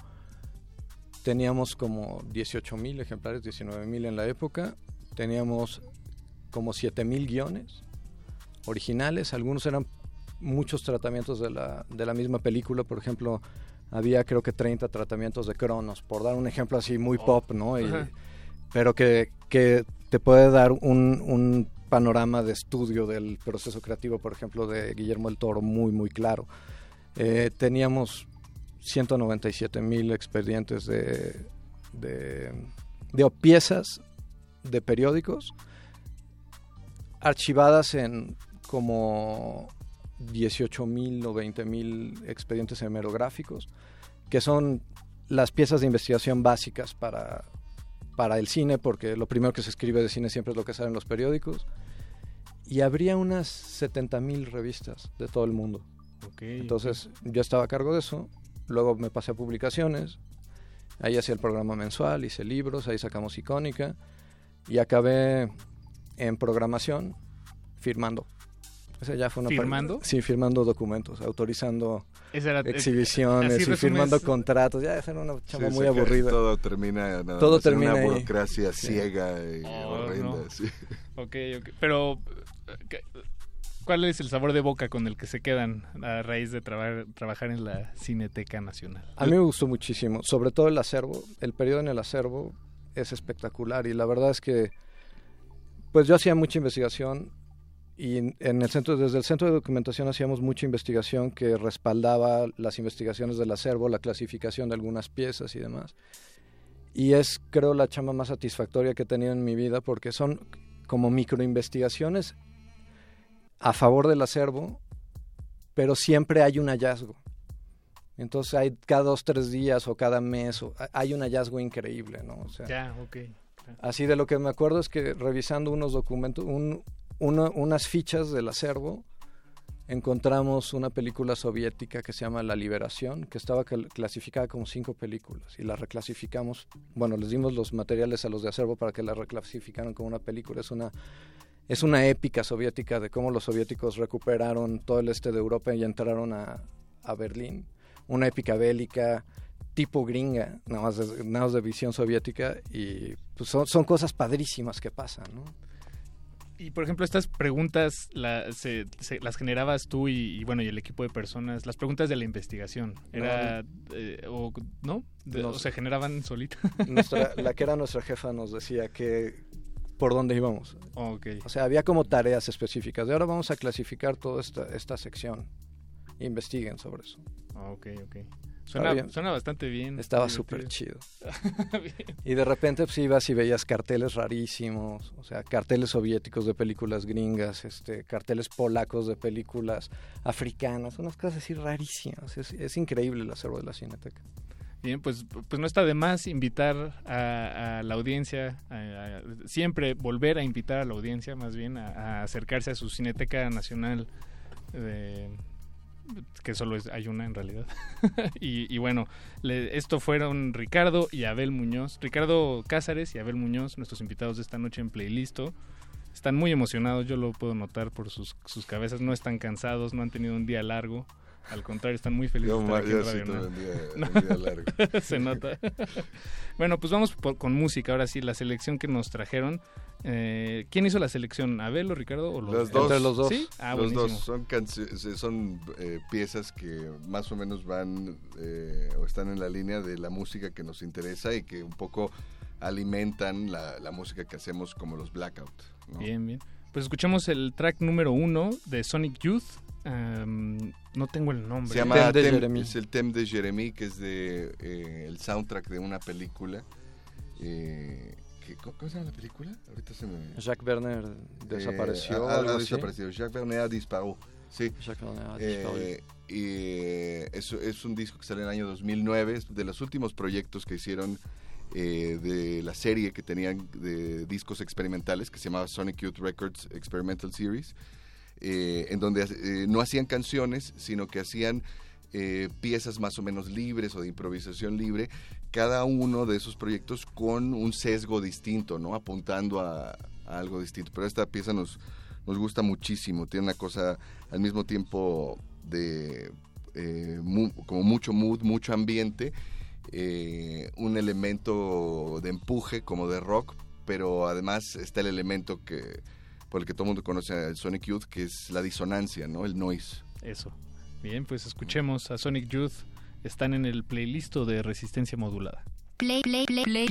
teníamos como 18 mil ejemplares, 19 mil en la época. Teníamos como 7 mil guiones originales. Algunos eran muchos tratamientos de la, de la misma película. Por ejemplo, había creo que 30 tratamientos de Cronos, por dar un ejemplo así muy pop, ¿no? Y- pero que, que te puede dar un, panorama de estudio del proceso creativo, por ejemplo, de Guillermo el Toro muy, muy claro. Eh, teníamos 197 mil expedientes de, de, de piezas de periódicos archivadas en como 18 mil o 20 mil expedientes hemerográficos, que son las piezas de investigación básicas para, para el cine, porque lo primero que se escribe de cine siempre es lo que sale en los periódicos. Y habría unas 70 mil revistas de todo el mundo. Entonces yo estaba a cargo de eso, luego me pasé a publicaciones, ahí hacía el programa mensual, hice libros, ahí sacamos icónica y acabé en programación, firmando. Esa ya fue una ¿Firmando? Sí, firmando documentos, autorizando exhibiciones y firmando contratos. Ya, esa era una chamba muy aburrida. Todo termina, todo termina en una burocracia ciega y Oh, horrenda. no. sí. Ok, ok. Pero, ¿qué- ¿cuál es el sabor de boca con el que se quedan a raíz de trabar- trabajar en la Cineteca Nacional? A mí me gustó muchísimo, sobre todo el acervo. El periodo en el acervo es espectacular y la verdad es que, pues yo hacía mucha investigación y en- el centro, desde el centro de documentación hacíamos mucha investigación que respaldaba las investigaciones del acervo, la clasificación de algunas piezas y demás. Y es, creo, la chamba más satisfactoria que he tenido en mi vida porque son como microinvestigaciones a favor del acervo, pero siempre hay un hallazgo. Entonces hay cada dos, tres días o cada mes, o, hay un hallazgo increíble, ¿no? O sea, Ya, ok. Así de lo que me acuerdo es que revisando unos documentos, un- una- unas fichas del acervo, encontramos una película soviética que se llama La Liberación, que estaba clasificada como cinco películas y la reclasificamos, bueno, les dimos los materiales a los de acervo para que la reclasificaran como una película. Es una, es una épica soviética de cómo los soviéticos recuperaron todo el este de Europa y entraron a, a Berlín. Una épica bélica tipo gringa, nada más de, de visión soviética y pues son, son cosas padrísimas que pasan, ¿no? Y por ejemplo, estas preguntas la- se- se- las generabas tú y, y, bueno, y el equipo de personas, las preguntas de la investigación, ¿era, eh, o, ¿no? De- No o sé. se generaban solitas. La que era nuestra jefa nos decía que por dónde íbamos. Ok. O sea, había como tareas específicas. De ahora vamos a clasificar toda esta, esta sección. Investiguen sobre eso. Ok, ok. Suena, bien. suena bastante bien. Estaba súper chido. Y de repente pues ibas y veías carteles rarísimos, o sea, carteles soviéticos de películas gringas, este, carteles polacos de películas africanas, unas cosas así rarísimas. Es, es increíble el acervo de la Cineteca. Bien, pues, pues no está de más invitar a, a la audiencia, a- a- siempre volver a invitar a la audiencia, más bien, a, a acercarse a su Cineteca Nacional, de- que solo es, hay una en realidad. y, bueno, le- esto fueron Ricardo y Abel Muñoz, Ricardo Cázares y Abel Muñoz, nuestros invitados de esta noche en Playlisto. Están muy emocionados, yo lo puedo notar por sus, sus cabezas, no están cansados, no han tenido un día largo. Al contrario, están muy felices Yo de estar aquí yo en sí Radio tuve UNAM. un día- No. un día largo. Se nota. bueno, pues vamos por- con música. Ahora sí, la selección que nos trajeron. Eh, ¿Quién hizo la selección? ¿Abel o Ricardo? O Los dos. ¿Sí? Ah, los buenísimo. dos son, son eh, piezas que más o menos van eh, o están en la línea de la música que nos interesa y que un poco alimentan la, la música que hacemos como los Blackout. ¿no? Bien, bien. Pues escuchamos el track número uno de Sonic Youth. Am, no tengo el nombre. Se llama Tem- es el Tem de Jeremy, que es de eh, el soundtrack de una película. eh, que- ¿cómo, cómo se llama la película? Ahorita se me... Jacques Werner desapareció, ha- ha- ha así. desaparecido. Jacques Werner ha disparado. Sí. Jacques Werner Eh, y eh, es, es un disco que sale en el año 2009, es de los últimos proyectos que hicieron eh, de la serie que tenían de discos experimentales, que se llamaba Sonic Youth Records Experimental Series, eh, en donde eh, no hacían canciones, sino que hacían eh, piezas más o menos libres o de improvisación libre, cada uno de esos proyectos con un sesgo distinto, ¿no? Apuntando a, algo distinto. Pero esta pieza nos, nos gusta muchísimo, tiene una cosa al mismo tiempo de mu- como mucho mood, mucho ambiente, un elemento de empuje como de rock, pero además está el elemento que por el que todo el mundo conoce al Sonic Youth, que es la disonancia, ¿no? El noise. Eso. Bien, pues escuchemos a Sonic Youth. Están en el playlist de Resistencia Modulada. Play, play, play, play,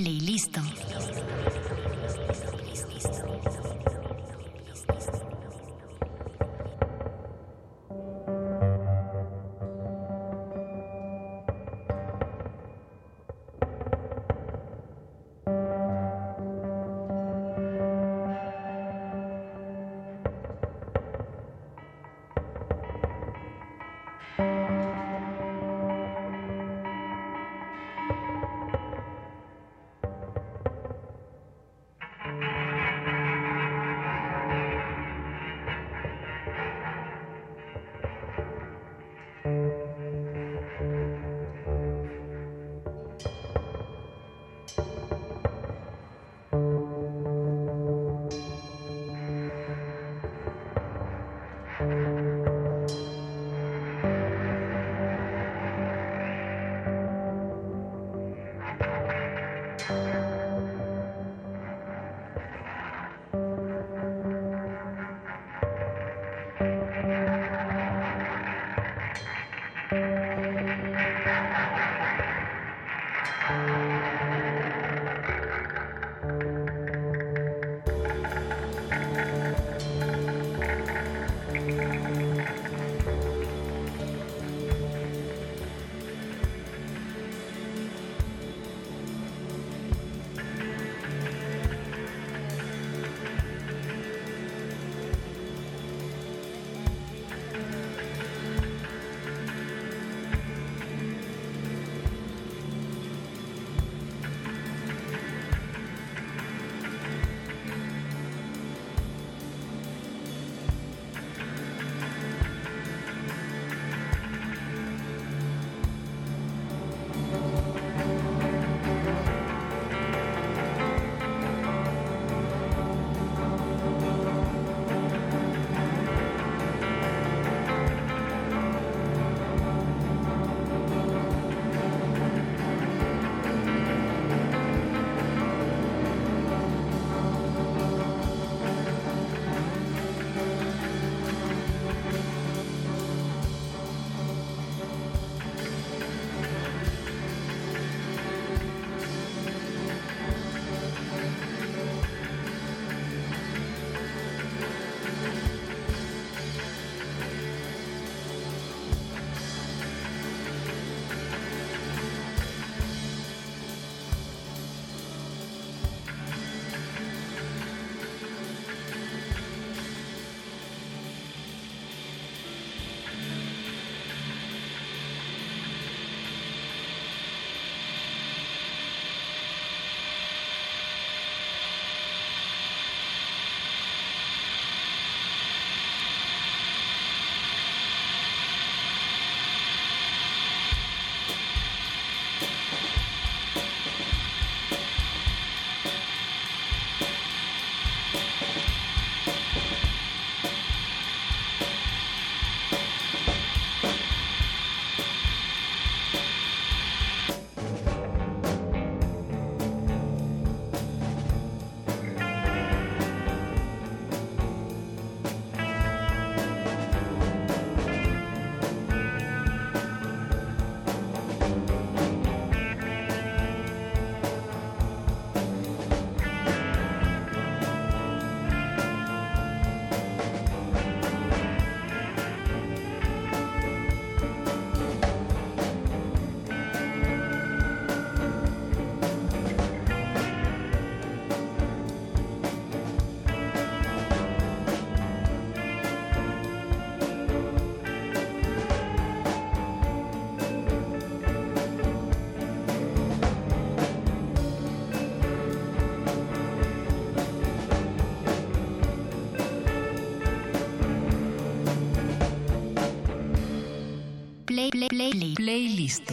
Play, play, play, playlist.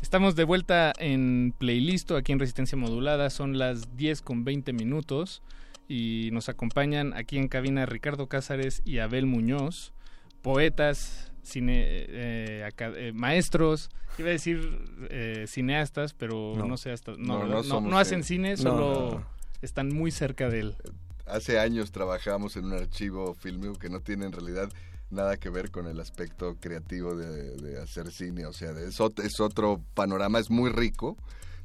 Estamos de vuelta en playlist aquí en Resistencia Modulada. Son las 10 con 20 minutos y nos acompañan aquí en cabina Ricardo Cázares y Abel Muñoz, poetas, cine, eh, eh, maestros, iba a decir eh, cineastas, pero no, sé hasta no, no, hacen cine, solo están muy cerca de él. Hace años trabajamos en un archivo fílmico que no tiene en realidad nada que ver con el aspecto creativo de, hacer cine, o sea, es, es otro panorama, es muy rico,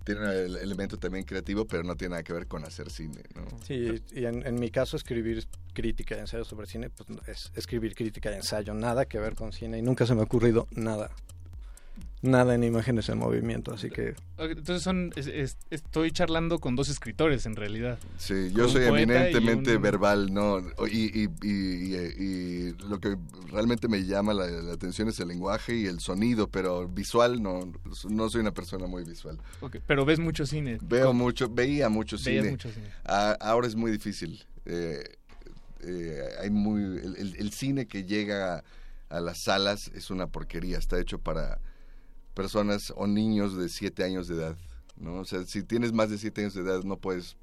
tiene el elemento también creativo, pero no tiene nada que ver con hacer cine. ¿no? Sí, y en, mi caso escribir crítica y ensayo sobre cine, pues es escribir crítica y ensayo, nada que ver con cine y nunca se me ha ocurrido nada nada en imágenes en movimiento, así que... Entonces son, estoy charlando con dos escritores en realidad. Sí, yo soy eminentemente verbal, ¿no? Y, lo que realmente me llama la, atención es el lenguaje y el sonido, pero visual no, no soy una persona muy visual. pero ves mucho cine. Veo mucho, veía mucho cine. ahora es muy difícil. Eh, eh, hay muy, el cine que llega a las salas es una porquería, está hecho para personas o niños de 7 años de edad, ¿no? O sea, si tienes más de 7 años de edad no puedes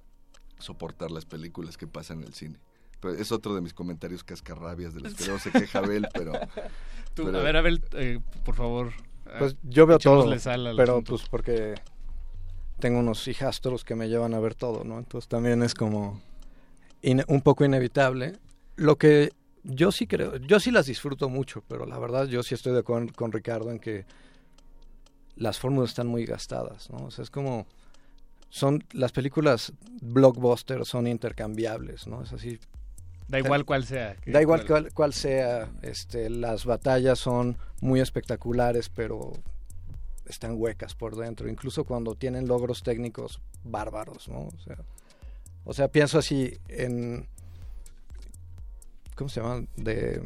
soportar las películas que pasan en el cine. Pero es otro de mis comentarios cascarrabias de los que luego se queja Abel, pero, A ver, a ver, eh, por favor. Pues yo veo todo, pero pues porque tengo unos hijastros que me llevan a ver todo, ¿no? Entonces también es como un poco inevitable. Lo que yo sí creo, yo sí las disfruto mucho, pero la verdad yo sí estoy de acuerdo con Ricardo en que las fórmulas están muy gastadas, ¿no? O sea, es como son las películas blockbuster son intercambiables, ¿no? Es así. Da igual cuál sea. Da igual cuál, cuál sea. Este, las batallas son muy espectaculares, pero están huecas por dentro, incluso cuando tienen logros técnicos bárbaros, ¿no? O sea, o sea pienso así en ¿cómo se llama? De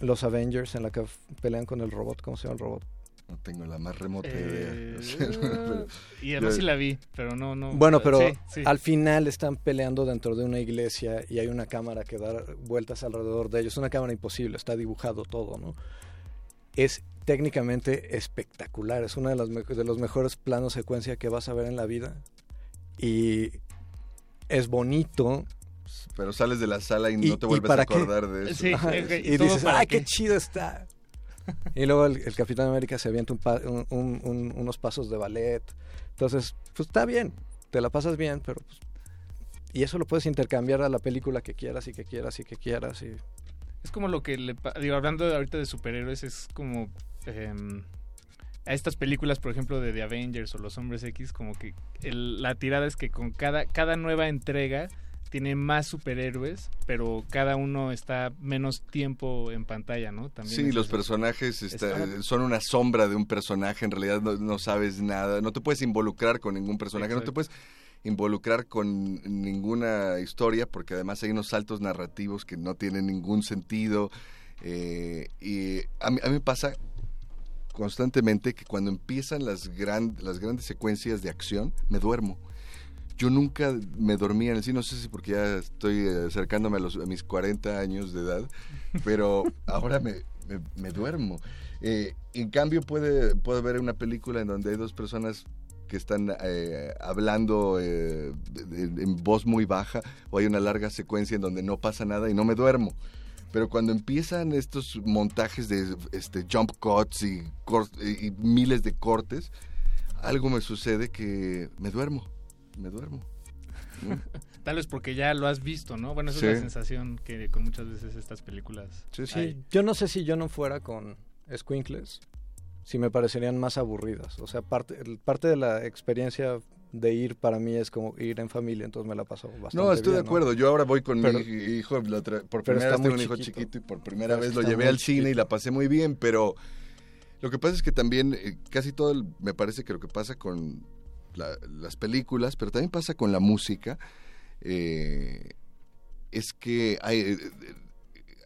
los Avengers en la que pelean con el robot, ¿cómo se llama el robot? No tengo la más remota idea. Eh, y además sí la vi, pero no, no. Bueno, pero al final están peleando dentro de una iglesia y hay una cámara que da vueltas alrededor de ellos. Una cámara imposible, está dibujado todo, ¿no? Es técnicamente espectacular. Es uno de los, de los mejores planos secuencia que vas a ver en la vida. Y es bonito. Pero sales de la sala y, no te vuelves a acordar de eso. y, dices, ¡ay, qué chido está! Y luego el, Capitán América se avienta unos pasos de ballet. Entonces, pues está bien, te la pasas bien, pero pues, y eso lo puedes intercambiar a la película que quieras y que quieras y que quieras y es como lo que le digo hablando ahorita de superhéroes es como em, a estas películas por ejemplo de The Avengers o los Hombres X como que la tirada es que con cada cada nueva entrega tiene más superhéroes, pero cada uno está menos tiempo en pantalla, ¿no? También sí, los personajes son una sombra de un personaje, en realidad no, sabes nada, no te puedes involucrar con ningún personaje, no te puedes involucrar con ninguna historia, porque además hay unos saltos narrativos que no tienen ningún sentido. Eh, y a mí, a mí me pasa constantemente que cuando empiezan las, gran, las grandes secuencias de acción, me duermo yo nunca me dormía en el cine, no sé si porque ya estoy acercándome a, los, a mis 40 años de edad, pero ahora me, me, duermo. Eh, en cambio, puede, puede ver una película en donde hay dos personas que están eh, hablando eh, en voz muy baja o hay una larga secuencia en donde no pasa nada y no me duermo. Pero cuando empiezan estos montajes de este, jump cuts y, y miles de cortes, algo me sucede que me duermo me duermo. Tal vez porque ya lo has visto, ¿no? Bueno, esa es la sensación que con muchas veces estas películas. Sí, sí. Yo no sé si yo no fuera con Squinkles, si me parecerían más aburridas. O sea, parte, parte de la experiencia de ir para mí es como ir en familia, entonces me la paso bastante No, estoy de acuerdo. Yo ahora voy con mi hijo, por primera vez tengo un hijo chiquito y por primera vez lo llevé al cine y la pasé muy bien, pero lo que pasa es que también eh, casi todo, me parece que lo que pasa con las películas, pero también pasa con la música, eh, es que hay, eh,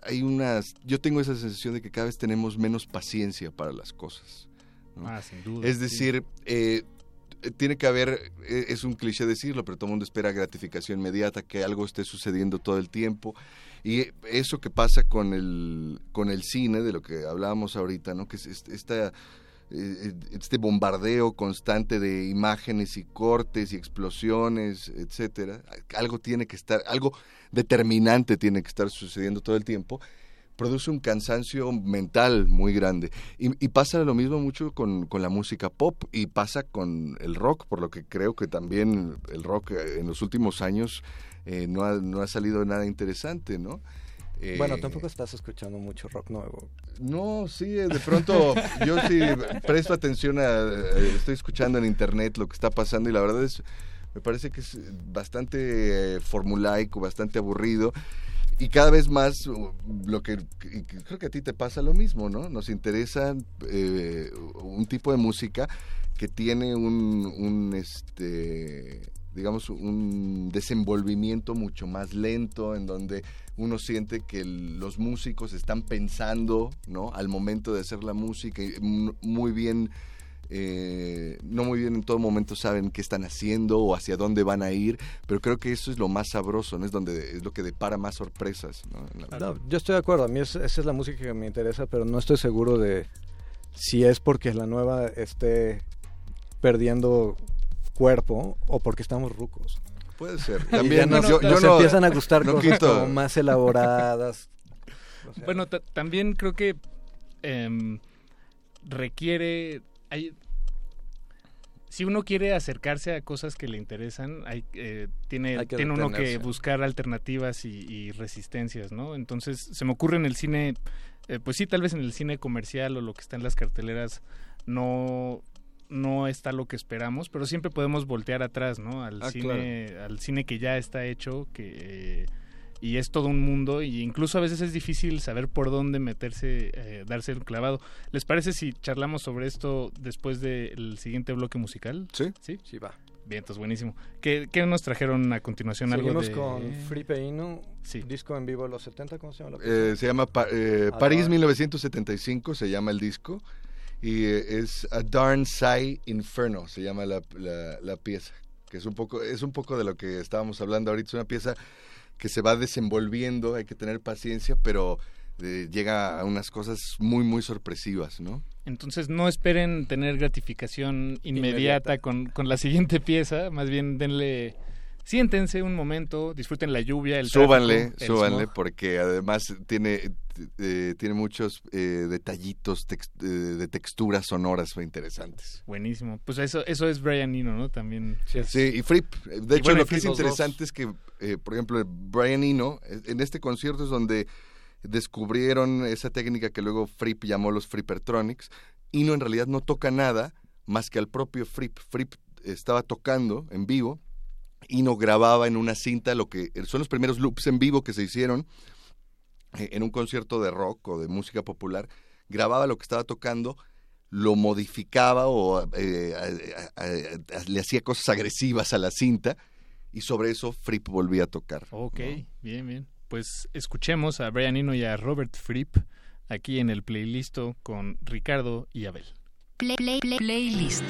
hay unas... Yo tengo esa sensación de que cada vez tenemos menos paciencia para las cosas. Ah, sin duda. Es decir, eh, tiene que haber, es un cliché decirlo, pero todo el mundo espera gratificación inmediata, que algo esté sucediendo todo el tiempo. Y eso que pasa con el, con el cine, de lo que hablábamos ahorita, ¿no? que es esta este bombardeo constante de imágenes y cortes y explosiones, etcétera, algo tiene que estar, algo determinante tiene que estar sucediendo todo el tiempo, produce un cansancio mental muy grande. Y, pasa lo mismo mucho con, con, la música pop y pasa con el rock, por lo que creo que también el rock eh, en los últimos años eh, no, ha, no ha salido nada interesante, ¿no? Bueno, tampoco estás escuchando mucho rock nuevo. No, sí, de pronto yo sí presto atención a, eh, estoy escuchando en internet lo que está pasando y la verdad es, me parece que es bastante eh, formulaico, bastante aburrido y cada vez más uh, lo que creo que a ti te pasa lo mismo, ¿no? Nos interesa eh, un tipo de música que tiene un, un este digamos, un desenvolvimiento mucho más lento, en donde uno siente que los músicos están pensando, ¿no? Al momento de hacer la música, y muy bien, eh, no muy bien en todo momento saben qué están haciendo o hacia dónde van a ir, pero creo que eso es lo más sabroso, ¿no? Es donde es lo que depara más sorpresas, ¿no? yo estoy de acuerdo, a mí esa es la música que me interesa, pero no estoy seguro de si es porque la nueva esté perdiendo cuerpo o porque estamos rucos. Puede ser. También nos, yo, empiezan a gustar cosas más elaboradas. bueno, también creo que em, requiere... Hay, si uno quiere acercarse a cosas que le interesan, hay, eh, tiene, tiene uno que buscar alternativas y, resistencias, ¿no? Entonces, se me ocurre en el cine, eh, pues sí, tal vez en el cine comercial o lo que está en las carteleras, no no está lo que esperamos, pero siempre podemos voltear atrás, ¿no? Al ah, cine, al cine que ya está hecho, que y es todo un mundo y incluso a veces es difícil saber por dónde meterse, eh, darse el clavado. ¿Les parece si charlamos sobre esto después del siguiente bloque musical? Sí. Sí, sí va. Bien, entonces buenísimo. ¿Qué, qué nos trajeron a continuación? Seguimos algo con Free Inu, sí. disco en vivo de los 70, ¿cómo se llama? Eh, se llama eh, París 1975, se llama el disco. Y eh, es A Darn Sai Inferno, se llama la, la, la pieza que es un poco es un poco de lo que estábamos hablando ahorita es una pieza que se va desenvolviendo, hay que tener paciencia, pero eh, llega a unas cosas muy, muy sorpresivas, ¿no? Entonces no esperen tener gratificación inmediata, Con, con, la siguiente pieza, más bien denle siéntense un momento, disfruten la lluvia, el súbanle, tráfico, súbanle, porque además tiene eh, tiene muchos eh, detallitos eh, de texturas sonoras interesantes. Buenísimo, pues eso eso es Brian Eno, ¿no? También. Sí, y Fripp. De hecho, lo que es interesante es que, por ejemplo, Brian Eno en este concierto es donde descubrieron esa técnica que luego Fripp llamó los Frippertronics. Eno en realidad no toca nada más que al propio Fripp. Fripp estaba tocando en vivo y no grababa en una cinta lo que son los primeros loops en vivo que se hicieron eh, en un concierto de rock o de música popular, grababa lo que estaba tocando, lo modificaba o eh, le hacía cosas agresivas a la cinta y sobre eso Fripp volvía a tocar. Ok, bien, bien. Pues escuchemos a Brian Eno y a Robert Fripp aquí en el playlist con Ricardo y Abel. Play, play, play, playlist.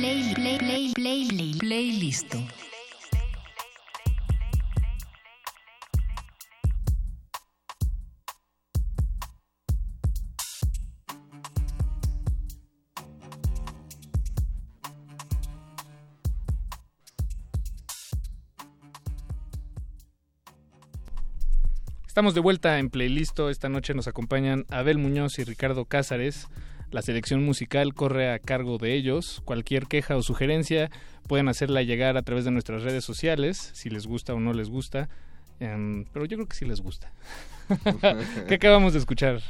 Play, play, play, play, play, playlist. Estamos de vuelta en Playlisto. Esta noche nos acompañan Abel Muñoz y Ricardo Cázares. La selección musical corre a cargo de ellos. Cualquier queja o sugerencia pueden hacerla llegar a través de nuestras redes sociales, si les gusta o no les gusta. Em, pero yo creo que sí les gusta. ¿Qué acabamos de escuchar?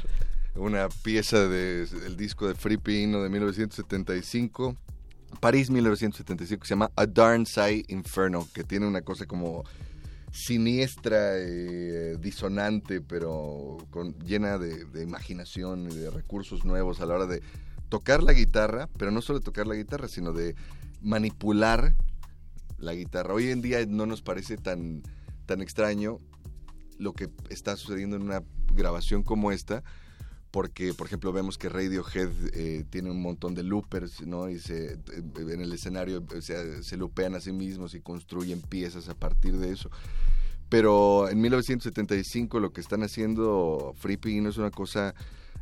Una pieza del disco de Free Pino de 1975, París 1975, que se llama A Darn Sight Inferno, que tiene una cosa como siniestra, eh, disonante, pero con, llena de, imaginación y de recursos nuevos a la hora de tocar la guitarra, pero no solo tocar la guitarra, sino de manipular la guitarra. Hoy en día no nos parece tan, tan extraño lo que está sucediendo en una grabación como esta, porque por ejemplo vemos que Radiohead eh, tiene un montón de loopers, ¿no? Y se, en el escenario se, lupean a sí mismos y construyen piezas a partir de eso. Pero en 1975 lo que están haciendo Free no es una cosa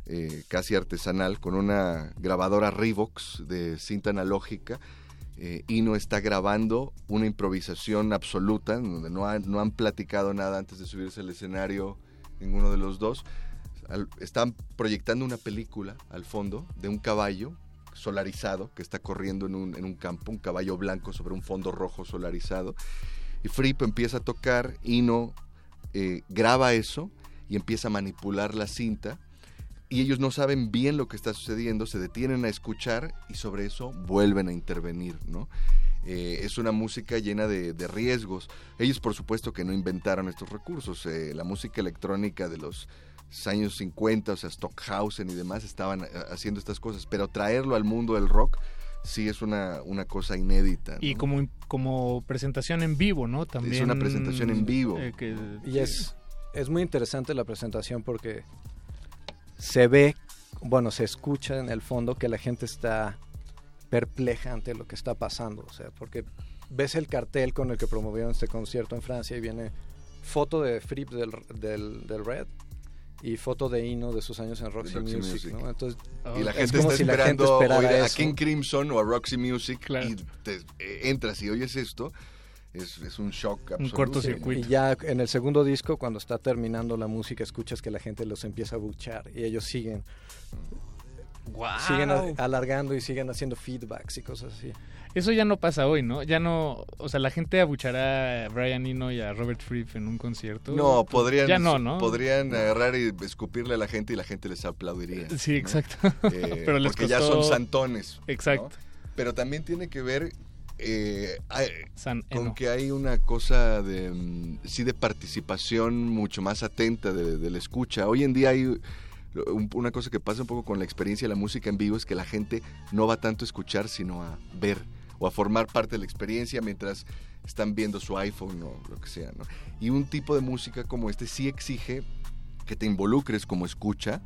eh, casi artesanal, con una grabadora Revox de cinta analógica. Eh, Ino está grabando una improvisación absoluta, donde no han platicado nada antes de subirse al escenario ninguno de los dos están proyectando una película al fondo de un caballo solarizado que está corriendo en un, en un campo, un caballo blanco sobre un fondo rojo solarizado. Y Fripp empieza a tocar, Ino eh, graba eso y empieza a manipular la cinta. Y ellos no saben bien lo que está sucediendo, se detienen a escuchar y sobre eso vuelven a intervenir, ¿no? Eh, es una música llena de, riesgos. Ellos por supuesto que no inventaron estos recursos. Eh, la música electrónica de los años 50, o sea, Stockhausen y demás estaban eh, haciendo estas cosas, pero traerlo al mundo del rock sí es una, una cosa inédita. Y como, como presentación en vivo, ¿no? También. Es una presentación en vivo. Eh, y es, es muy interesante la presentación porque se ve, bueno, se escucha en el fondo que la gente está perpleja ante lo que está pasando, o sea, porque ves el cartel con el que promovieron este concierto en Francia y viene foto de Fripp del, del, del Red y foto de Ino de sus años en Roxy, Music, ¿no? Entonces, y la gente está esperando oír a King Crimson o a Roxy Music y te, eh, entras y oyes esto. Es, es un shock absoluto. Un cortocircuito. y ya en el segundo disco, cuando está terminando la música, escuchas que la gente los empieza a buchar y ellos siguen siguen alargando y siguen haciendo feedbacks y cosas así. Eso ya no pasa hoy, ¿no? Ya no, o sea, la gente abuchará a Brian Eno y a Robert Fripp en un concierto. No, podrían, ya no, ¿no? podrían agarrar y escupirle a la gente y la gente les aplaudiría. Sí, exacto. Eh, Pero les porque ya son santones. Exacto. Pero también tiene que ver eh, con que hay una cosa de mm, sí de participación mucho más atenta de, de la escucha. Hoy en día hay una cosa que pasa un poco con la experiencia de la música en vivo es que la gente no va tanto a escuchar, sino a ver o a formar parte de la experiencia mientras están viendo su iPhone o lo que sea. Y un tipo de música como este sí exige que te involucres como escucha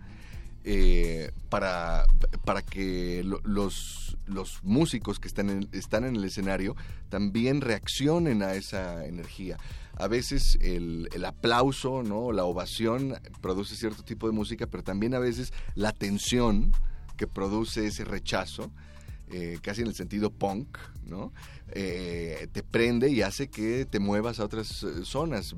eh, para, para que los, los músicos que están en, están en el escenario también reaccionen a esa energía a veces el, aplauso, ¿no? la ovación produce cierto tipo de música, pero también a veces la tensión que produce ese rechazo, eh, casi en el sentido punk, ¿no? Eh, te prende y hace que te muevas a otras eh, zonas,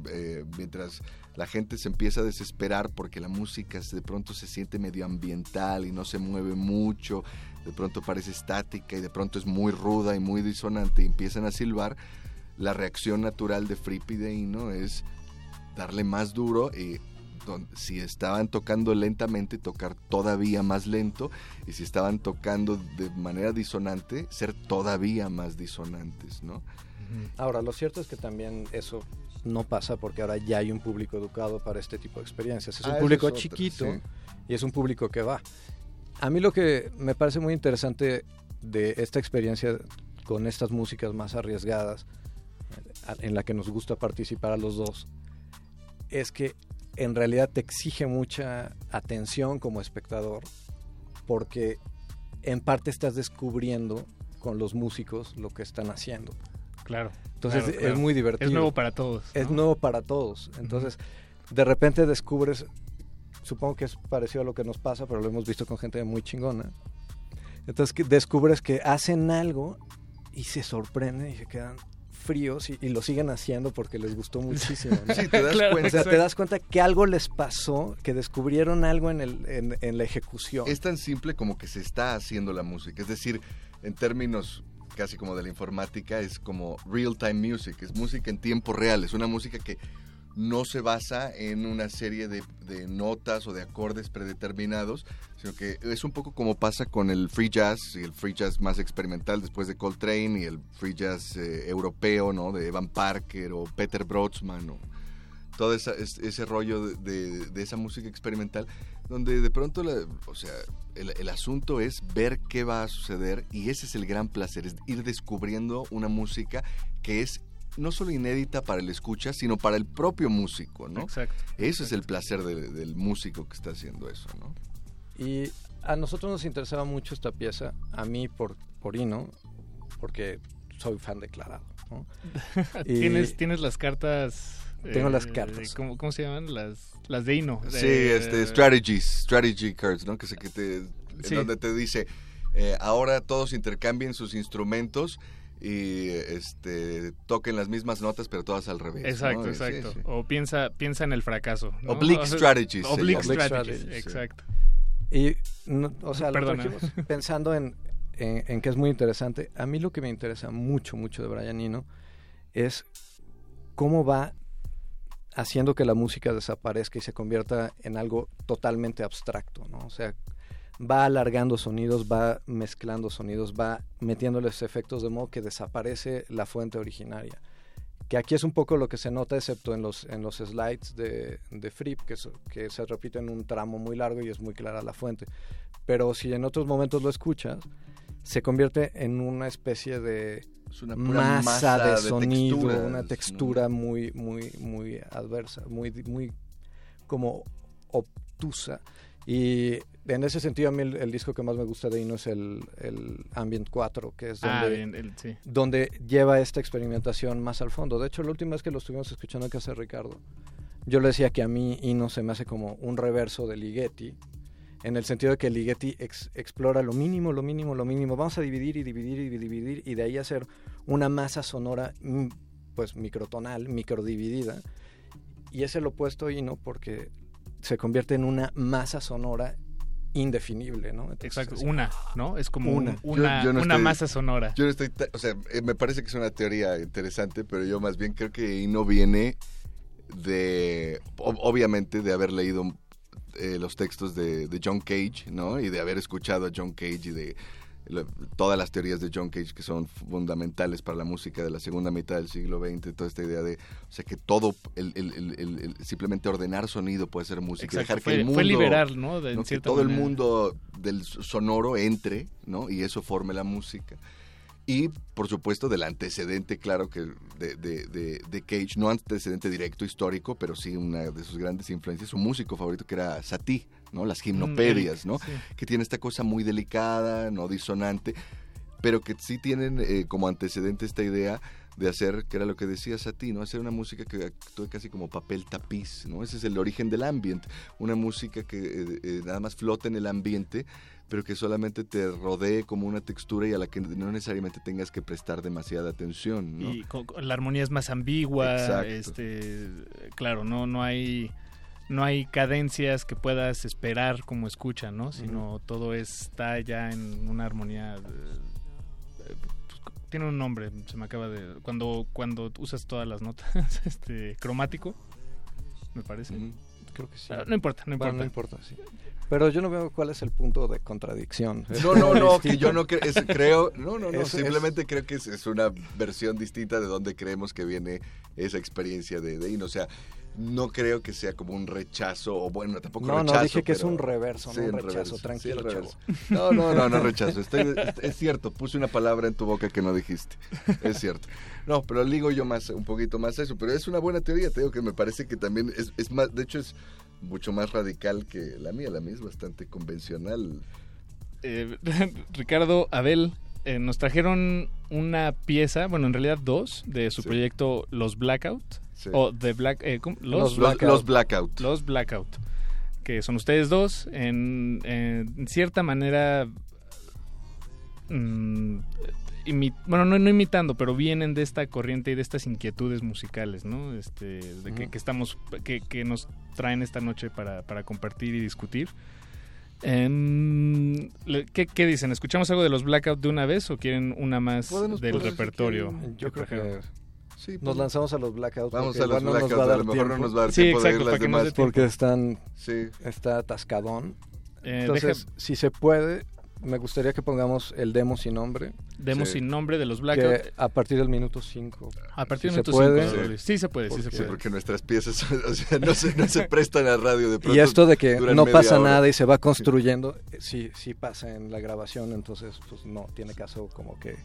mientras la gente se empieza a desesperar porque la música de pronto se siente medioambiental y no se mueve mucho, de pronto parece estática y de pronto es muy ruda y muy disonante y empiezan a silbar, la reacción natural de Fripp y de Ino es darle más duro y si estaban tocando lentamente, tocar todavía más lento, y si estaban tocando de manera disonante, ser todavía más disonantes, ¿no? Ahora, lo cierto es que también eso no pasa porque ahora ya hay un público educado para este tipo de experiencias. Es un ah, público chiquito y es un público que va. A mí lo que me parece muy interesante de esta experiencia con estas músicas más arriesgadas en la que nos gusta participar a los dos, es que en realidad te exige mucha atención como espectador, porque en parte estás descubriendo con los músicos lo que están haciendo. Claro. Entonces es muy divertido. Es nuevo para todos. Es nuevo para todos. Entonces, de repente descubres, supongo que es parecido a lo que nos pasa, pero lo hemos visto con gente muy chingona. Entonces descubres que hacen algo y se sorprenden y se quedan fríos y, lo siguen haciendo porque les gustó muchísimo. Sí, te das cuenta. O sea, te das cuenta que algo les pasó, que descubrieron algo en, el, en, en la ejecución. Es tan simple como que se está haciendo la música. Es decir, en términos casi como de la informática, es como real-time music, es música en tiempo real, es una música que no se basa en una serie de, notas o de acordes predeterminados, sino que es un poco como pasa con el free jazz y el free jazz más experimental después de Coltrane y el free jazz eh, europeo, ¿no? De Evan Parker o Peter Brodsman o todo ese rollo de, esa música experimental, donde de pronto, o sea, el, el, asunto es ver qué va a suceder y ese es el gran placer, es ir descubriendo una música que es no solo inédita para el escucha, sino para el propio músico, ¿no? Exacto. Eso es el placer del músico que está haciendo eso, ¿no? Y a nosotros nos interesaba mucho esta pieza, a mí por, por Ino, porque soy fan declarado. ¿no? ¿Tienes, ¿Tienes las cartas? Tengo las eh, cartas. ¿cómo, ¿cómo, se llaman? Las, las de Ino. sí, este, strategies, strategy cards, ¿no? Que, se, que te, en donde te dice, eh, ahora todos intercambien sus instrumentos y este toquen las mismas notas pero todas al revés. Exacto, exacto. O piensa piensa en el fracaso. Oblique strategies. Oblique strategies, exacto. Y, o sea, pensando en, en, que es muy interesante. A mí lo que me interesa mucho, mucho de Brian Eno es cómo va haciendo que la música desaparezca y se convierta en algo totalmente abstracto, ¿no? O sea, va alargando sonidos, va mezclando sonidos, va metiéndoles efectos de modo que desaparece la fuente originaria. Que aquí es un poco lo que se nota, excepto en los, en los slides de, de Fripp, que, que se repite en un tramo muy largo y es muy clara la fuente. Pero si en otros momentos lo escuchas, se convierte en una especie de masa, de, sonido, una textura muy, muy, muy adversa, muy, muy como obtusa. Y en ese sentido, a mí el, disco que más me gusta de Ino es el, Ambient 4, que es ah, donde, donde lleva esta experimentación más al fondo. De hecho, la última vez que lo estuvimos escuchando en casa de Ricardo, yo le decía que a mí Ino se me hace como un reverso de Ligeti, en el sentido de que Ligeti explora lo mínimo, lo mínimo, lo mínimo. Vamos a dividir y dividir y dividir y de ahí hacer una masa sonora mm, pues microtonal, microdividida. Y es el opuesto Ino porque se convierte en una masa sonora indefinible, ¿no? Exacto, una, ¿no? Es como una, una, masa sonora. Yo no estoy, o sea, eh, me parece que es una teoría interesante, pero yo más bien creo que Ino viene de, obviamente, de haber leído eh, los textos de, de, John Cage, ¿no? Y de haber escuchado a John Cage y de todas las teorías de John Cage que son fundamentales para la música de la segunda mitad del siglo XX, toda esta idea de, o sea, que todo, el, simplemente ordenar sonido puede ser música, dejar que el mundo... Fue liberal, ¿no? que todo el mundo del sonoro entre, ¿no? Y eso forme la música. Y, por supuesto, del antecedente, claro, que de, de, de, Cage, no antecedente directo histórico, pero sí una de sus grandes influencias, su músico favorito que era Satie, ¿no? Las gimnopedias, ¿no? Que tiene esta cosa muy delicada, no disonante, pero que sí tienen eh, como antecedente esta idea de hacer, que era lo que decías a ti, ¿no? Hacer una música que actúe casi como papel tapiz, ¿no? Ese es el origen del ambiente, una música que eh, eh, nada más flota en el ambiente, pero que solamente te rodee como una textura y a la que no necesariamente tengas que prestar demasiada atención. ¿no? Y la armonía es más ambigua, este, claro, no, no hay no hay cadencias que puedas esperar como escucha, ¿no? Sino todo está ya en una armonía. Pues, tiene un nombre, se me acaba de. Cuando, cuando usas todas las notas, este, cromático, me parece. Creo que sí. Ah, no importa, no importa. no importa, sí. Pero yo no veo cuál es el punto de contradicción. No, no, no, que yo no creo, no, no, no, simplemente creo que es, una versión distinta de donde creemos que viene esa experiencia de Dean. O sea, no creo que sea como un rechazo, o bueno, tampoco no, rechazo. No, dije que es un reverso, no un rechazo, tranquilo, No, no, no, no rechazo. es cierto, puse una palabra en tu boca que no dijiste. Es cierto. No, pero ligo yo más, un poquito más eso. Pero es una buena teoría, te digo que me parece que también es, es más, de hecho es mucho más radical que la mía, la mía es bastante convencional. Eh, Ricardo, Abel, eh, nos trajeron una pieza, bueno, en realidad dos, de su proyecto Los Blackout. O The Black... Eh, los, los, Blackout. Los Blackout. Que son ustedes dos. En, en cierta manera... Mm, bueno, no, no, imitando, pero vienen de esta corriente y de estas inquietudes musicales, ¿no? Este, de que, que, estamos, que, que, nos traen esta noche para, para compartir y discutir. Em, ¿qué, dicen? ¿Escuchamos algo de los Blackout de una vez o quieren una más del repertorio? yo creo que sí, nos lanzamos a los Blackout. Vamos a los Blackout, a, lo mejor no nos va a dar tiempo de ir las demás. Porque están, está atascadón. Eh, Entonces, si se puede, me gustaría que pongamos el demo sin nombre. Demo sin nombre de los Blackout. a partir del minuto 5. A partir del minuto 5. Sí. se puede, sí se puede. porque nuestras piezas o sea, no, se, no se prestan a radio de pronto. Y esto de que no pasa nada y se va construyendo, sí. sí, pasa en la grabación, entonces pues no tiene caso como que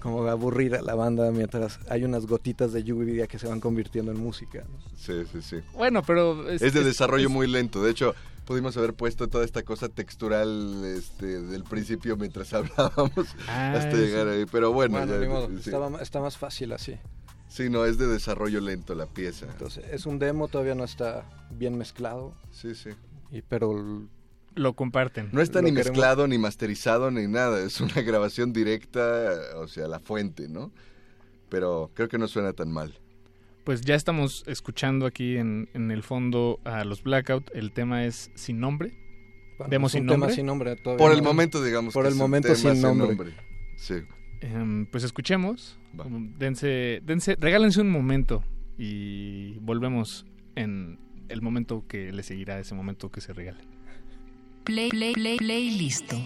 como aburrir a la banda mientras hay unas gotitas de lluvia que se van convirtiendo en música. Sí, sí, sí. Bueno, pero... Es, de desarrollo muy lento. De hecho, pudimos haber puesto toda esta cosa textural este, del principio mientras hablábamos ah, hasta llegar ahí. Pero bueno, está más fácil así. Sí, no, es de desarrollo lento la pieza. Entonces, es un demo, todavía no está bien mezclado. Sí, sí. Y, pero lo comparten. No está ni mezclado, ni masterizado, ni nada. Es una grabación directa, o sea, la fuente, ¿no? Pero creo que no suena tan mal pues ya estamos escuchando aquí en, en el fondo a los Blackout. El tema es Sin Nombre. Demos sin, nombre. sin nombre. Por el momento, digamos. Por el momento sin nombre. Sí. Em, pues escuchemos. Dense, dense, regálense un momento y volvemos en el momento que le seguirá ese momento que se regalen. Play, play, play, play, listo.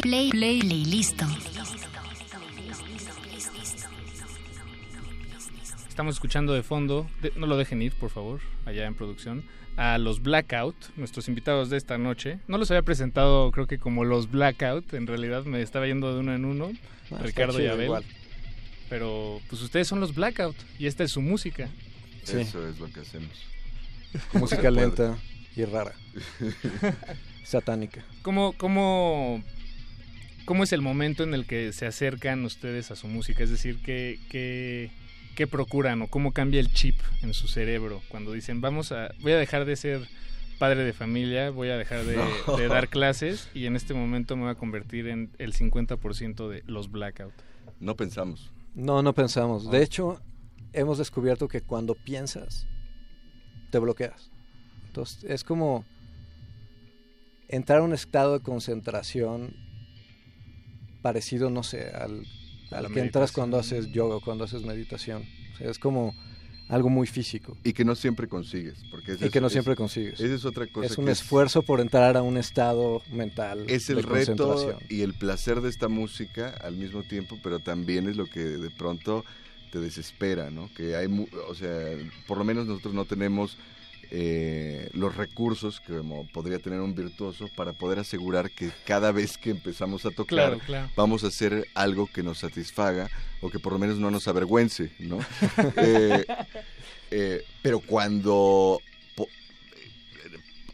Play, play, play, play, listo. Estamos escuchando de fondo, no lo dejen ir, por favor, allá en producción, a los Blackout, nuestros invitados de esta noche. No los había presentado, creo que como los Blackout, en realidad me estaba yendo de uno en uno, ah, Ricardo y Abel. Pero pues ustedes son los Blackout y esta es su música. Eso es lo que hacemos. Música lenta y rara. Satánica. ¿Cómo, cómo, ¿Cómo es el momento en el que se acercan ustedes a su música? Es decir, ¿qué, qué, qué procuran o cómo cambia el chip en su cerebro cuando dicen, vamos a, voy a dejar de ser padre de familia, voy a dejar de, de dar clases y en este momento me voy a convertir en el 50% de los blackout? No pensamos. No, no pensamos. De hecho, hemos descubierto que cuando piensas, te bloqueas. Entonces, es como entrar a un estado de concentración parecido, no sé, al, que entras cuando haces yoga, cuando haces meditación. es como algo muy físico. Y que no siempre consigues. Porque y que no siempre consigues. Esa es otra cosa. Es un esfuerzo por entrar a un estado mental. Es el reto y el placer de esta música al mismo tiempo, pero también es lo que de pronto te desespera, ¿no? Que hay, o sea, por lo menos nosotros no tenemos eh, los recursos que como podría tener un virtuoso para poder asegurar que cada vez que empezamos a tocar vamos a hacer algo que nos satisfaga o que por lo menos no nos avergüence, ¿no? Eh, eh, pero cuando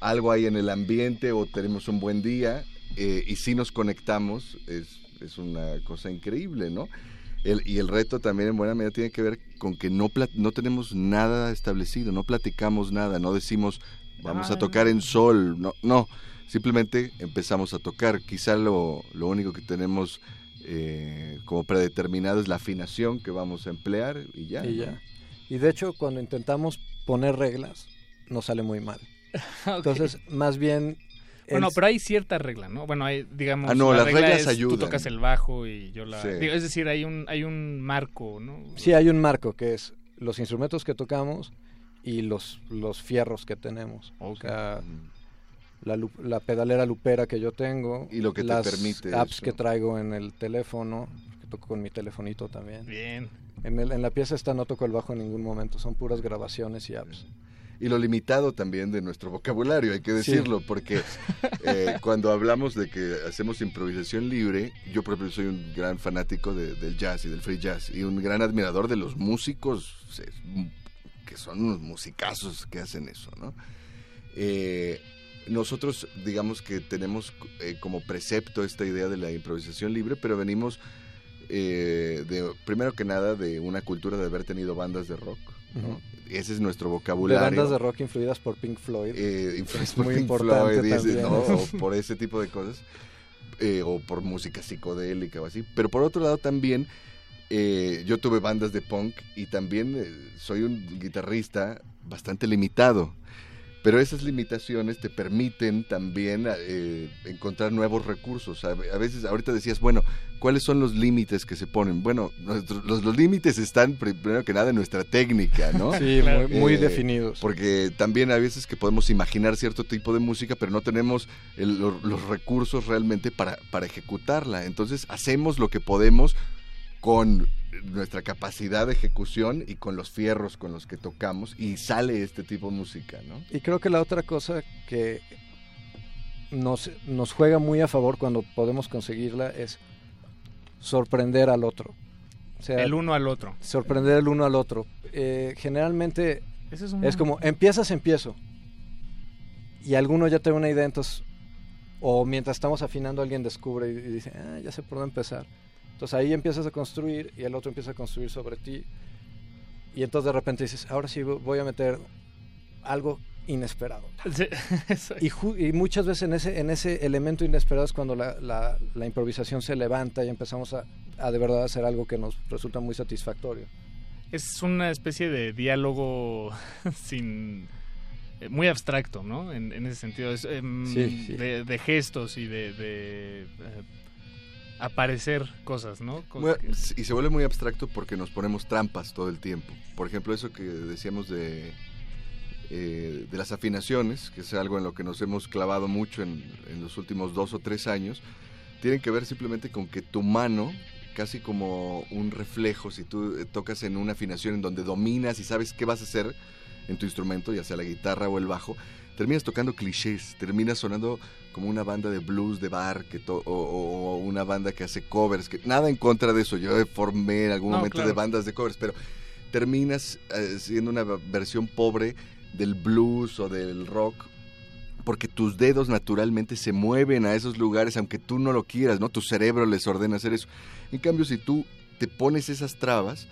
algo hay en el ambiente o tenemos un buen día y si nos conectamos es, es una cosa increíble, ¿no? Y el reto también en buena medida tiene que ver con que no, no tenemos nada establecido, no platicamos nada, no decimos vamos a tocar en sol, no, no, simplemente empezamos a tocar. Quizá lo, lo único que tenemos eh, como predeterminado es la afinación que vamos a emplear y ya. Y, ya. y de hecho cuando intentamos poner reglas nos sale muy mal. Entonces, más bien bueno, pero hay cierta regla, ¿no? Bueno, hay, digamos, ah, no, las reglas ayudan. Tú tocas el bajo y yo la... es decir, hay un, hay un marco, ¿no? Sí, hay un marco que es los instrumentos que tocamos y los, los fierros que tenemos. O sea, la, la, pedalera lupera que yo tengo. Y lo que las te permite apps que traigo en el teléfono, que toco con mi telefonito también. Bien. En, el, en la pieza esta no toco el bajo en ningún momento, son puras grabaciones y apps y lo limitado también de nuestro vocabulario, hay que decirlo, porque eh, cuando hablamos de que hacemos improvisación libre, yo por ejemplo soy un gran fanático del jazz y del free jazz y un gran admirador de los músicos que son unos musicazos que hacen eso, ¿no? Eh, nosotros digamos que tenemos eh, como precepto esta idea de la improvisación libre, pero venimos de primero que nada de una cultura de haber tenido bandas de rock, ¿no? ese es nuestro vocabulario. De bandas de rock influidas por Pink Floyd. Eh, por muy Pink importante Floyd, o por ese tipo de cosas. Eh, o por música psicodélica o así. Pero por otro lado también, eh, yo tuve bandas de punk y también soy un guitarrista bastante limitado pero esas limitaciones te permiten también eh, encontrar nuevos recursos. A, veces, ahorita decías, bueno, ¿cuáles son los límites que se ponen? Bueno, los, los, límites están primero que nada en nuestra técnica, ¿no? Sí, muy, eh, definidos. Porque también a veces que podemos imaginar cierto tipo de música, pero no tenemos los recursos realmente para, para ejecutarla. Entonces hacemos lo que podemos con nuestra capacidad de ejecución y con los fierros con los que tocamos y sale este tipo de música, ¿no? Y creo que la otra cosa que nos, nos juega muy a favor cuando podemos conseguirla es sorprender al otro. O sea, el uno al otro. Sorprender el uno al otro. Eh, generalmente es, como, empiezas, empiezo. Y alguno ya tiene una idea, entonces, o mientras estamos afinando alguien descubre y, y dice, ah, ya sé por dónde empezar. Entonces ahí empiezas a construir y el otro empieza a construir sobre ti. Y entonces de repente dices, ahora sí voy a meter algo inesperado. y, muchas veces en ese, en ese elemento inesperado es cuando la, la, improvisación se levanta y empezamos a, a, de verdad hacer algo que nos resulta muy satisfactorio. Es una especie de diálogo sin eh, muy abstracto, ¿no? En, ese sentido, es, em, De, gestos y de, de eh, aparecer cosas, ¿no? y se vuelve muy abstracto porque nos ponemos trampas todo el tiempo. Por ejemplo, eso que decíamos de, eh, de las afinaciones, que es algo en lo que nos hemos clavado mucho en, los últimos dos o tres años, tienen que ver simplemente con que tu mano, casi como un reflejo, si tú eh, tocas en una afinación en donde dominas y sabes qué vas a hacer en tu instrumento, ya sea la guitarra o el bajo, terminas tocando clichés, terminas sonando como una banda de blues de bar que o, una banda que hace covers, que nada en contra de eso, yo formé en algún momento de bandas de covers, pero terminas eh, siendo una versión pobre del blues o del rock porque tus dedos naturalmente se mueven a esos lugares aunque tú no lo quieras, ¿no? Tu cerebro les ordena hacer eso. En cambio, si tú te pones esas trabas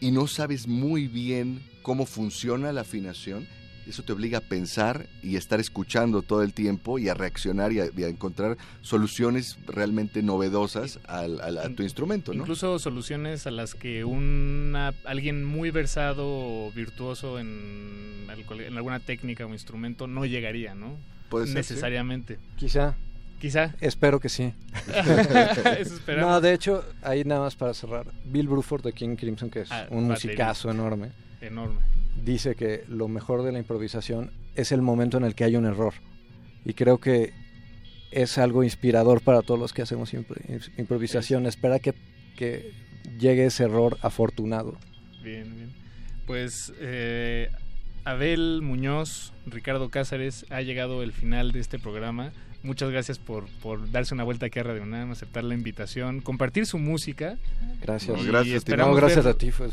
y no sabes muy bien cómo funciona la afinación, eso te obliga a pensar y a estar escuchando todo el tiempo y a reaccionar y a, encontrar soluciones realmente novedosas al, a tu instrumento, ¿no? Incluso soluciones a las que una, alguien muy versado o virtuoso en, en alguna técnica o instrumento no llegaría, ¿no? Puede Necesariamente. Quizá. Quizá. Espero que sí. no, de hecho, ahí nada más para cerrar. Bill Bruford de King Crimson, que es ah, un musicazo enorme. Enorme dice que lo mejor de la improvisación es el momento en el que hay un error. Y creo que es algo inspirador para todos los que hacemos improvisación. Espera que, que, llegue ese error afortunado. Bien, bien. Pues eh, Abel Muñoz, Ricardo Cázares, ha llegado el final de este programa muchas gracias por, por darse una vuelta aquí a Radio UNAM, aceptar la invitación, compartir su música. Gracias. gracias, gracias a ti, fue,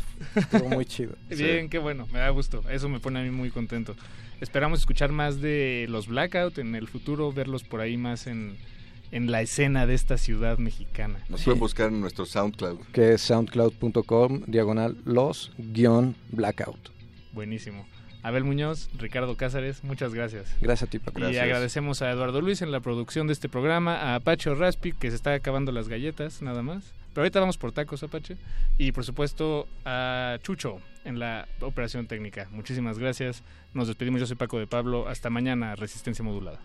muy chido. Bien, qué bueno, me da gusto. Eso me pone a mí muy contento. Esperamos escuchar más de los Blackout en el futuro, verlos por ahí más en, en la escena de esta ciudad mexicana. Nos pueden buscar en nuestro SoundCloud. Que es soundcloud.com, diagonal los guion blackout. Buenísimo. Abel Muñoz, Ricardo Cázares, muchas gracias. Gracias a ti, Y agradecemos a Eduardo Luis en la producción de este programa, a Apache Raspi, que se está acabando las galletas, nada más. Pero ahorita vamos por tacos, Apache. Y por supuesto a Chucho en la operación técnica. Muchísimas gracias. Nos despedimos. Yo soy Paco de Pablo. Hasta mañana, Resistencia Modulada.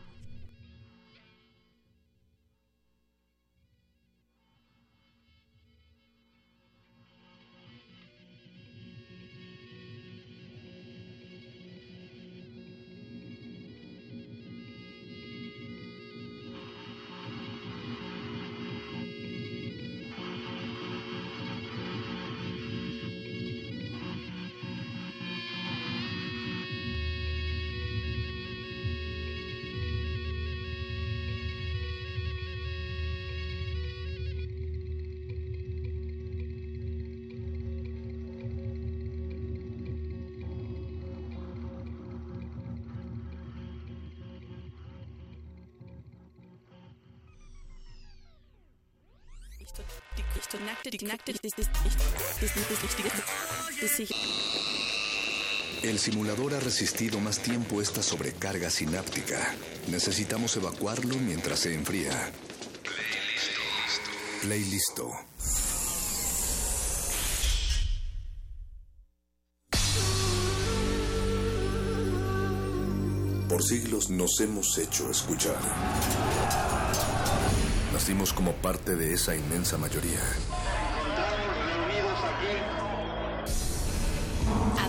El simulador ha resistido más tiempo esta sobrecarga sináptica. Necesitamos evacuarlo mientras se enfría. Play listo. Por siglos nos hemos hecho escuchar. Nacimos como parte de esa inmensa mayoría.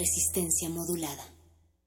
Resistencia modulada.